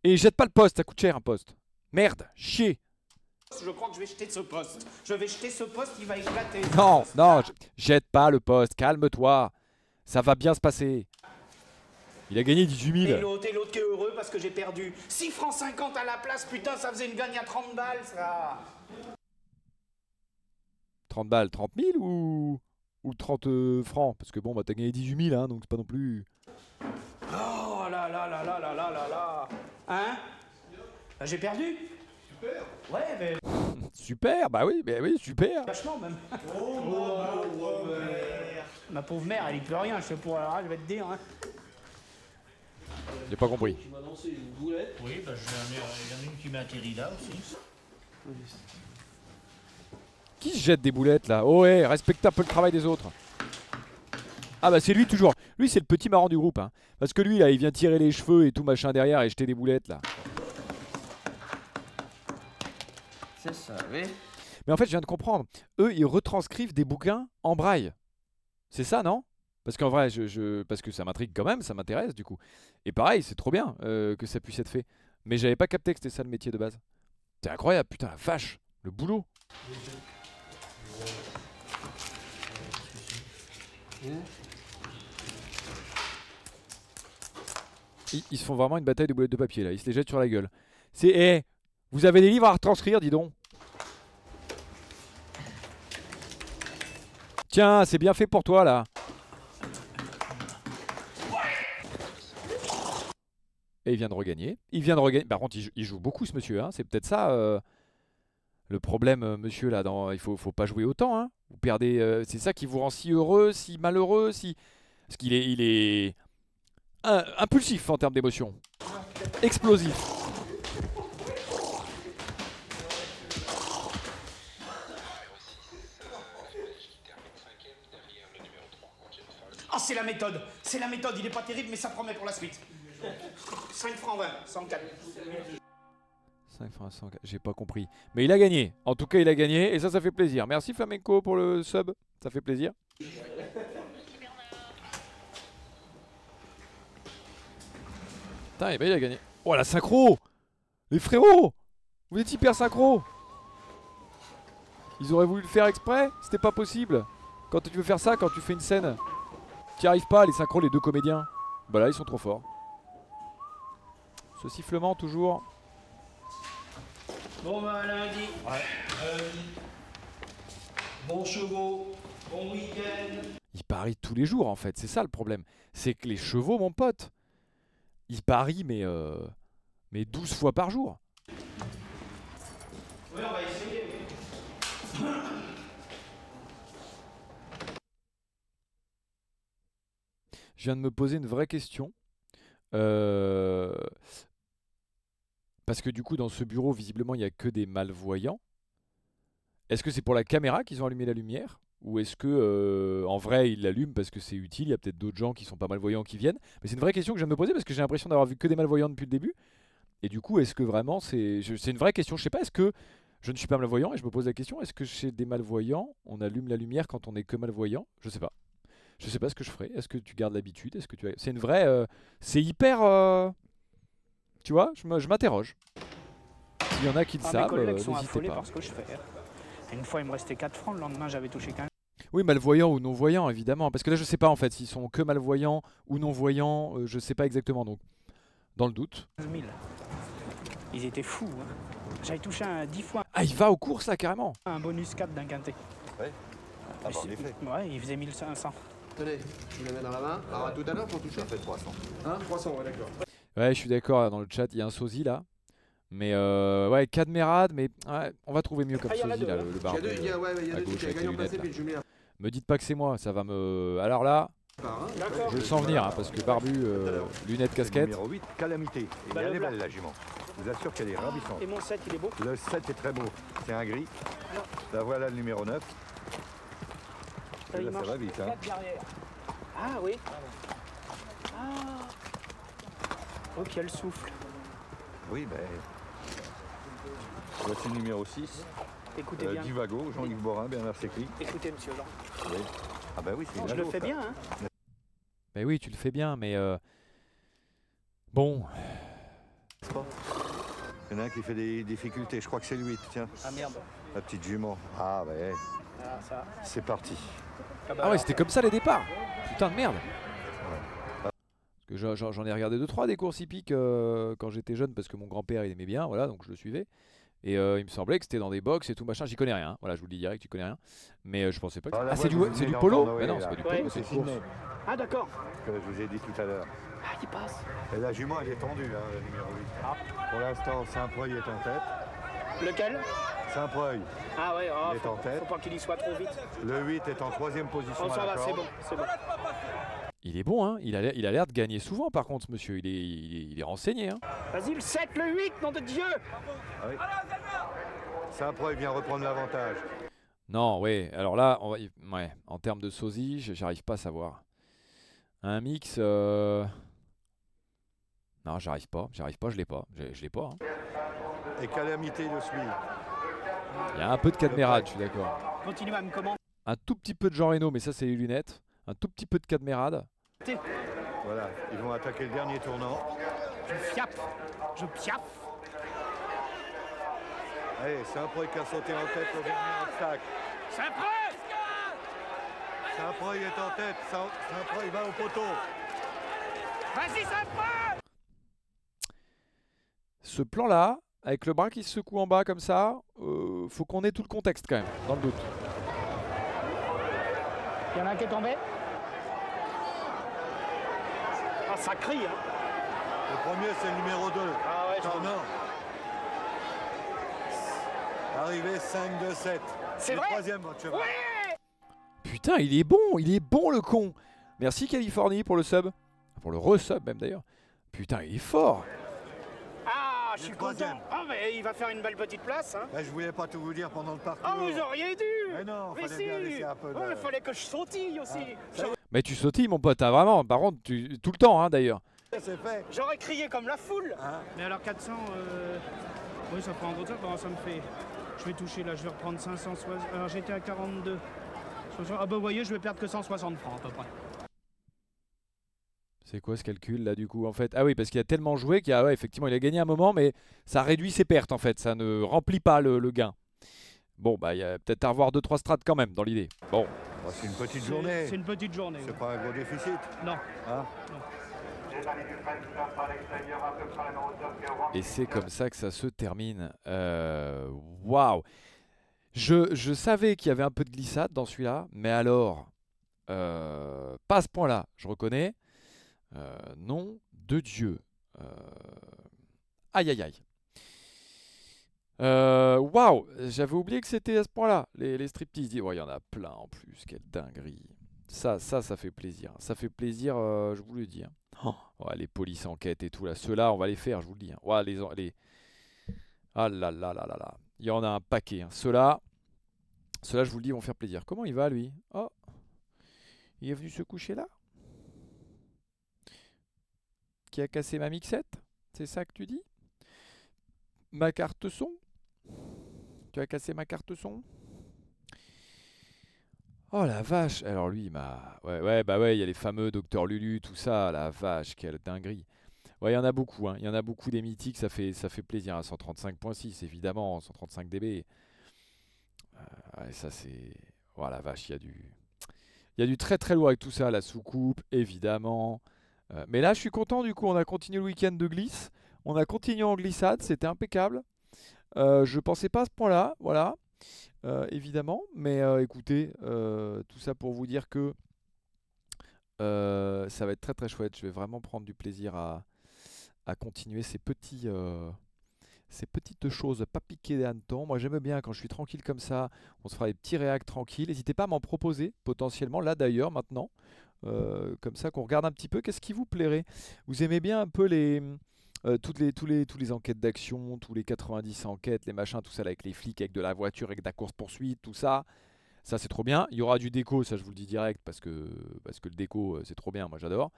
Et jette pas le poste, ça coûte cher un poste. Merde, chier. Je crois que je vais jeter ce poste. Je vais jeter ce poste, il va éclater. Non, non, jette pas le poste, calme-toi. Ça va bien se passer. Il a gagné 18 Et 000. l'autre, et l'autre qui est heureux parce que j'ai perdu. 6 francs 50 à la place, putain, ça faisait une gagne à 30 balles, ça. 30 balles, 30 000 ou, ou 30 euh, francs? Parce que bon, bah t'as gagné 18 000, hein, donc c'est pas non plus. Oh là là là là là là là là. Hein? Bah, J'ai perdu Super. Ouais, mais [laughs] Super, bah oui, bah oui, super. vachement même. Ma pauvre mère, elle y peut rien, je sais pour alors, je vais te dire. Hein. J'ai pas compris. Tu m'as lancé une boulette. Oui, bah j'en ai, une qui m'a atterri là aussi. Qui se jette des boulettes là? Oh ouais, respecte un peu le travail des autres. Ah bah c'est lui toujours. Lui c'est le petit marrant du groupe. Hein. Parce que lui là, il vient tirer les cheveux et tout machin derrière et jeter des boulettes là. Mais en fait, je viens de comprendre. Eux, ils retranscrivent des bouquins en braille. C'est ça, non? Parce qu'en vrai, je, parce que ça m'intrigue quand même, ça m'intéresse du coup. Et pareil, c'est trop bien euh, que ça puisse être fait. Mais j'avais pas capté que c'était ça le métier de base. C'est incroyable, putain, la vache, le boulot. Ils, ils se font vraiment une bataille de boulettes de papier là, ils se les jettent sur la gueule. C'est, eh, vous avez des livres à retranscrire, dis donc. Tiens, c'est bien fait pour toi là. Et il vient de regagner. Il vient de regagner. Par contre, il joue, beaucoup ce monsieur. hein. C'est peut-être ça euh, le problème, euh, monsieur là. Dans... Il faut, faut pas jouer autant. hein. Vous perdez. euh, c'est ça qui vous rend si heureux, si malheureux, si. Parce qu'il est, il est im- impulsif en termes d'émotion. Explosif. Ah, c'est la méthode, c'est la méthode, il est pas terrible, mais ça promet pour la suite. 5 francs 20, 104. 5 francs 100, j'ai pas compris. Mais il a gagné. En tout cas, il a gagné et ça, ça fait plaisir. Merci Flamenco pour le sub. Ça fait plaisir. Putain, eh ben, il a gagné. Oh la synchro Les frérots Vous êtes hyper synchro Ils auraient voulu le faire exprès? C'était pas possible. Quand tu veux faire ça, quand tu fais une scène, tu arrives pas, les synchros, les deux comédiens. Bah là, ils sont trop forts. Ce sifflement, toujours. Bon, bah, lundi. Bon chevaux, bon week-end. Ils parient tous les jours en fait, c'est ça le problème. C'est que les chevaux, mon pote, ils parient mais, euh, mais 12 fois par jour. Oui, on va essayer. oui. Je viens de me poser une vraie question. Euh, Parce que du coup, dans ce bureau, visiblement, il n'y a que des malvoyants. Est-ce que c'est pour la caméra qu'ils ont allumé la lumière? Ou est-ce que, euh, en vrai, ils l'allument parce que c'est utile? Il y a peut-être d'autres gens qui sont pas malvoyants qui viennent. Mais c'est une vraie question que je viens de me poser parce que j'ai l'impression d'avoir vu que des malvoyants depuis le début. Et du coup, est-ce que vraiment c'est. C'est une vraie question. Je sais pas, est-ce que. Je ne suis pas malvoyant? Et je me pose la question est-ce que chez des malvoyants, on allume la lumière quand on est que malvoyant? Je sais pas. Je sais pas ce que je ferai. Est-ce que tu gardes l'habitude? Est-ce que tu as- C'est une vraie. euh, C'est hyper. euh, Tu vois Je me- je m'interroge. S'il y en a qui le Ah, savent, euh, n'hésitez pas. par ce que je fais. Une fois, il me restait 4 francs, le lendemain, j'avais touché 15 Oui, malvoyants ou non-voyants, évidemment. Parce que là, je sais pas en fait s'ils sont que malvoyants ou non-voyants. euh, je sais pas exactement. Donc, dans le doute. 000. Ils étaient fous. Hein. J'avais touché un 10 fois Ah, il va aux courses là carrément. un bonus 4 d'un quintet. Ah, bon, en c'est- effet, Ouais, il faisait 1500. Tenez, je vous la mets dans la main. Alors à tout à l'heure pour toucher. ça fait 300. Hein 300, ouais, d'accord. Ouais, je suis d'accord. Dans le chat, il y a un sosie là. Mais euh, ouais, Cadmerade, mais ouais, on va trouver mieux comme Ah, il y en a sosie deux, là, hein. le, le Il y a barbu. deux, il y a, ouais, il y a à deux gauche. Il y a avec les lunettes, Me dites pas que c'est moi, ça va me. Alors là, je le sens venir hein, parce que barbu, euh, lunettes, casquette. Numéro 8, Calamité. Et Bah, elle le est blanc. belle la jument. Je vous assure qu'elle est ravissante. Et mon 7, il est beau Le 7 est très beau. C'est un gris. La voilà le numéro 9. Ça, il Là, ça marche. va vite. Hein. 4 derrière. Ah oui. Ah. Oh, elle souffle. Oui, ben. Voici le numéro 6. Écoutez Euh, bien. Divago, Jean-Yves Borin, Bernard Sécli. Écoutez, monsieur Jean. Oui. Ah ben oui, c'est une Je le fais ça. bien, hein Mais oui, tu le fais bien, mais euh, bon, Il y en a un qui fait des difficultés. Je crois que c'est lui. Tiens, Ah merde. la petite jument. Ah ben, Ah, ça. C'est parti. Ah, bah ah ouais, c'était comme ça les départs. Putain de merde. Parce que j'en- ai regardé deux trois des courses hippiques euh, quand j'étais jeune parce que mon grand-père il aimait bien, voilà, donc je le suivais. Et euh, il me semblait que c'était dans des box et tout machin. J'y connais rien. hein. Voilà, je vous le dis direct, tu connais rien. Mais euh, je pensais pas. Que... Ah, Ah, c'est du, c'est polo Mais non, oui, c'est pas du polo, c'est course. Ah, d'accord. que je vous ai dit tout à l'heure. Ah, il passe. Et la jument, elle est tendue, hein, le numéro 8. Pour l'instant, Saint-Preuil est en tête. Lequel? Saint-Preuil, Ah, ouais, ah, Il est faut, en tête. faut pas qu'il y soit trop vite. le 8 est en troisième position Oh, à ça la va, c'est corde. bon, c'est bon. Il est bon, hein. Il a l'air- de gagner souvent, par contre, ce monsieur. Il est, il est, il est renseigné, hein. Vas-y, le 7, le 8, nom de Dieu Saint-Preuil vient reprendre l'avantage. Non, ouais. Alors là, on va y- ouais, en termes de sosie, j'arrive pas à savoir. Un mix. euh, Non, j'arrive pas. J'arrive pas, je l'ai pas. Je je l'ai pas. hein. Et Calamité le suit. Il y a un peu de cadmérade, je suis d'accord. Continue à me commander. Un tout petit peu de Jean Reno, mais ça, c'est les lunettes. Un tout petit peu de cadmérade. Voilà, ils vont attaquer le dernier tournant. Je fiappe, je piaffe. Allez, Saint-Preuil qui a sauté en tête au dernier obstacle. C'est prêt Saint-Preuil est en tête. Saint- Saint-Preuil va au poteau. Vas-y, c'est prêt Ce plan-là, avec le bras qui se secoue en bas comme ça, euh, faut qu'on ait tout le contexte quand même, dans le doute. Il y en a un qui est tombé Ah, ça crie, hein Le premier, c'est le numéro 2. Ah ouais, Non, non. Arrivé 5 de 7. C'est le vrai troisième, votre cheval. Putain, il est bon, il est bon le con. Merci Californie pour le sub. Pour le resub même d'ailleurs. Putain, il est fort. Ah, je suis content Ah, mais il va faire une belle petite place, hein Là, je voulais pas tout vous dire pendant le parcours. Ah, vous auriez dû Mais non, Mais fallait bien si laisser un peu de... Oh, il fallait que je sautille aussi ça- Mais tu sautilles mon pote, hein, vraiment. Par contre, tu- tout le temps hein, d'ailleurs. C'est fait. J'aurais crié comme la foule Hein Mais alors 400, euh... oui ça prend un gros temps, bon, ça me fait... Je vais toucher là, je vais reprendre 560... Alors j'étais à 42. Ah bah vous voyez, je vais perdre que 160 francs à peu près. C'est quoi ce calcul là du coup? En fait Ah oui, parce qu'il a tellement joué qu'il a ouais, effectivement il a gagné un moment, mais ça réduit ses pertes en fait. Ça ne remplit pas le, le gain. Bon, bah il y a peut-être à revoir 2-3 strats quand même dans l'idée. Bon, Bon, c'est une petite journée. C'est une petite journée. C'est ouais. pas un gros déficit. Non. Hein? Et c'est comme ça que ça se termine. Euh, Waouh je, je savais qu'il y avait un peu de glissade dans celui-là, mais alors, euh, pas à ce point-là, je reconnais. Euh, nom de Dieu. Euh, aïe aïe aïe. Euh, Waouh J'avais oublié que c'était à ce point-là, les, les striptease. Ouais, il y en a plein en plus, quelle dinguerie. Ça, ça, ça fait plaisir. Ça fait plaisir, euh, je vous le dis. hein. Oh, les polices enquêtes et tout là, ceux-là, on va les faire, je vous le dis. hein. Les, les... Ah là là là là là. Il y en a un paquet. hein. Ceux-là, ceux-là, je vous le dis, vont faire plaisir. Comment il va lui? Oh, il est venu se coucher là? Qui a cassé ma mixette C'est ça que tu dis? Ma carte son? Tu as cassé ma carte son? Oh la vache Alors lui, il m'a... Ouais, ouais, bah ouais, il y a les fameux Docteur Lulu, tout ça. La vache, quelle dinguerie. Ouais, il y en a beaucoup. hein. Il y en a beaucoup des mythiques, ça fait, ça fait plaisir. hein. 135.6, évidemment, 135 dB. Euh, ça c'est... Oh la vache, il y a du... Il y a du très très lourd avec tout ça. La soucoupe, évidemment. Euh, mais là, je suis content du coup. On a continué le week-end de glisse. On a continué en glissade. C'était impeccable. Euh, je pensais pas à ce point-là. Voilà. Euh, évidemment. Mais euh, écoutez, tout ça pour vous dire que ça va être très très chouette. Je vais vraiment prendre du plaisir à, à continuer ces petits, ces petites choses pas piquées des hannetons. Moi j'aime bien quand je suis tranquille comme ça. On se fera des petits réacts tranquilles. N'hésitez pas à m'en proposer potentiellement là d'ailleurs maintenant. Euh, comme ça qu'on regarde un petit peu qu'est-ce qui vous plairait? Vous aimez bien un peu les euh, toutes les, tous les, tous les enquêtes d'action, tous les 90 enquêtes, les machins, tout ça avec les flics, avec de la voiture, avec de la course-poursuite, tout ça. Ça, c'est trop bien. Il y aura du déco, ça, je vous le dis direct, parce que, parce que le déco, euh, c'est trop bien. Moi, j'adore.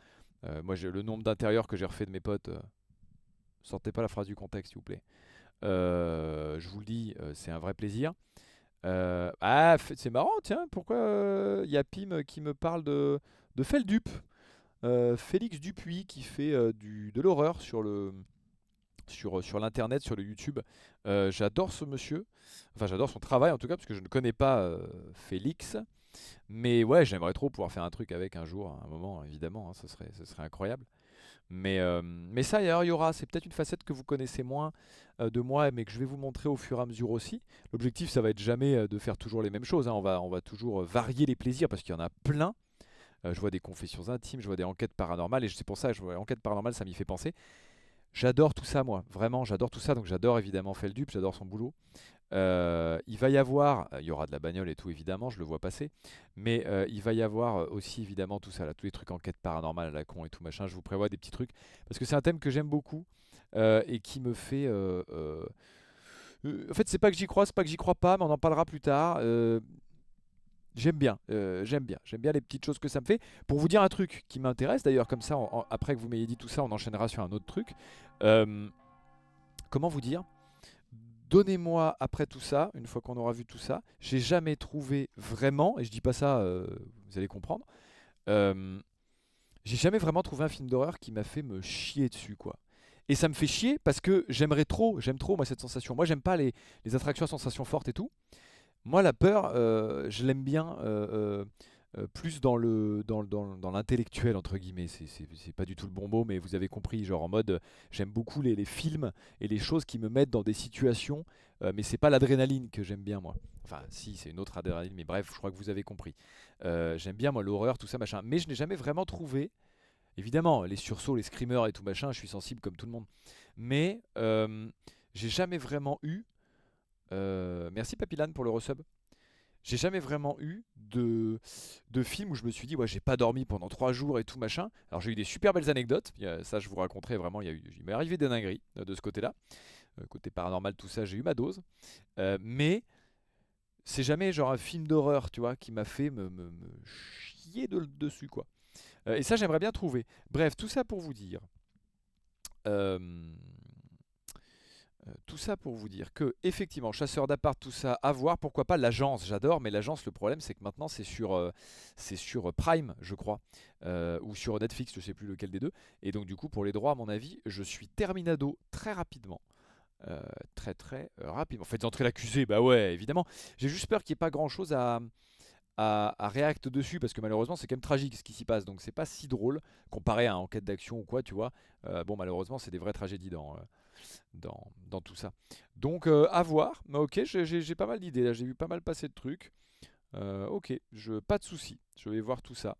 Moi, j'ai le nombre d'intérieurs que j'ai refait de mes potes. sortez pas la phrase du contexte, s'il vous plaît. Je vous le dis, c'est un vrai plaisir. Ah, c'est marrant, tiens, pourquoi il y a Pim qui me parle de, de Feldup Euh, Félix Dupuis qui fait euh, du, de l'horreur sur le sur, sur l'internet, sur le YouTube. Euh, j'adore ce monsieur. Enfin, j'adore son travail en tout cas, parce que je ne connais pas euh, Félix. Mais ouais, j'aimerais trop pouvoir faire un truc avec un jour, un moment, évidemment. hein, ce, serait, incroyable. Mais, euh, mais ça, il y aura, c'est peut-être une facette que vous connaissez moins euh, de moi, mais que je vais vous montrer au fur et à mesure aussi. L'objectif, ça va être jamais euh, de faire toujours les mêmes choses. hein. On, va, toujours euh, varier les plaisirs parce qu'il y en a plein. Euh, je vois des confessions intimes, je vois des enquêtes paranormales, et c'est pour ça que je vois enquêtes paranormales, ça m'y fait penser. J'adore tout ça, moi. Vraiment, j'adore tout ça. Donc, j'adore évidemment Feldup, j'adore son boulot. Euh, il va y avoir, il y aura de la bagnole et tout évidemment, je le vois passer, mais euh, il va y avoir euh, aussi évidemment tout ça, là, tous les trucs enquête paranormale la con et tout machin. Je vous prévois des petits trucs parce que c'est un thème que j'aime beaucoup euh, et qui me fait. euh, euh, euh, en fait, c'est pas que j'y crois, c'est pas que j'y crois pas, mais on en parlera plus tard. J'aime bien, euh, j'aime bien, j'aime bien les petites choses que ça me fait. Pour vous dire un truc qui m'intéresse, d'ailleurs, comme ça, après que vous m'ayez dit tout ça, on enchaînera sur un autre truc. Euh, comment vous dire Donnez-moi après tout ça, une fois qu'on aura vu tout ça, j'ai jamais trouvé vraiment, et je dis pas ça, euh, vous allez comprendre, j'ai jamais vraiment trouvé un film d'horreur qui m'a fait me chier dessus, quoi. Et ça me fait chier parce que j'aimerais trop, j'aime trop moi cette sensation. Moi j'aime pas les, les attractions à sensations fortes et tout. Moi la peur, euh, je l'aime bien euh, euh, plus dans le dans, dans, dans l'intellectuel entre guillemets. C'est, c'est, c'est pas du tout le bon mot, mais vous avez compris. Genre en mode, j'aime beaucoup les, les films et les choses qui me mettent dans des situations, mais c'est pas l'adrénaline que j'aime bien moi. Enfin si, c'est une autre adrénaline, mais bref, je crois que vous avez compris. J'aime bien moi l'horreur, tout ça machin, mais je n'ai jamais vraiment trouvé. Évidemment, les sursauts, les screamers et tout machin, je suis sensible comme tout le monde. Mais j'ai jamais vraiment eu. Euh, merci Papilane pour le resub. J'ai jamais vraiment eu de, de film où je me suis dit, ouais, j'ai pas dormi pendant trois jours et tout machin. Alors j'ai eu des super belles anecdotes. Ça, je vous raconterai vraiment. Il, y a eu, il m'est arrivé des dingueries euh, de ce côté-là. Euh, côté paranormal, tout ça, j'ai eu ma dose. Mais c'est jamais genre un film d'horreur, tu vois, qui m'a fait me, me- chier de- dessus, quoi. Et ça, j'aimerais bien trouver. Bref, tout ça pour vous dire. euh, euh, tout ça pour vous dire que, effectivement, chasseur d'appart, tout ça, à voir. Pourquoi pas l'agence? J'adore, mais l'agence, le problème, c'est que maintenant, c'est sur, euh, sur Prime, je crois, euh, ou sur Netflix, je sais plus lequel des deux. Et donc, du coup, pour les droits, à mon avis, je suis terminado très rapidement. Euh, très très euh, rapidement. Faites entrer l'accusé, bah ouais, évidemment. J'ai juste peur qu'il n'y ait pas grand chose à, à, dessus parce que malheureusement c'est quand même tragique ce qui s'y passe donc c'est pas si drôle comparé à enquête d'action ou quoi tu vois Euh, bon malheureusement c'est des vraies tragédies dans, euh, dans, tout ça. Donc euh, à voir. Ok j'ai- pas mal d'idées là. J'ai vu pas mal passer de trucs. Euh, ok pas de souci je vais voir tout ça.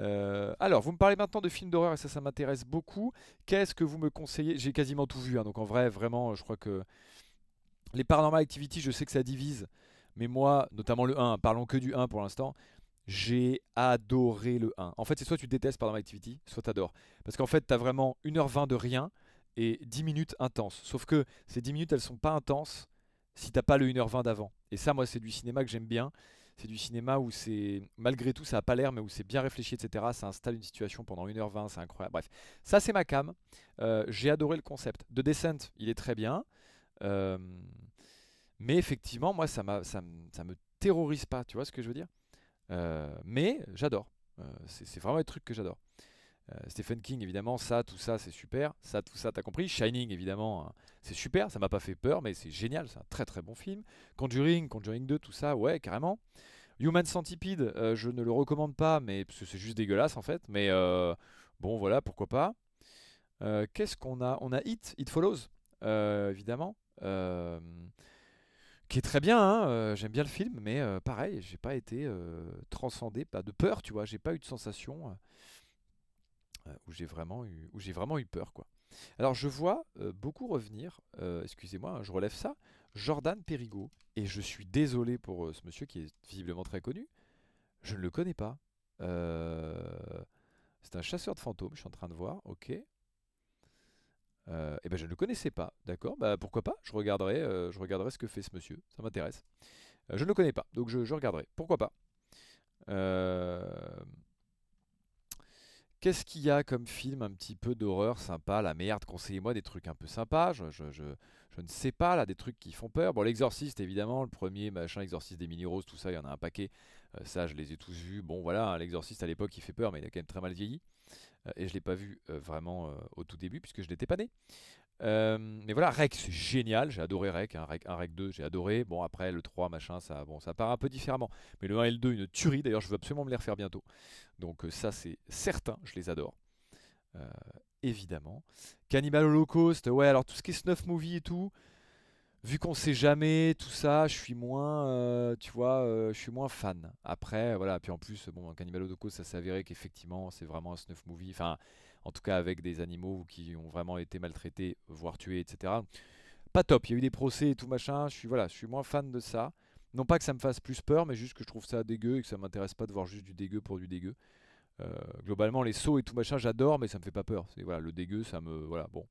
Euh, alors, vous me parlez maintenant de films d'horreur et ça, ça m'intéresse beaucoup. Qu'est-ce que vous me conseillez? J'ai quasiment tout vu, hein, donc en vrai, vraiment, je crois que les Paranormal Activity, je sais que ça divise, mais moi, notamment le 1, parlons que du 1 pour l'instant, j'ai adoré le 1. En fait, c'est soit tu détestes Paranormal Activity, soit tu adores. Parce qu'en fait, tu as vraiment 1h20 de rien et 10 minutes intenses. Sauf que ces 10 minutes, elles sont pas intenses si t'as pas le 1h20 d'avant. Et ça, moi, c'est du cinéma que j'aime bien. C'est du cinéma où c'est, malgré tout, ça a pas l'air, mais où c'est bien réfléchi, etc. Ça installe une situation pendant 1h20, c'est incroyable. Bref, ça, c'est ma cam. Euh, j'ai adoré le concept. The Descent, il est très bien. Euh, mais effectivement, moi, ça, ça, me- terrorise pas, tu vois ce que je veux dire? Euh, Mais j'adore. C'est vraiment un truc que j'adore. Euh, Stephen King, évidemment, ça, tout ça, c'est super. Ça, tout ça, t'as compris. Shining, évidemment, hein, c'est super. Ça m'a pas fait peur, mais c'est génial. C'est un très très bon film. Conjuring, Conjuring 2, tout ça, ouais, carrément. Human Centipede, euh, je ne le recommande pas, mais parce que c'est juste dégueulasse en fait. Mais euh, bon, voilà, pourquoi pas. Qu'est-ce qu'on a? On a It, It Follows, évidemment. Qui est très bien, hein, j'aime bien le film, mais pareil, j'ai pas été transcendé, pas de peur, tu vois, j'ai pas eu de sensation où j'ai vraiment eu, où vraiment eu peur, quoi. Alors je vois euh, beaucoup revenir, euh, excusez-moi, hein, je relève ça, Jordan Perigo, et je suis désolé pour euh, ce monsieur qui est visiblement très connu, je ne le connais pas. Euh, c'est un chasseur de fantômes, je suis en train de voir, ok. Euh, eh ben je ne le connaissais pas, d'accord, bah pourquoi pas, je regarderai, euh, je regarderai ce que fait ce monsieur, ça m'intéresse. Euh, je ne le connais pas, donc je, je regarderai, pourquoi pas? Euh, Qu'est-ce qu'il y a comme film un petit peu d'horreur sympa? La merde, conseillez-moi des trucs un peu sympas. Je, ne sais pas, là, des trucs qui font peur. Bon, l'exorciste, évidemment, le premier, machin, l'exorciste des mini-roses, tout ça, il y en a un paquet. Euh, ça, je les ai tous vus. Bon, voilà, hein, l'exorciste à l'époque, il fait peur, mais il a quand même très mal vieilli. Euh, et je l'ai pas vu euh, vraiment au tout début, puisque je n'étais pas né. Euh, mais voilà, Rec, c'est génial. J'ai adoré Rec. Hein, Rec 1, Rec 2, j'ai adoré. Bon, après, le 3, machin, ça, bon, ça part un peu différemment. Mais le 1 et le 2, une tuerie. D'ailleurs, je veux absolument me les refaire bientôt. Donc, euh, ça, c'est certain, je les adore. Euh, évidemment. Cannibal Holocaust, ouais, alors tout ce qui est snuff movie et tout, vu qu'on sait jamais tout ça, je suis moins, tu vois, je suis moins fan. Après, voilà, puis en plus, bon, Cannibal Holocaust, ça s'est avéré qu'effectivement, c'est vraiment un snuff movie, enfin, en tout cas avec des animaux qui ont vraiment été maltraités, voire tués, etc. Pas top, il y a eu des procès et tout machin, je suis, voilà, je suis moins fan de ça. Non pas que ça me fasse plus peur, mais juste que je trouve ça dégueu et que ça m'intéresse pas de voir juste du dégueu pour du dégueu. Euh, globalement, les sauts et tout machin, j'adore, mais ça me fait pas peur. C'est voilà, le dégueu, ça me, voilà, bon.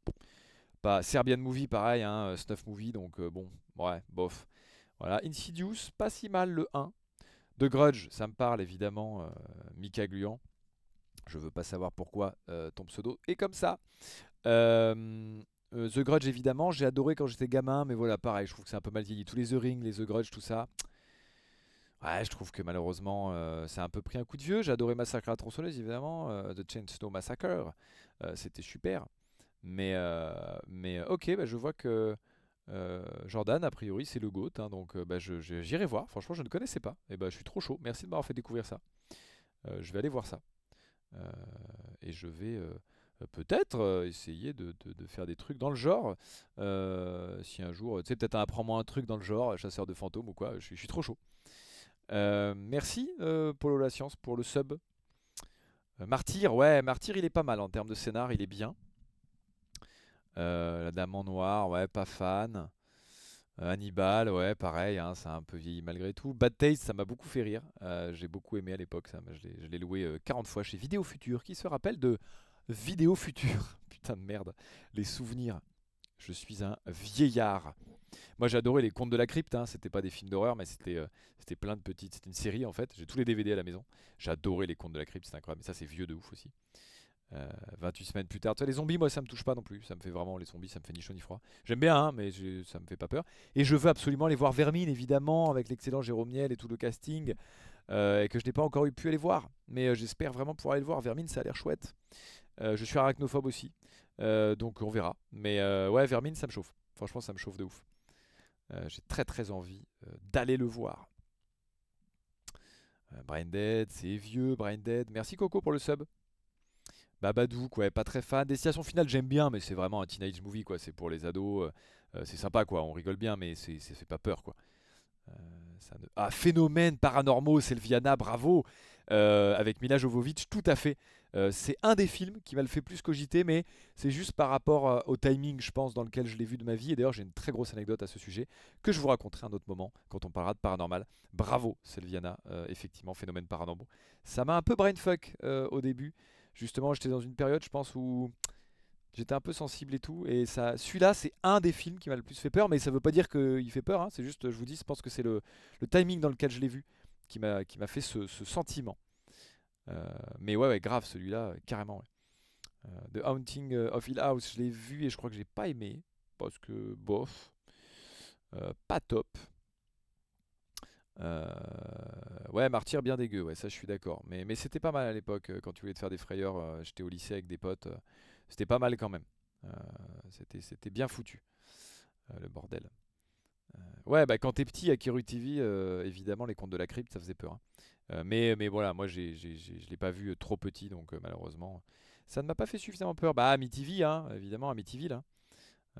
Pas Serbian Movie, pareil, hein, euh, Snuff Movie, donc euh, bon, ouais, bof. Voilà, Insidious, pas si mal le 1. The Grudge, ça me parle évidemment, Mika Gluant. Je veux pas savoir pourquoi euh, ton pseudo est comme ça. Euh, euh, The Grudge, évidemment, j'ai adoré quand j'étais gamin, mais voilà, pareil, je trouve que c'est un peu mal vieilli. Tous les The Ring, les The Grudge, tout ça. Ouais, je trouve que malheureusement, euh, c'est un peu pris un coup de vieux. J'ai adoré Massacre à la tronçonneuse, évidemment. euh, The Chainsaw Massacre. C'était super. Mais, mais ok, bah, je vois que Jordan, a priori, c'est le GOAT. hein, donc bah, j'irai voir. Franchement, je ne connaissais pas. Et bah, je suis trop chaud. Merci de m'avoir fait découvrir ça. Je vais aller voir ça. Euh, et je vais euh, peut-être euh, essayer de, faire des trucs dans le genre. Si un jour, tu sais, peut-être apprends-moi un truc dans le genre, chasseur de fantômes ou quoi. Je suis, je suis trop chaud. Merci Polo La Science pour le sub. Martyr, ouais, Martyr il est pas mal en termes de scénar, il est bien. La Dame en Noir, ouais, pas fan. Euh, Hannibal, ouais, pareil, hein, ça a un peu vieilli malgré tout. Bad Taste, ça m'a beaucoup fait rire. Euh, J'ai beaucoup aimé à l'époque, ça. Je l'ai- loué euh, 40 fois chez Vidéo Futur. Qui se rappelle de Vidéo Futur [laughs] Putain de merde, les souvenirs. Je suis un vieillard. Moi j'adorais les contes de la crypte, hein. c'était pas des films d'horreur, mais c'était euh, c'était plein de petites. C'était une série en fait. J'ai tous les DVD à la maison. J'adorais les contes de la crypte, c'est incroyable. Mais ça c'est vieux de ouf aussi. Euh, 28 semaines plus tard. Tu vois, les zombies, moi ça me touche pas non plus. Ça me fait vraiment, les zombies, ça me fait ni chaud ni froid. J'aime bien, hein, mais ça me fait pas peur. Et je veux absolument aller voir Vermine, évidemment, avec l'excellent Jérôme Niel et tout le casting, euh, que je n'ai pas encore eu pu aller voir. Mais euh, j'espère vraiment pouvoir aller le voir. Vermine, ça a l'air chouette. Euh, je suis arachnophobe aussi, euh, donc on verra. Mais euh, ouais, Vermine, ça me chauffe. Franchement, ça me chauffe de ouf. Euh, J'ai très très envie euh, d'aller le voir. Euh, Brain Dead, c'est vieux, Brain Dead. Merci Coco pour le sub. Babadook, ouais, pas très fan. Destination finale, j'aime bien, mais c'est vraiment un teenage movie, quoi. C'est pour les ados. euh, euh, c'est sympa, quoi. On rigole bien, mais c'est c'est pas peur, quoi. Euh, ça ne- Ah, Phénomène paranormaux, Selviana, bravo. Avec Mila Jovovich, tout à fait. C'est un des films qui m'a le fait plus cogiter, mais c'est juste par rapport au timing, je pense, dans lequel je l'ai vu de ma vie. Et d'ailleurs, j'ai une très grosse anecdote à ce sujet que je vous raconterai un autre moment quand on parlera de paranormal. Bravo, Selviana, effectivement, phénomène paranormal. Ça m'a un peu brainfuck au début. Justement, j'étais dans une période, je pense, où j'étais un peu sensible et tout. Et ça, celui-là, c'est un des films qui m'a le plus fait peur, mais ça veut pas dire qu'il fait peur. hein. C'est juste, je vous dis, je pense que c'est le, le timing dans lequel je l'ai vu qui m'a qui m'a fait ce, ce sentiment. Euh, mais ouais, ouais, grave, celui-là, carrément. ouais. Euh, The Haunting euh, of Hill House, je l'ai vu et je crois que j'ai pas aimé parce que bof, pas top. Euh, ouais, Martyr bien dégueu, ouais, ça je suis d'accord. Mais, c'était pas mal à l'époque euh, quand tu voulais te faire des frayeurs. euh, J'étais au lycée avec des potes, c'était pas mal quand même. C'était bien foutu, le bordel. Ouais, bah quand t'es petit à Kiru TV, évidemment les contes de la crypte ça faisait peur. hein. Mais, mais voilà, moi j'ai, je l'ai pas vu trop petit donc malheureusement ça ne m'a pas fait suffisamment peur. Bah Amityville, hein, évidemment Amityville. hein.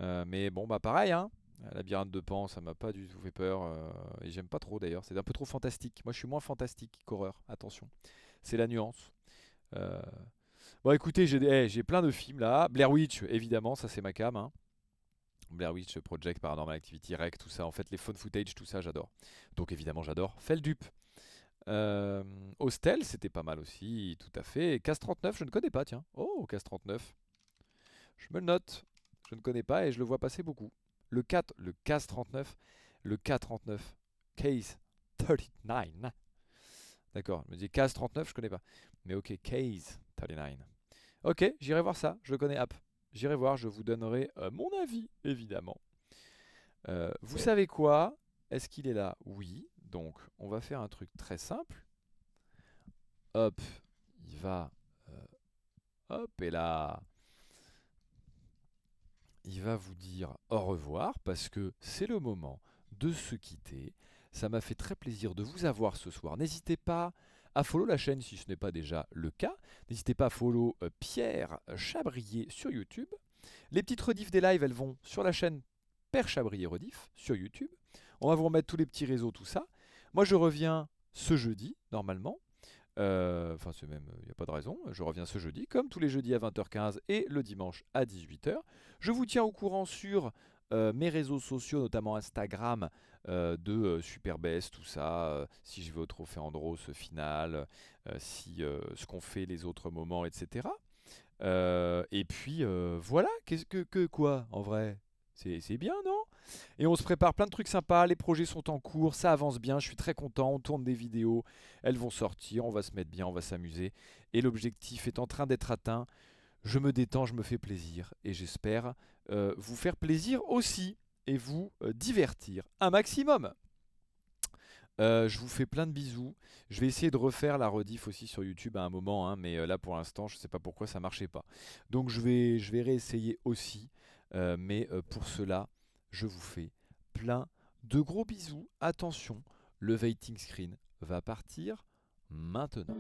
Euh, mais bon bah pareil, hein, Labyrinthe de Pan ça m'a pas du tout fait peur euh, et j'aime pas trop d'ailleurs. C'est un peu trop fantastique. Moi je suis moins fantastique qu'horreur. Attention, c'est la nuance. Euh, Bon écoutez, j'ai, eh, j'ai plein de films là. Blair Witch évidemment, ça c'est ma cam. hein. Blair Witch Project, Paranormal Activity, Rec, tout ça. En fait, les phone footage, tout ça, j'adore. Donc évidemment, j'adore. Feldup. Euh, Hostel, c'était pas mal aussi, tout à fait. Case 39, je ne connais pas, tiens. Oh, Case 39. Je me le note. Je ne connais pas et je le vois passer beaucoup. Le 4, le Case 39, le K39. Case 39. D'accord, je me dis Case 39, je connais pas. Mais ok, Case 39. Ok, j'irai voir ça, je le connais app. J'irai voir, je vous donnerai euh, mon avis, évidemment. Euh, vous savez quoi? Est-ce qu'il est là? Oui. Donc, on va faire un truc très simple. Hop, il va... euh, hop, et là... Il va vous dire au revoir parce que c'est le moment de se quitter. Ça m'a fait très plaisir de vous avoir ce soir. N'hésitez pas à follow la chaîne si ce n'est pas déjà le cas. N'hésitez pas à follow euh, Pierre Chabrier sur YouTube. Les petites rediffs des lives, elles vont sur la chaîne Père Chabrier Rediff sur YouTube. On va vous remettre tous les petits réseaux, tout ça. Moi, je reviens ce jeudi, normalement. Euh, Enfin, c'est même, il n'y a pas de raison. Je reviens ce jeudi, comme tous les jeudis à 20h15 et le dimanche à 18h. Je vous tiens au courant sur euh, mes réseaux sociaux, notamment Instagram, euh, de euh, Superbest, tout ça. si je vais au Trophée Andros final, si ce qu'on fait les autres moments, etc. Et puis voilà, qu'est-ce que, que quoi en vrai? C'est bien, non? Et on se prépare plein de trucs sympas, les projets sont en cours, ça avance bien, je suis très content, on tourne des vidéos, elles vont sortir, on va se mettre bien, on va s'amuser. Et l'objectif est en train d'être atteint. Je me détends, je me fais plaisir et j'espère euh, vous faire plaisir aussi et vous euh, divertir un maximum. Euh, je vous fais plein de bisous. Je vais essayer de refaire la rediff aussi sur YouTube à un moment, hein, mais là pour l'instant, je ne sais pas pourquoi ça marchait pas. Donc je vais, je vais réessayer aussi, euh, mais euh, pour cela, je vous fais plein de gros bisous. Attention, le waiting screen va partir maintenant.